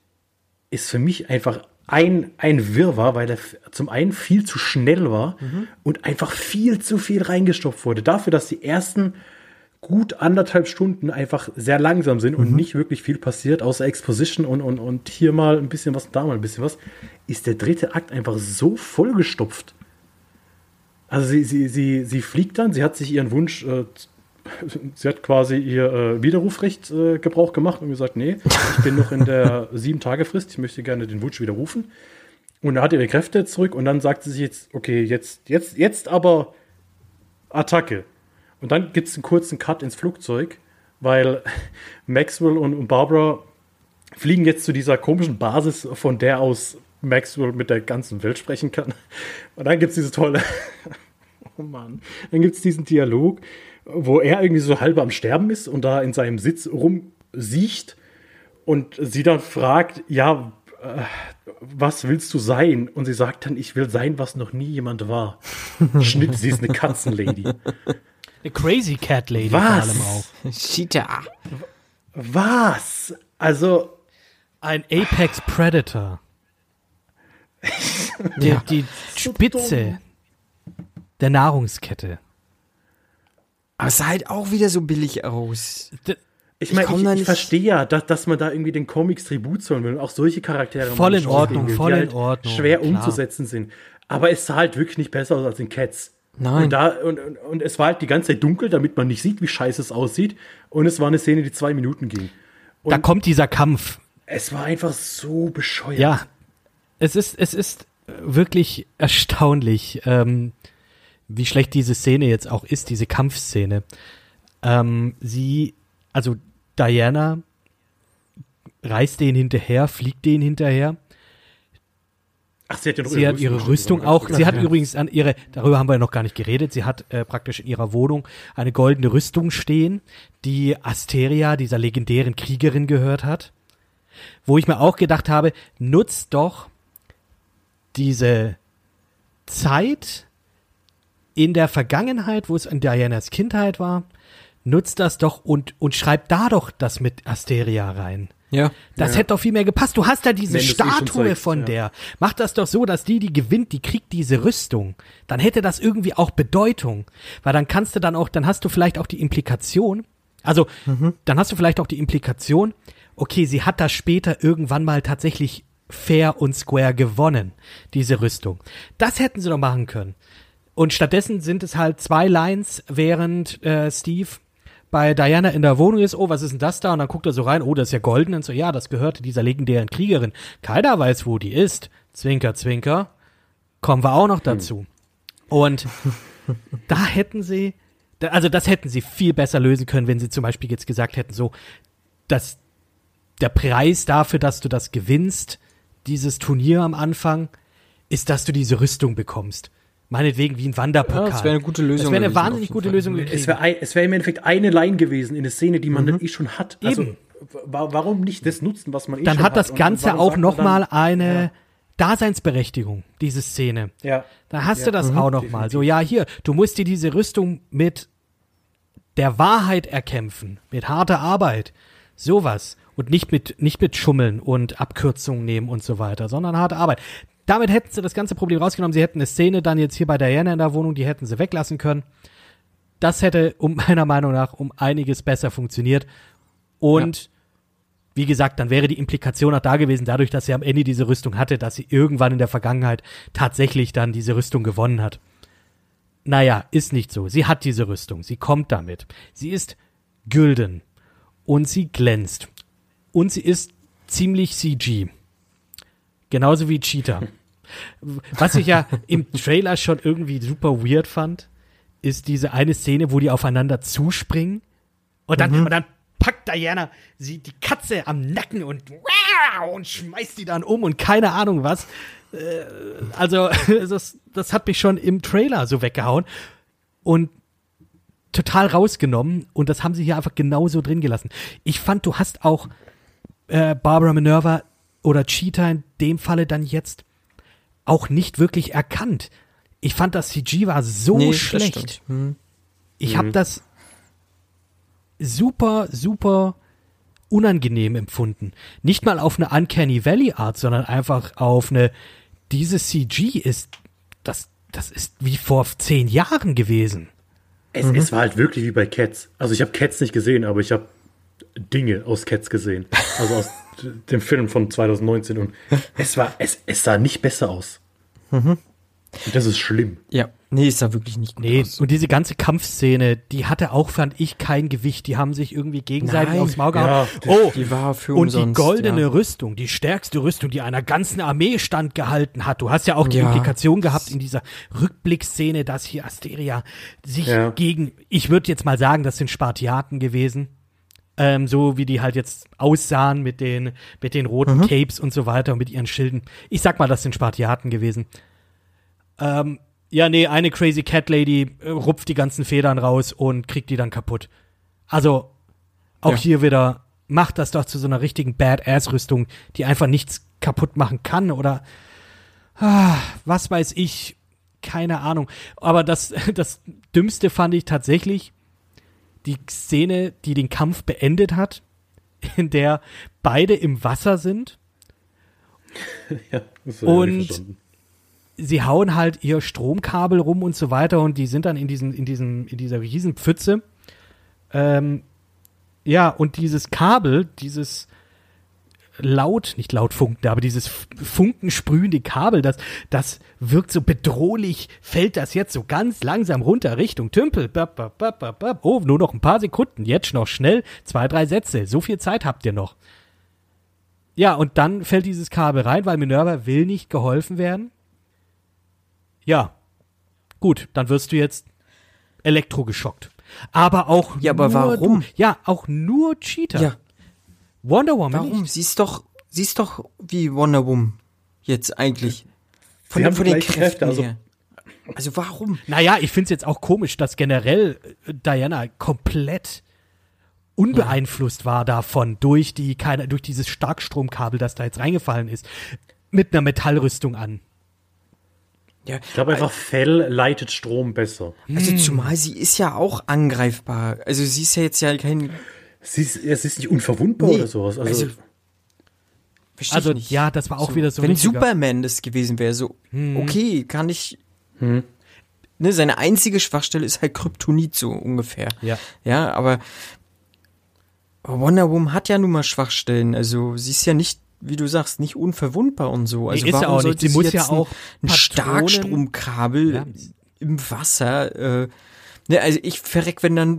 ist für mich einfach ein, ein Wirrwarr, weil er zum einen viel zu schnell war und einfach viel zu viel reingestopft wurde. Dafür, dass die ersten gut anderthalb Stunden einfach sehr langsam sind und nicht wirklich viel passiert, außer Exposition und, und, und hier mal ein bisschen was und da mal ein bisschen was, ist der dritte Akt einfach so vollgestopft. Also sie, sie, sie, sie fliegt dann, sie hat sich ihren Wunsch, äh, sie hat quasi ihr äh, Widerrufrecht äh, Gebrauch gemacht und gesagt, nee, ich bin noch in der sieben Tage Frist, ich möchte gerne den Wunsch widerrufen. Und er hat ihre Kräfte zurück und dann sagt sie sich jetzt, okay, jetzt, jetzt, jetzt aber Attacke. Und dann gibt es einen kurzen Cut ins Flugzeug, weil Maxwell und, Barbara fliegen jetzt zu dieser komischen Basis, von der aus Maxwell mit der ganzen Welt sprechen kann. Und dann gibt es diese tolle, oh Mann, dann gibt es diesen Dialog, wo er irgendwie so halb am Sterben ist und da in seinem Sitz rumsiecht und sie dann fragt, ja, äh, was willst du sein? Und sie sagt dann, ich will sein, was noch nie jemand war. Schnitt, sie ist eine Katzenlady. Eine Crazy Cat Lady Was? vor allem auch. Cheetah. Was? Also, Ein Apex Predator. Die, Ja. die Spitze der Nahrungskette. Aber es sah halt auch wieder so billig aus. D ich Ich meine, ich, ich nicht- verstehe ja, dass, dass man da irgendwie den Comics Tribut zollen will und auch solche Charaktere Voll in Ordnung, will, voll die in halt Ordnung, schwer klar. umzusetzen sind. aber es sah halt wirklich nicht besser aus als in Cats. Nein. Und, da, und, und, und es war halt die ganze Zeit dunkel, damit man nicht sieht, wie scheiße es aussieht. Und es war eine Szene, die zwei Minuten ging. Und Da kommt dieser Kampf. es war einfach so bescheuert. Ja, es ist, es ist wirklich erstaunlich, ähm, wie schlecht diese Szene jetzt auch ist, diese Kampfszene. Ähm, sie, also Diana reißt den hinterher, fliegt den hinterher. Ach, sie hat, ja noch Sie hat ihre Rüstung auch. Sie hat Ja. übrigens an ihre, darüber haben wir ja noch gar nicht geredet, sie hat äh, praktisch in ihrer Wohnung eine goldene Rüstung stehen, die Asteria, dieser legendären Kriegerin, gehört hat. Wo ich mir auch gedacht habe, nutzt doch diese Zeit in der Vergangenheit, wo es in Dianas Kindheit war, nutzt das doch und, und schreibt da doch das mit Asteria rein. Ja. Das hätte doch viel mehr gepasst. Du hast da diese eh Statue von ja. der. Mach das doch so, dass die, die gewinnt, die kriegt diese Rüstung. Dann hätte das irgendwie auch Bedeutung. Weil dann kannst du dann auch, dann hast du vielleicht auch die Implikation, also, Mhm. dann hast du vielleicht auch die Implikation, okay, sie hat das später irgendwann mal tatsächlich fair und square gewonnen, diese Rüstung. Das hätten sie doch machen können. Und stattdessen sind es halt zwei Lines, während äh, Steve bei Diana in der Wohnung ist, oh, was ist denn das da? Und dann guckt er so rein, oh, das ist ja golden. Und so, ja, das gehörte dieser legendären Kriegerin. Keiner weiß, wo die ist. Zwinker, zwinker. Kommen wir auch noch dazu. Und da hätten sie, also das hätten sie viel besser lösen können, wenn sie zum Beispiel jetzt gesagt hätten, so, dass der Preis dafür, dass du das gewinnst, dieses Turnier am Anfang, ist, dass du diese Rüstung bekommst. Meinetwegen wie ein Wanderpokal. Ja, das wäre eine gute Lösung Das wäre eine wahnsinnig gute Fall. Lösung Es gewesen. wäre es wär im Endeffekt eine Line gewesen in der Szene, die man dann eh schon hat. Also, Eben. wa- warum nicht das nutzen, was man eh Dann schon hat das Und Ganze warum auch nochmal dann- eine Daseinsberechtigung, diese Szene. Ja. Da hast Ja, du das mhm, auch noch mal. So, ja, hier, du musst dir diese Rüstung mit der Wahrheit erkämpfen, mit harter Arbeit, sowas. Und nicht mit, nicht mit Schummeln und Abkürzungen nehmen und so weiter, sondern harte Arbeit. Damit hätten sie das ganze Problem rausgenommen. Sie hätten eine Szene dann jetzt hier bei Diana in der Wohnung, die hätten sie weglassen können. Das hätte um meiner Meinung nach um einiges besser funktioniert. Und wie gesagt, dann wäre die Implikation auch da gewesen, dadurch, dass sie am Ende diese Rüstung hatte, dass sie irgendwann in der Vergangenheit tatsächlich dann diese Rüstung gewonnen hat. Naja, ist nicht so. Sie hat diese Rüstung. Sie kommt damit. Sie ist gülden. Und sie glänzt. Und sie ist ziemlich CG. Genauso wie Cheetah. Was ich ja im Trailer schon irgendwie super weird fand, ist diese eine Szene, wo die aufeinander zuspringen und dann, und dann packt Diana sie die Katze am Nacken und, und schmeißt die dann um und keine Ahnung was. Äh, Also, das, das hat mich schon im Trailer so weggehauen und total rausgenommen und das haben sie hier einfach genauso drin gelassen. Ich fand, du hast auch äh, Barbara Minerva oder Cheetah in dem Falle dann jetzt auch nicht wirklich erkannt. Ich fand, das CG war so Nee, schlecht. Hm. Ich habe das super, super unangenehm empfunden. Nicht mal auf eine Uncanny Valley Art, sondern einfach auf eine, diese CG ist, das, das ist wie vor zehn Jahren gewesen. Es, Mhm. es war halt wirklich wie bei Cats. Also ich habe Cats nicht gesehen, aber ich habe Dinge aus Cats gesehen. Also aus dem Film von 2019. Und es war, es, es sah nicht besser aus. Mhm. Und das ist schlimm. Ja, nee, ist da wirklich nicht gut Nee, aus. und diese ganze Kampfszene, die hatte auch, fand ich, kein Gewicht. Die haben sich irgendwie gegenseitig Nein. aufs Maul gehauen. Ja, oh, die war für und die umsonst, goldene ja. Rüstung, die stärkste Rüstung, die einer ganzen Armee standgehalten hat. Du hast ja auch die Ja. Implikation gehabt in dieser Rückblickszene, dass hier Asteria sich Ja. gegen, ich würde jetzt mal sagen, das sind Spartiaten gewesen. Ähm, so wie die halt jetzt aussahen mit den, mit den roten Mhm. Capes und so weiter und mit ihren Schilden. Ich sag mal, das sind Spartiaten gewesen. Ähm, ja, nee, eine Crazy Cat Lady äh, rupft die ganzen Federn raus und kriegt die dann kaputt. Also, auch Ja. hier wieder, macht das doch zu so einer richtigen Badass-Rüstung, die einfach nichts kaputt machen kann oder ah, was weiß ich, keine Ahnung. Aber das, das Dümmste fand ich tatsächlich die Szene, die den Kampf beendet hat, in der beide im Wasser sind Ja, das Und- sie hauen halt ihr Stromkabel rum und so weiter und die sind dann in diesen, in diesen, in dieser riesen Pfütze. Ähm, ja, und dieses Kabel, dieses laut, nicht laut funken, aber dieses funkensprühende Kabel, das, das wirkt so bedrohlich, fällt das jetzt so ganz langsam runter Richtung Tümpel. Bap, bap, bap, bap, bap. Oh, nur noch ein paar Sekunden, jetzt noch schnell, zwei, drei Sätze, so viel Zeit habt ihr noch. Ja, und dann fällt dieses Kabel rein, weil Minerva will nicht geholfen werden. Ja, gut, dann wirst du jetzt elektrogeschockt. Aber auch Ja, aber nur warum? Ja, auch nur Cheater. Ja, Wonder Woman warum? nicht. Sie ist doch, sie ist doch wie Wonder Woman jetzt eigentlich. Von, von den Kräften Kräfte, also- her. Also warum? Naja, ich find's jetzt auch komisch, dass generell äh, Diana komplett unbeeinflusst war davon durch die keine durch dieses Starkstromkabel, das da jetzt reingefallen ist, mit einer Metallrüstung an. Ja, Ich glaube einfach, Fell leitet Strom besser. also Hm. zumal sie ist ja auch angreifbar. Also sie ist ja jetzt ja kein, Sie ist, es ist nicht unverwundbar Nee, oder sowas. Also, also- Also ja, das war auch wieder so Wenn richtiger- Superman das gewesen wäre, so, okay, kann ich. Ne, seine einzige Schwachstelle ist halt Kryptonit, so ungefähr. Ja. Ja, aber Wonder Woman hat ja nun mal Schwachstellen. Also sie ist ja nicht, wie du sagst, nicht unverwundbar und so. Also ist ja warum auch nicht. sollte Sie muss jetzt ja auch ein, ein Starkstromkabel Ja. im Wasser. Äh, ne, also ich verreck, wenn dann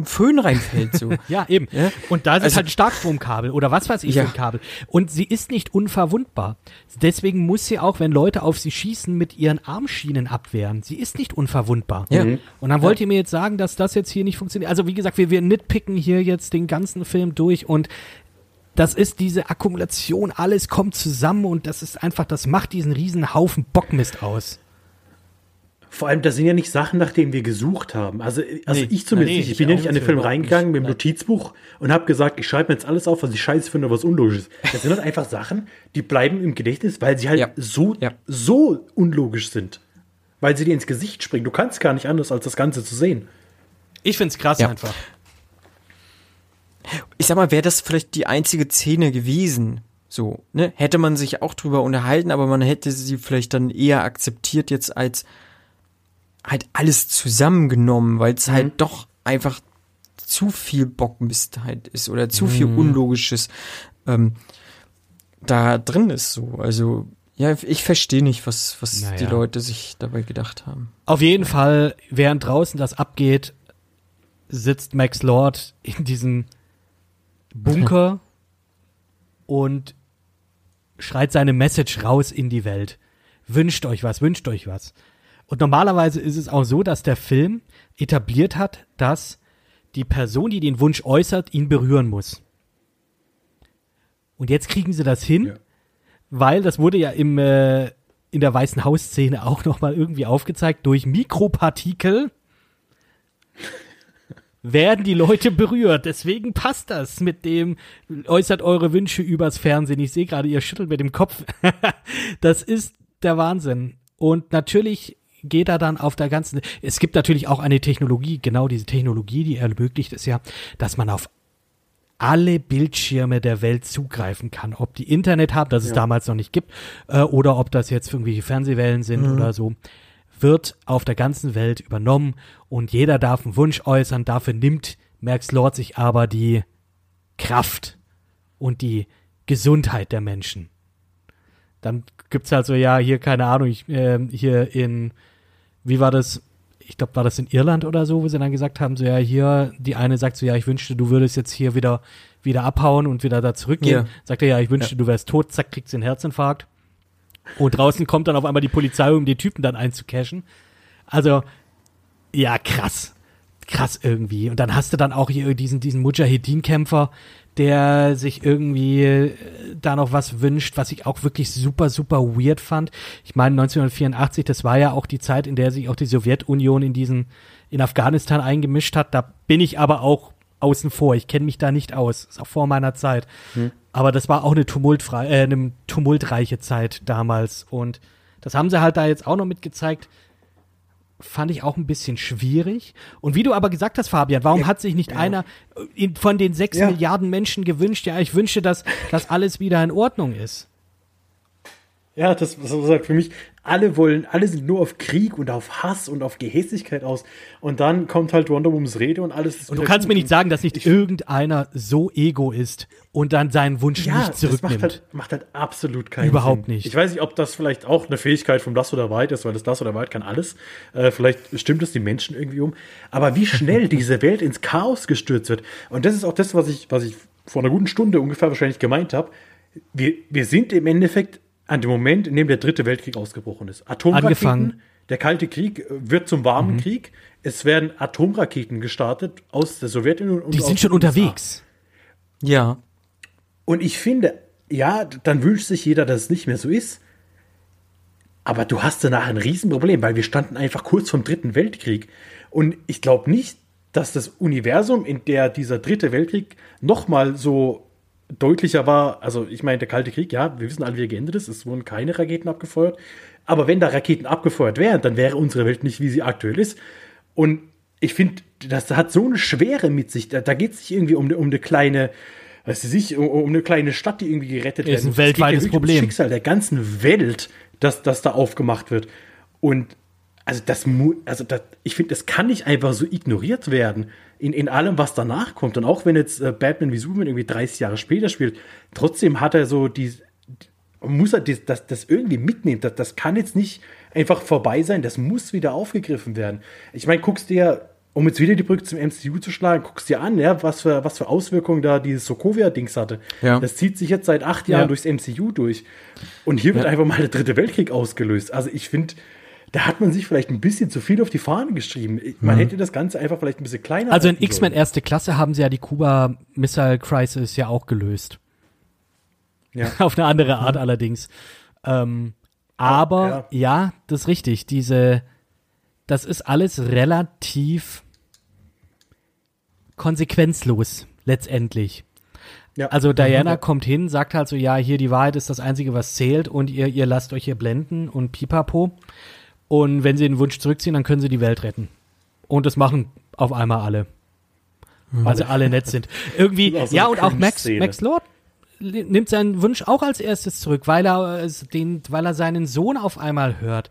ein Föhn reinfällt. So. Ja, eben. Ja? Und da ist Also- halt ein Starkstromkabel oder was weiß ich Ja. für ein Kabel. Und sie ist nicht unverwundbar. Deswegen muss sie auch, wenn Leute auf sie schießen, mit ihren Armschienen abwehren. Sie ist nicht unverwundbar. Ja. Und dann wollt ihr mir jetzt sagen, dass das jetzt hier nicht funktioniert. Also wie gesagt, wir, wir nitpicken hier jetzt den ganzen Film durch und das ist diese Akkumulation, alles kommt zusammen und das ist einfach, das macht diesen riesen Haufen Bockmist aus. Vor allem, das sind ja nicht Sachen, nach denen wir gesucht haben. Also, also Nee. ich zumindest Nee, nicht. Ich ich bin ja nicht an den Film reingegangen nicht. mit dem Notizbuch und habe gesagt, ich schreibe mir jetzt alles auf, was ich scheiße finde, was unlogisch ist. Das sind halt einfach Sachen, die bleiben im Gedächtnis, weil sie halt Ja. so, Ja. so unlogisch sind. Weil sie dir ins Gesicht springen. Du kannst gar nicht anders, als das Ganze zu sehen. Ich find's krass Ja. einfach. ich sag mal, wäre das vielleicht die einzige Szene gewesen, so, ne? Hätte man sich auch drüber unterhalten, aber man hätte sie vielleicht dann eher akzeptiert jetzt als halt alles zusammengenommen, weil es halt doch einfach zu viel Bockmist halt ist oder zu viel Unlogisches ähm, da drin ist so. Also, ja, ich verstehe nicht, was, was Naja. die Leute sich dabei gedacht haben. Auf jeden Fall, während draußen das abgeht, sitzt Max Lord in diesem Bunker und schreit seine Message raus in die Welt. Wünscht euch was, wünscht euch was. Und normalerweise ist es auch so, dass der Film etabliert hat, dass die Person, die den Wunsch äußert, ihn berühren muss. Und jetzt kriegen sie das hin, Ja. weil das wurde ja im, äh, in der Weißen Haus-Szene auch nochmal irgendwie aufgezeigt, durch Mikropartikel werden die Leute berührt. Deswegen passt das mit dem, äußert eure Wünsche übers Fernsehen. Ich sehe gerade, ihr schüttelt mit dem Kopf. das ist der Wahnsinn. Und natürlich geht er dann auf der ganzen, es gibt natürlich auch eine Technologie, genau diese Technologie, die ermöglicht es ja, dass man auf alle Bildschirme der Welt zugreifen kann. Ob die Internet haben, das es damals noch nicht gibt, äh, oder ob das jetzt irgendwelche Fernsehwellen sind oder so, wird auf der ganzen Welt übernommen und jeder darf einen Wunsch äußern. Dafür nimmt Max Lord sich aber die Kraft und die Gesundheit der Menschen. Dann gibt's halt so, ja, hier, keine Ahnung, ich, ähm, hier in, wie war das? Ich glaube, war das in Irland oder so, wo sie dann gesagt haben, so ja, hier, die eine sagt so, ja, ich wünschte, du würdest jetzt hier wieder, wieder abhauen und wieder da zurückgehen. Ja. Sagt er, ja, ich wünschte, du wärst tot, zack, kriegst einen Herzinfarkt. Und draußen kommt dann auf einmal die Polizei, um die Typen dann einzucashen. Also, ja, krass. Krass irgendwie. Und dann hast du dann auch hier diesen, diesen Mujahedin-Kämpfer, der sich irgendwie äh, da noch was wünscht, was ich auch wirklich super, super weird fand. Ich meine, 1984, das war ja auch die Zeit, in der sich auch die Sowjetunion in diesen, in Afghanistan eingemischt hat. Da bin ich aber auch außen vor. Ich kenne mich da nicht aus. Ist auch vor meiner Zeit. Aber das war auch eine tumultfrei, äh, eine tumultreiche Zeit damals. Und das haben sie halt da jetzt auch noch mitgezeigt. Fand ich auch ein bisschen schwierig. Und wie du aber gesagt hast, Fabian, warum hat sich nicht einer äh, von den sechs Ja. Milliarden Menschen gewünscht, ja, ich wünsche, dass, dass alles wieder in Ordnung ist? Ja, das, das ist halt für mich, alle wollen, alle sind nur auf Krieg und auf Hass und auf Gehässigkeit aus. Und dann kommt halt Wonder Womans Rede und alles ist Und du kannst mir nicht sagen, dass nicht irgendeiner so ego ist und dann seinen Wunsch ja, nicht das zurücknimmt. macht halt, macht halt absolut keinen Überhaupt Sinn. nicht. Ich weiß nicht, ob das vielleicht auch eine Fähigkeit vom Das oder Weit ist, weil das Das oder Weit kann alles. Äh, vielleicht stimmt es die Menschen irgendwie um. Aber wie schnell diese Welt ins Chaos gestürzt wird. Und das ist auch das, was ich, was ich vor einer guten Stunde ungefähr wahrscheinlich gemeint habe. Wir, wir sind im Endeffekt an dem Moment, in dem der dritte Weltkrieg ausgebrochen ist. Atomraketen, Angefangen. der Kalte Krieg äh, wird zum warmen Krieg. Es werden Atomraketen gestartet aus der Sowjetunion und Die sind schon unterwegs. Ja. Und ich finde, ja, dann wünscht sich jeder, dass es nicht mehr so ist. Aber du hast danach ein Riesenproblem, weil wir standen einfach kurz vom Dritten Weltkrieg. Und ich glaube nicht, dass das Universum, in der dieser Dritte Weltkrieg nochmal so deutlicher war. Also ich meine, der Kalte Krieg, ja, wir wissen alle, wie er geendet ist. Es wurden keine Raketen abgefeuert. Aber wenn da Raketen abgefeuert wären, dann wäre unsere Welt nicht, wie sie aktuell ist. Und ich finde, das hat so eine Schwere mit sich. Da, da geht es nicht irgendwie um, eine- um eine kleine, weißt du, sich, um, um eine kleine Stadt, die irgendwie gerettet Ist ein werden muss. Es geht weltweites ja wirklich ums Problem. Schicksal der ganzen Welt, dass das da aufgemacht wird. Und also das, also das, ich finde, das kann nicht einfach so ignoriert werden in, in allem, was danach kommt. Und auch wenn jetzt äh, Batman wie Superman irgendwie 30 Jahre später spielt, trotzdem hat er so die, muss er das, das, das irgendwie mitnehmen. Das, das kann jetzt nicht einfach vorbei sein, das muss wieder aufgegriffen werden. Ich meine, guckst dir, um jetzt wieder die Brücke zum MCU zu schlagen, guckst dir an, ja, was für, was für Auswirkungen da dieses Sokovia-Dings hatte. Ja. Das zieht sich jetzt seit acht Jahren Ja. durchs MCU durch. Und hier wird Ja. einfach mal der dritte Weltkrieg ausgelöst. Also ich finde, da hat man sich vielleicht ein bisschen zu viel auf die Fahnen geschrieben. Man hätte das Ganze einfach vielleicht ein bisschen kleiner Also in X-Men erste Klasse haben sie ja die Kuba Missile Crisis ja auch gelöst. Ja. Auf eine andere Art allerdings. Ähm, aber ja. das ist richtig. Diese, das ist alles relativ konsequenzlos letztendlich. Ja. Also Diana kommt hin, sagt halt so, ja, hier die Wahrheit ist das Einzige, was zählt und ihr, ihr lasst euch hier blenden und pipapo. Und wenn sie den Wunsch zurückziehen, dann können sie die Welt retten. Und das machen auf einmal alle. Weil sie alle nett sind. Irgendwie, so ja, und auch Max. Max Lord nimmt seinen Wunsch auch als erstes zurück, weil er, äh, den, weil er seinen Sohn auf einmal hört,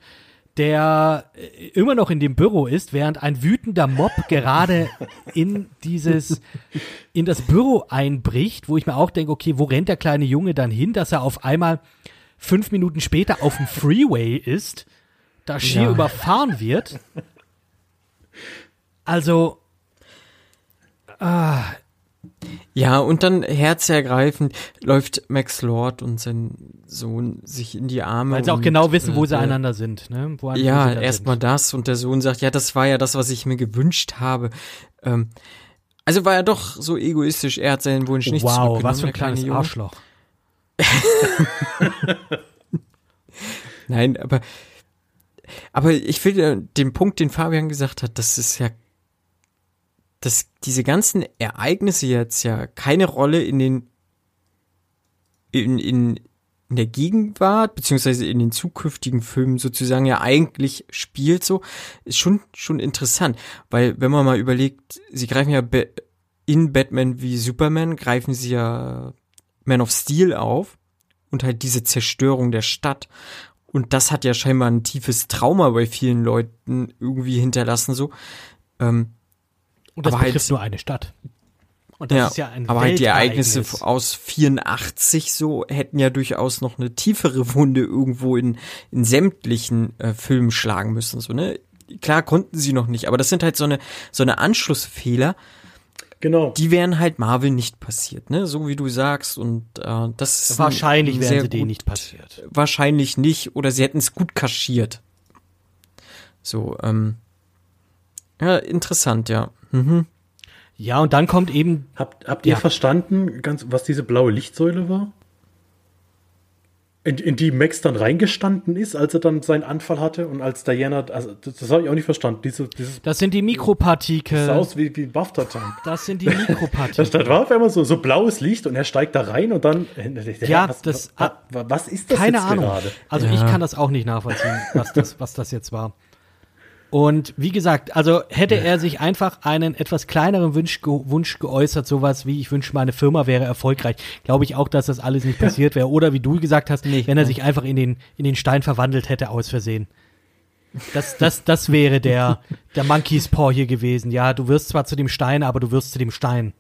der äh, immer noch in dem Büro ist, während ein wütender Mob gerade in dieses, in das Büro einbricht, wo ich mir auch denke, okay, wo rennt der kleine Junge dann hin, dass er auf einmal fünf Minuten später auf dem Freeway ist, da schier Ja. überfahren wird. Also, Ja, und dann herzergreifend läuft Max Lord und sein Sohn sich in die Arme. weil sie auch genau wissen, wo äh, sie der- einander sind. Ne? Wo, Ja, erstmal das und der Sohn sagt, ja, das war ja das, was ich mir gewünscht habe. Ähm, also war er doch so egoistisch, er hat seinen Wunsch nicht Wow, was für ein kleine kleines Junge. Arschloch. Nein, aber aber ich finde den Punkt, den Fabian gesagt hat, das ist ja dass diese ganzen Ereignisse jetzt ja keine Rolle in den in, in, in der Gegenwart beziehungsweise in den zukünftigen Filmen sozusagen ja eigentlich spielt so ist schon schon interessant, weil wenn man mal überlegt, sie greifen ja in Batman wie Superman greifen sie ja Man of Steel auf und halt diese Zerstörung der Stadt und das hat ja scheinbar ein tiefes Trauma bei vielen Leuten irgendwie hinterlassen so. Ähm, Und das aber halt- betrifft nur eine Stadt. Und das ja, ist ja ein aber halt die Ereignisse aus 84 so hätten ja durchaus noch eine tiefere Wunde irgendwo in, in sämtlichen äh, Filmen schlagen müssen, so, ne? Klar konnten sie noch nicht, aber das sind halt so eine, so eine Anschlussfehler, Genau. die wären halt Marvel nicht passiert, ne? So wie du sagst und äh, das ist ein- Wahrscheinlich ein wären sie denen nicht passiert. Wahrscheinlich nicht oder sie hätten es gut kaschiert. So, ähm, ja, interessant, ja. Mhm. Ja, und dann kommt eben, Habt, habt ihr Ja. verstanden, ganz, was diese blaue Lichtsäule war? In, in die Max dann reingestanden ist, als er dann seinen Anfall hatte und als Diana, also das, das habe ich auch nicht verstanden. Diese, dieses das sind die Mikropartikel. sah aus wie, wie ein Buff-Tank. Das sind die Das, Mikropartikel. das war auf einmal so, so blaues Licht und er steigt da rein und dann. äh, Ja, was, das- was, was ist das Keine jetzt Ahnung. gerade? Also Ja. ich kann das auch nicht nachvollziehen, was das, was das jetzt war. Und wie gesagt, also hätte er sich einfach einen etwas kleineren Wunsch, ge Wunsch geäußert, sowas wie, ich wünsche, meine Firma wäre erfolgreich, glaube ich auch, dass das alles nicht passiert wäre. Oder wie du gesagt hast, Nicht, wenn er ne? sich einfach in den, in den Stein verwandelt hätte aus Versehen. Das, das, das wäre der, der Monkey's Paw hier gewesen. Ja, du wirst zwar zu dem Stein, aber du wirst zu dem Stein.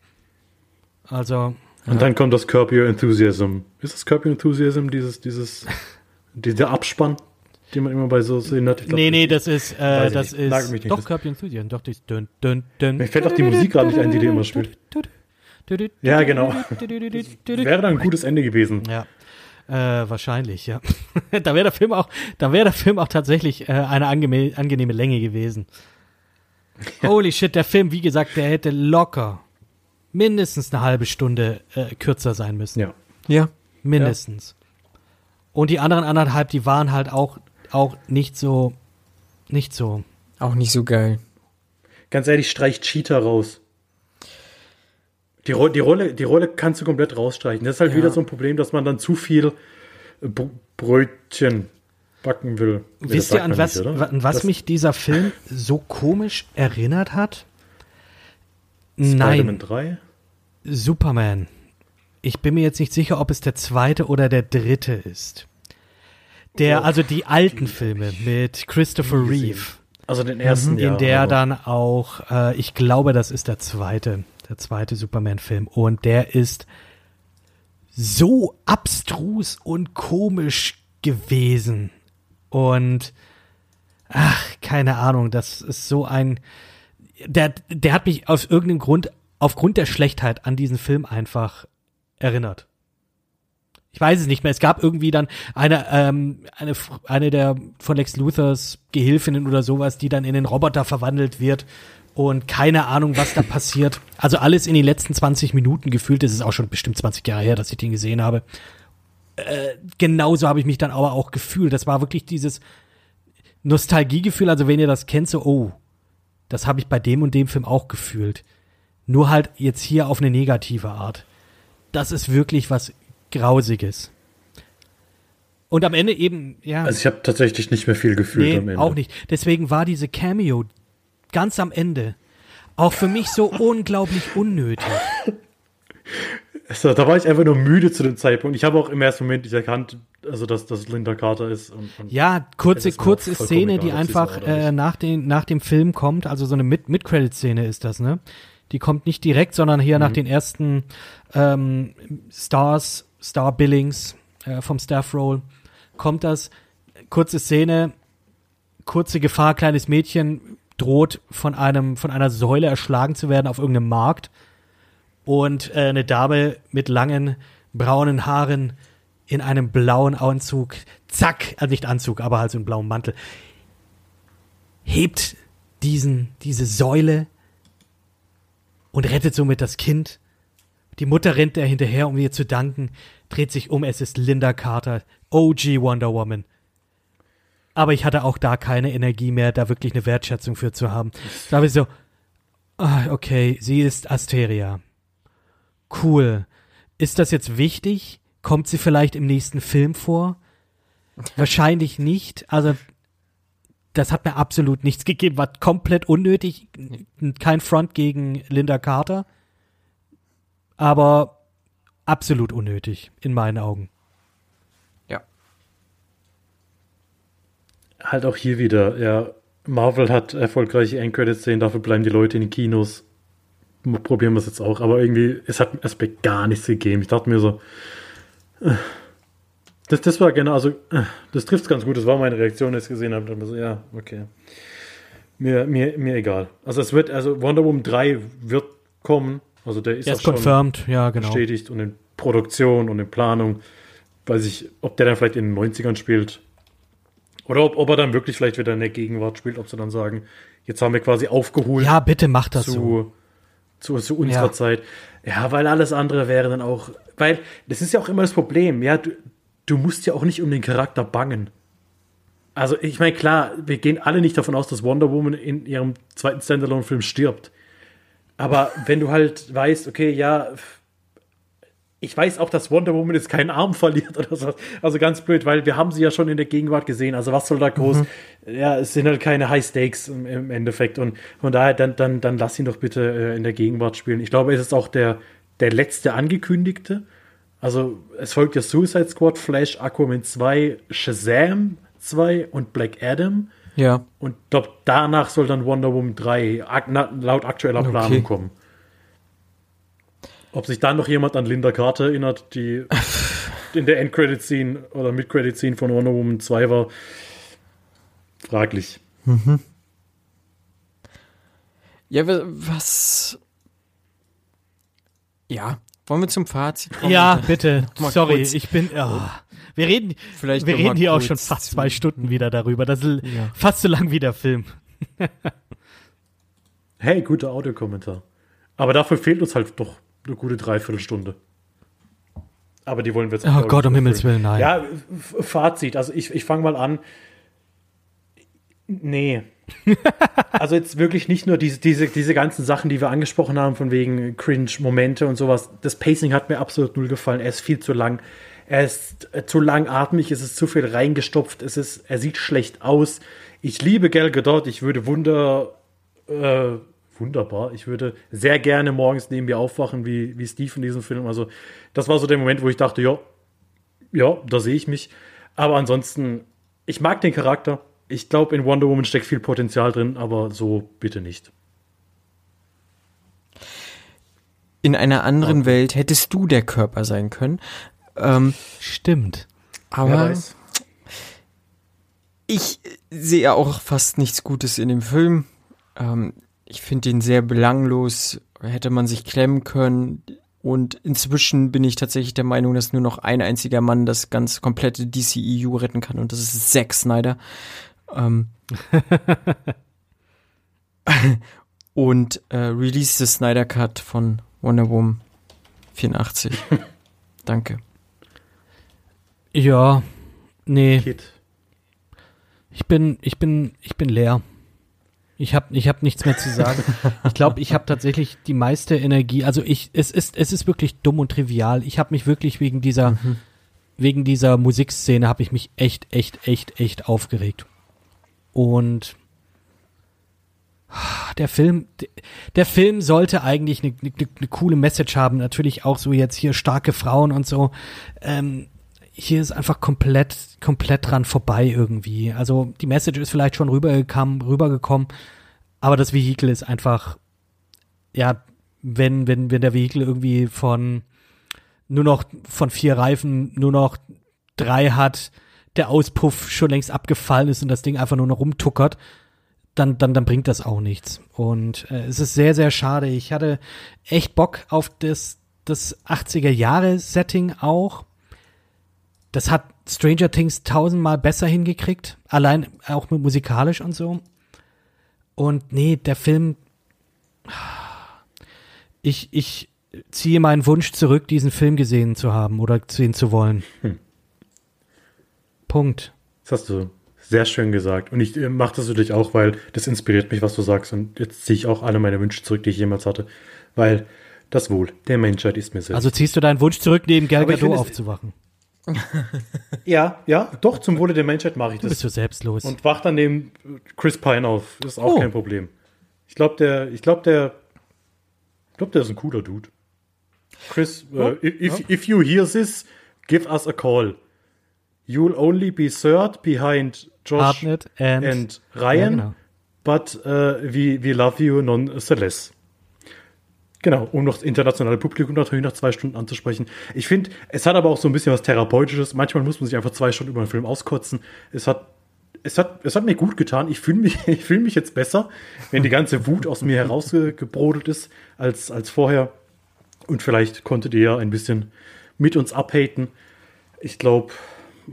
Also, Und dann kommt das Curb Your Enthusiasm. Ist das Curb Your Enthusiasm, dieses, dieses, dieser Abspann, den man immer bei so sehen hat? Ich glaub, nee, nee, das ist, äh, das nicht. Ist, nicht. doch, Das- Curb Your Enthusiasm, doch, das ist dün, dün, dün. Mir fällt auch die Musik gerade nicht ein, die der immer spielt. Ja, genau. Wäre dann ein gutes Ende gewesen. Ja. Äh, wahrscheinlich, ja. da wäre der Film auch, da wäre der Film auch tatsächlich äh, eine angeme angenehme Länge gewesen. Holy shit, der Film, wie gesagt, der hätte locker mindestens eine halbe Stunde äh, kürzer sein müssen. Ja. Ja. Mindestens. Und die anderen anderthalb, die waren halt auch, auch nicht so, nicht so. Auch nicht so geil. Ganz ehrlich, streich Cheetah raus. Die, Ro die, Rolle, die Rolle kannst du komplett rausstreichen. Das ist halt Ja. wieder so ein Problem, dass man dann zu viel äh, B Brötchen backen will. Wisst ihr, an was, nicht, an was Das- mich dieser Film so komisch erinnert hat? Spider-Man Nein, 3? Superman. Ich bin mir jetzt nicht sicher, ob es der zweite oder der dritte ist. Der, also die alten Filme mit Christopher. Reeve, Also den ersten, ja. in der aber- dann auch, äh, ich glaube, das ist der zweite, der zweite Superman-Film. Und der ist so abstrus und komisch gewesen. Und ach, keine Ahnung, das ist so ein. Der, der hat mich aus irgendeinem Grund, aufgrund der Schlechtheit an diesen Film einfach erinnert. Ich weiß es nicht mehr. Es gab irgendwie dann eine, ähm, eine, eine der von Lex Luthers Gehilfinnen oder sowas, die dann in den Roboter verwandelt wird und keine Ahnung, was da passiert. Also alles in den letzten 20 Minuten gefühlt. Das ist auch schon bestimmt 20 Jahre her, dass ich den gesehen habe. Äh, genauso habe ich mich dann aber auch gefühlt. Das war wirklich dieses Nostalgiegefühl. Also wenn ihr das kennt, so, oh, das habe ich bei dem und dem Film auch gefühlt. Nur halt jetzt hier auf eine negative Art. Das ist wirklich was Grausiges. Und am Ende eben, ja. Also ich habe tatsächlich nicht mehr viel gefühlt am Nee, Ende. auch nicht. Deswegen war diese Cameo ganz am Ende auch für mich so unglaublich unnötig. Also, da war ich einfach nur müde zu dem Zeitpunkt. Ich habe auch im ersten Moment nicht erkannt, also dass das Linda Carter ist. Und, und Ja, kurze, kurze Szene, egal, die einfach äh, nach, den, nach dem Film kommt, also so eine Mid- Mid-Credit-Szene ist das, ne? Die kommt nicht direkt, sondern hier Mhm. nach den ersten ähm, Stars, Star-Billings äh, vom Staff-Roll kommt das. Kurze Szene, kurze Gefahr, kleines Mädchen droht von einem, von einer Säule erschlagen zu werden auf irgendeinem Markt. Und äh, eine Dame mit langen braunen Haaren in einem blauen Anzug, zack, also nicht Anzug, aber halt so einen blauen Mantel, hebt diesen, diese Säule und rettet somit das Kind. Die Mutter rennt da hinterher, um ihr zu danken, dreht sich um, es ist Linda Carter, OG Wonder Woman. Aber ich hatte auch da keine Energie mehr, da wirklich eine Wertschätzung für zu haben. Da habe ich so, ah, okay, sie ist Asteria. Cool. Ist das jetzt wichtig? Kommt sie vielleicht im nächsten Film vor? Wahrscheinlich nicht. Also, das hat mir absolut nichts gegeben. War komplett unnötig. Kein Front gegen Linda Carter. Aber absolut unnötig, in meinen Augen. Ja. halt auch hier wieder, ja, Marvel hat erfolgreiche Endcredit-Szenen, dafür bleiben die Leute in den Kinos. Probieren wir es jetzt auch, aber irgendwie, es hat mir erstmal gar nichts gegeben. Ich dachte mir so, äh, das, das war genau, also, äh, das trifft ganz gut, das war meine Reaktion, als ich es gesehen habe. Ich so, ja, okay. Mir, mir, mir egal. Also es wird, also Wonder Woman 3 wird kommen, also der ist Der ist confirmed, ja, genau. bestätigt und in Produktion und in Planung. Weiß ich, ob der dann vielleicht in den 90ern spielt. Oder ob, ob er dann wirklich vielleicht wieder in der Gegenwart spielt, ob sie dann sagen, jetzt haben wir quasi aufgeholt Ja, bitte mach das so. zu, zu, zu unserer Ja. Zeit. Ja, weil alles andere wäre dann auch, weil das ist ja auch immer das Problem, ja, du, du musst ja auch nicht um den Charakter bangen. Also ich meine, klar, wir gehen alle nicht davon aus, dass Wonder Woman in ihrem zweiten Standalone-Film stirbt. Aber wenn du halt weißt, okay, ja, ich weiß auch, dass Wonder Woman jetzt keinen Arm verliert oder so. Also ganz blöd, weil wir haben sie ja schon in der Gegenwart gesehen. Also was soll da groß? Mhm. Ja, es sind halt keine High Stakes im, im, Endeffekt. Und von daher, dann, dann, dann lass ihn doch bitte äh, in der Gegenwart spielen. Ich glaube, es ist auch der, der letzte angekündigte. Also es folgt ja Suicide Squad, Flash, Aquaman 2, Shazam 2 und Black Adam. Ja. Und danach soll dann Wonder Woman 3 laut aktueller Planung okay. kommen. Ob sich dann noch jemand an Linda Carter erinnert, die in der Endcredit-Scene oder Mid-Credit-Scene von Wonder Woman 2 war, fraglich. Mhm. Ja, was. Ja, wollen wir zum Fazit kommen? Ja, bitte. Sorry, kurz. ich bin. Oh. Wir reden, Vielleicht wir reden hier auch schon fast zwei Stunden wieder darüber. Das ist ja. fast so lang wie der Film. hey, guter Audiokommentar. Aber dafür fehlt uns halt doch eine gute Dreiviertelstunde. Aber die wollen wir jetzt Oh Gott, um Himmels Willen, nein. Ja, Fazit. Also ich, ich fange mal an. Nee. also jetzt wirklich nicht nur diese, diese, diese ganzen Sachen, die wir angesprochen haben, von wegen Cringe-Momente und sowas. Das Pacing hat mir absolut null gefallen. Er ist viel zu lang. Er ist äh, zu langatmig, es ist zu viel reingestopft, es ist, er sieht schlecht aus. Ich liebe Gal Gadot, ich würde wunder, äh, wunderbar. Ich würde sehr gerne morgens neben mir aufwachen, wie, wie Steve in diesem Film. Also, das war so der Moment, wo ich dachte, ja, ja, da sehe ich mich. Aber ansonsten, ich mag den Charakter. Ich glaube, in Wonder Woman steckt viel Potenzial drin, aber so bitte nicht. In einer anderen okay. Welt hättest du der Körper sein können. Ähm, Stimmt. Aber ich sehe auch fast nichts Gutes in dem Film. Ähm, ich finde ihn sehr belanglos, hätte man sich klemmen können. Und inzwischen bin ich tatsächlich der Meinung, dass nur noch ein einziger Mann das ganz komplette DCEU retten kann und das ist Zack Snyder. Ähm und äh, release the Snyder Cut von Wonder Woman 84. Danke. Ja, nee. Kid. Ich bin, ich bin, ich bin leer. Ich habe ich hab nichts mehr zu sagen. ich glaube, ich habe tatsächlich die meiste Energie. Also ich, es ist, es ist wirklich dumm und trivial. Ich habe mich wirklich wegen dieser, mhm. wegen dieser Musikszene habe ich mich echt, echt, echt, echt aufgeregt. Und der Film, der Film sollte eigentlich eine, eine, eine coole Message haben. Natürlich auch so jetzt hier starke Frauen und so. Ähm, hier ist einfach komplett, komplett dran vorbei irgendwie. Also die Message ist vielleicht schon rübergekommen, rübergekommen, aber das Vehikel ist einfach, ja, wenn, wenn, wenn der Vehikel irgendwie von nur noch von vier Reifen nur noch drei hat, der Auspuff schon längst abgefallen ist und das Ding einfach nur noch rumtuckert, dann, dann, dann bringt das auch nichts. Und äh, es ist sehr, sehr schade. Ich hatte echt Bock auf das, das 80er-Jahre-Setting auch das hat Stranger Things tausendmal besser hingekriegt, allein auch mit musikalisch und so. Und nee, der Film, ich, ich ziehe meinen Wunsch zurück, diesen Film gesehen zu haben oder sehen zu wollen. Hm. Punkt. Das hast du sehr schön gesagt. Und ich äh, mache das natürlich auch, weil das inspiriert mich, was du sagst. Und jetzt ziehe ich auch alle meine Wünsche zurück, die ich jemals hatte. Weil das Wohl der Menschheit ist mir selbst. Also ziehst du deinen Wunsch zurück, neben Gal Gadot aufzuwachen? Ja, ja, doch, zum Wohle der Menschheit mache ich das. Du bist so selbstlos. Und wach dann neben Chris Pine auf. Das ist auch oh. kein Problem. Ich glaube, der, ich glaube, der, ich glaube, der ist ein cooler Dude. Chris, uh, oh. if, ja. if you hear this, give us a call. You'll only be third behind Josh and, and, Ryan, ja, genau. but uh, we, we love you nonetheless. Genau, um noch das internationale Publikum natürlich nach zwei Stunden anzusprechen. Ich finde, es hat aber auch so ein bisschen was Therapeutisches. Manchmal muss man sich einfach zwei Stunden über einen Film auskotzen. Es hat, es hat, es hat mir gut getan. Ich fühle mich, ich fühle mich jetzt besser, wenn die ganze Wut aus mir herausgebrodelt ist, als, als vorher. Und vielleicht konntet ihr ja ein bisschen mit uns abhaten. Ich glaube,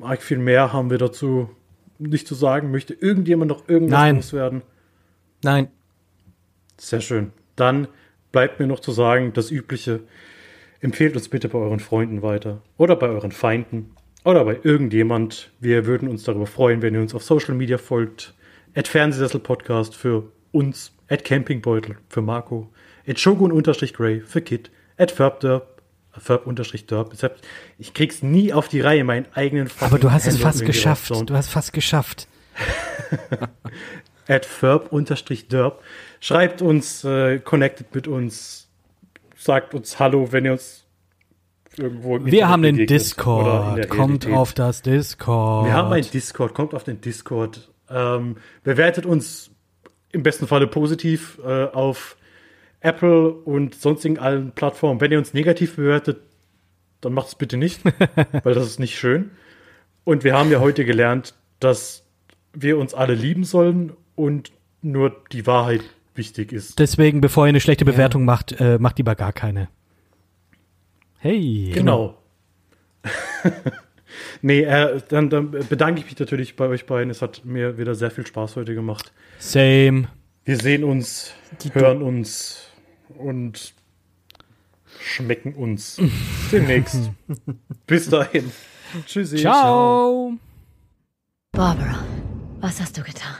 arg viel mehr haben wir dazu nicht zu sagen. Möchte irgendjemand noch irgendwas Nein. loswerden? Nein. Sehr schön. Dann bleibt mir noch zu sagen, das Übliche. Empfehlt uns bitte bei euren Freunden weiter oder bei euren Feinden oder bei irgendjemand. Wir würden uns darüber freuen, wenn ihr uns auf Social Media folgt. At Fernsehsessel Podcast für uns, at Campingbeutel für Marco, at Shogun-Gray für Kit, at Ferb-Derb. Deshalb, Ich krieg's nie auf die Reihe, meinen eigenen Aber du hast es fast geschafft. Du hast fast geschafft. at ferb-derb. Schreibt uns, äh, connectet mit uns, sagt uns Hallo, wenn ihr uns irgendwo Wir haben den Discord. Kommt Realität. auf das Discord. Wir haben einen Discord, kommt auf den Discord. Ähm, bewertet uns im besten Falle positiv äh, auf Apple und sonstigen allen Plattformen. Wenn ihr uns negativ bewertet, dann macht es bitte nicht, weil das ist nicht schön. Und wir haben ja heute gelernt, dass wir uns alle lieben sollen und nur die Wahrheit wichtig ist. Deswegen, bevor ihr eine schlechte Bewertung macht, äh, macht lieber gar keine. Hey. Genau. nee, äh, dann, dann bedanke ich mich natürlich bei euch beiden. Es hat mir wieder sehr viel Spaß heute gemacht. Same. Wir sehen uns, hören uns und schmecken uns demnächst. Bis dahin. Tschüssi. Ciao. Barbara, was hast du getan?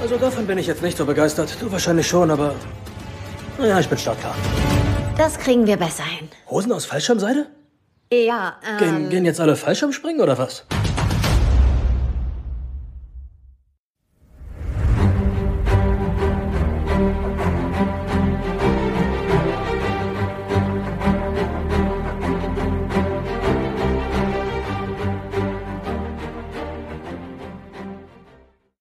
Also davon bin ich jetzt nicht so begeistert. Du wahrscheinlich schon, aber. Naja, ich bin startklar. Das kriegen wir besser hin. Hosen aus Fallschirmseide? Ja, ähm, Gehen, gehen jetzt alle Fallschirmspringen oder was?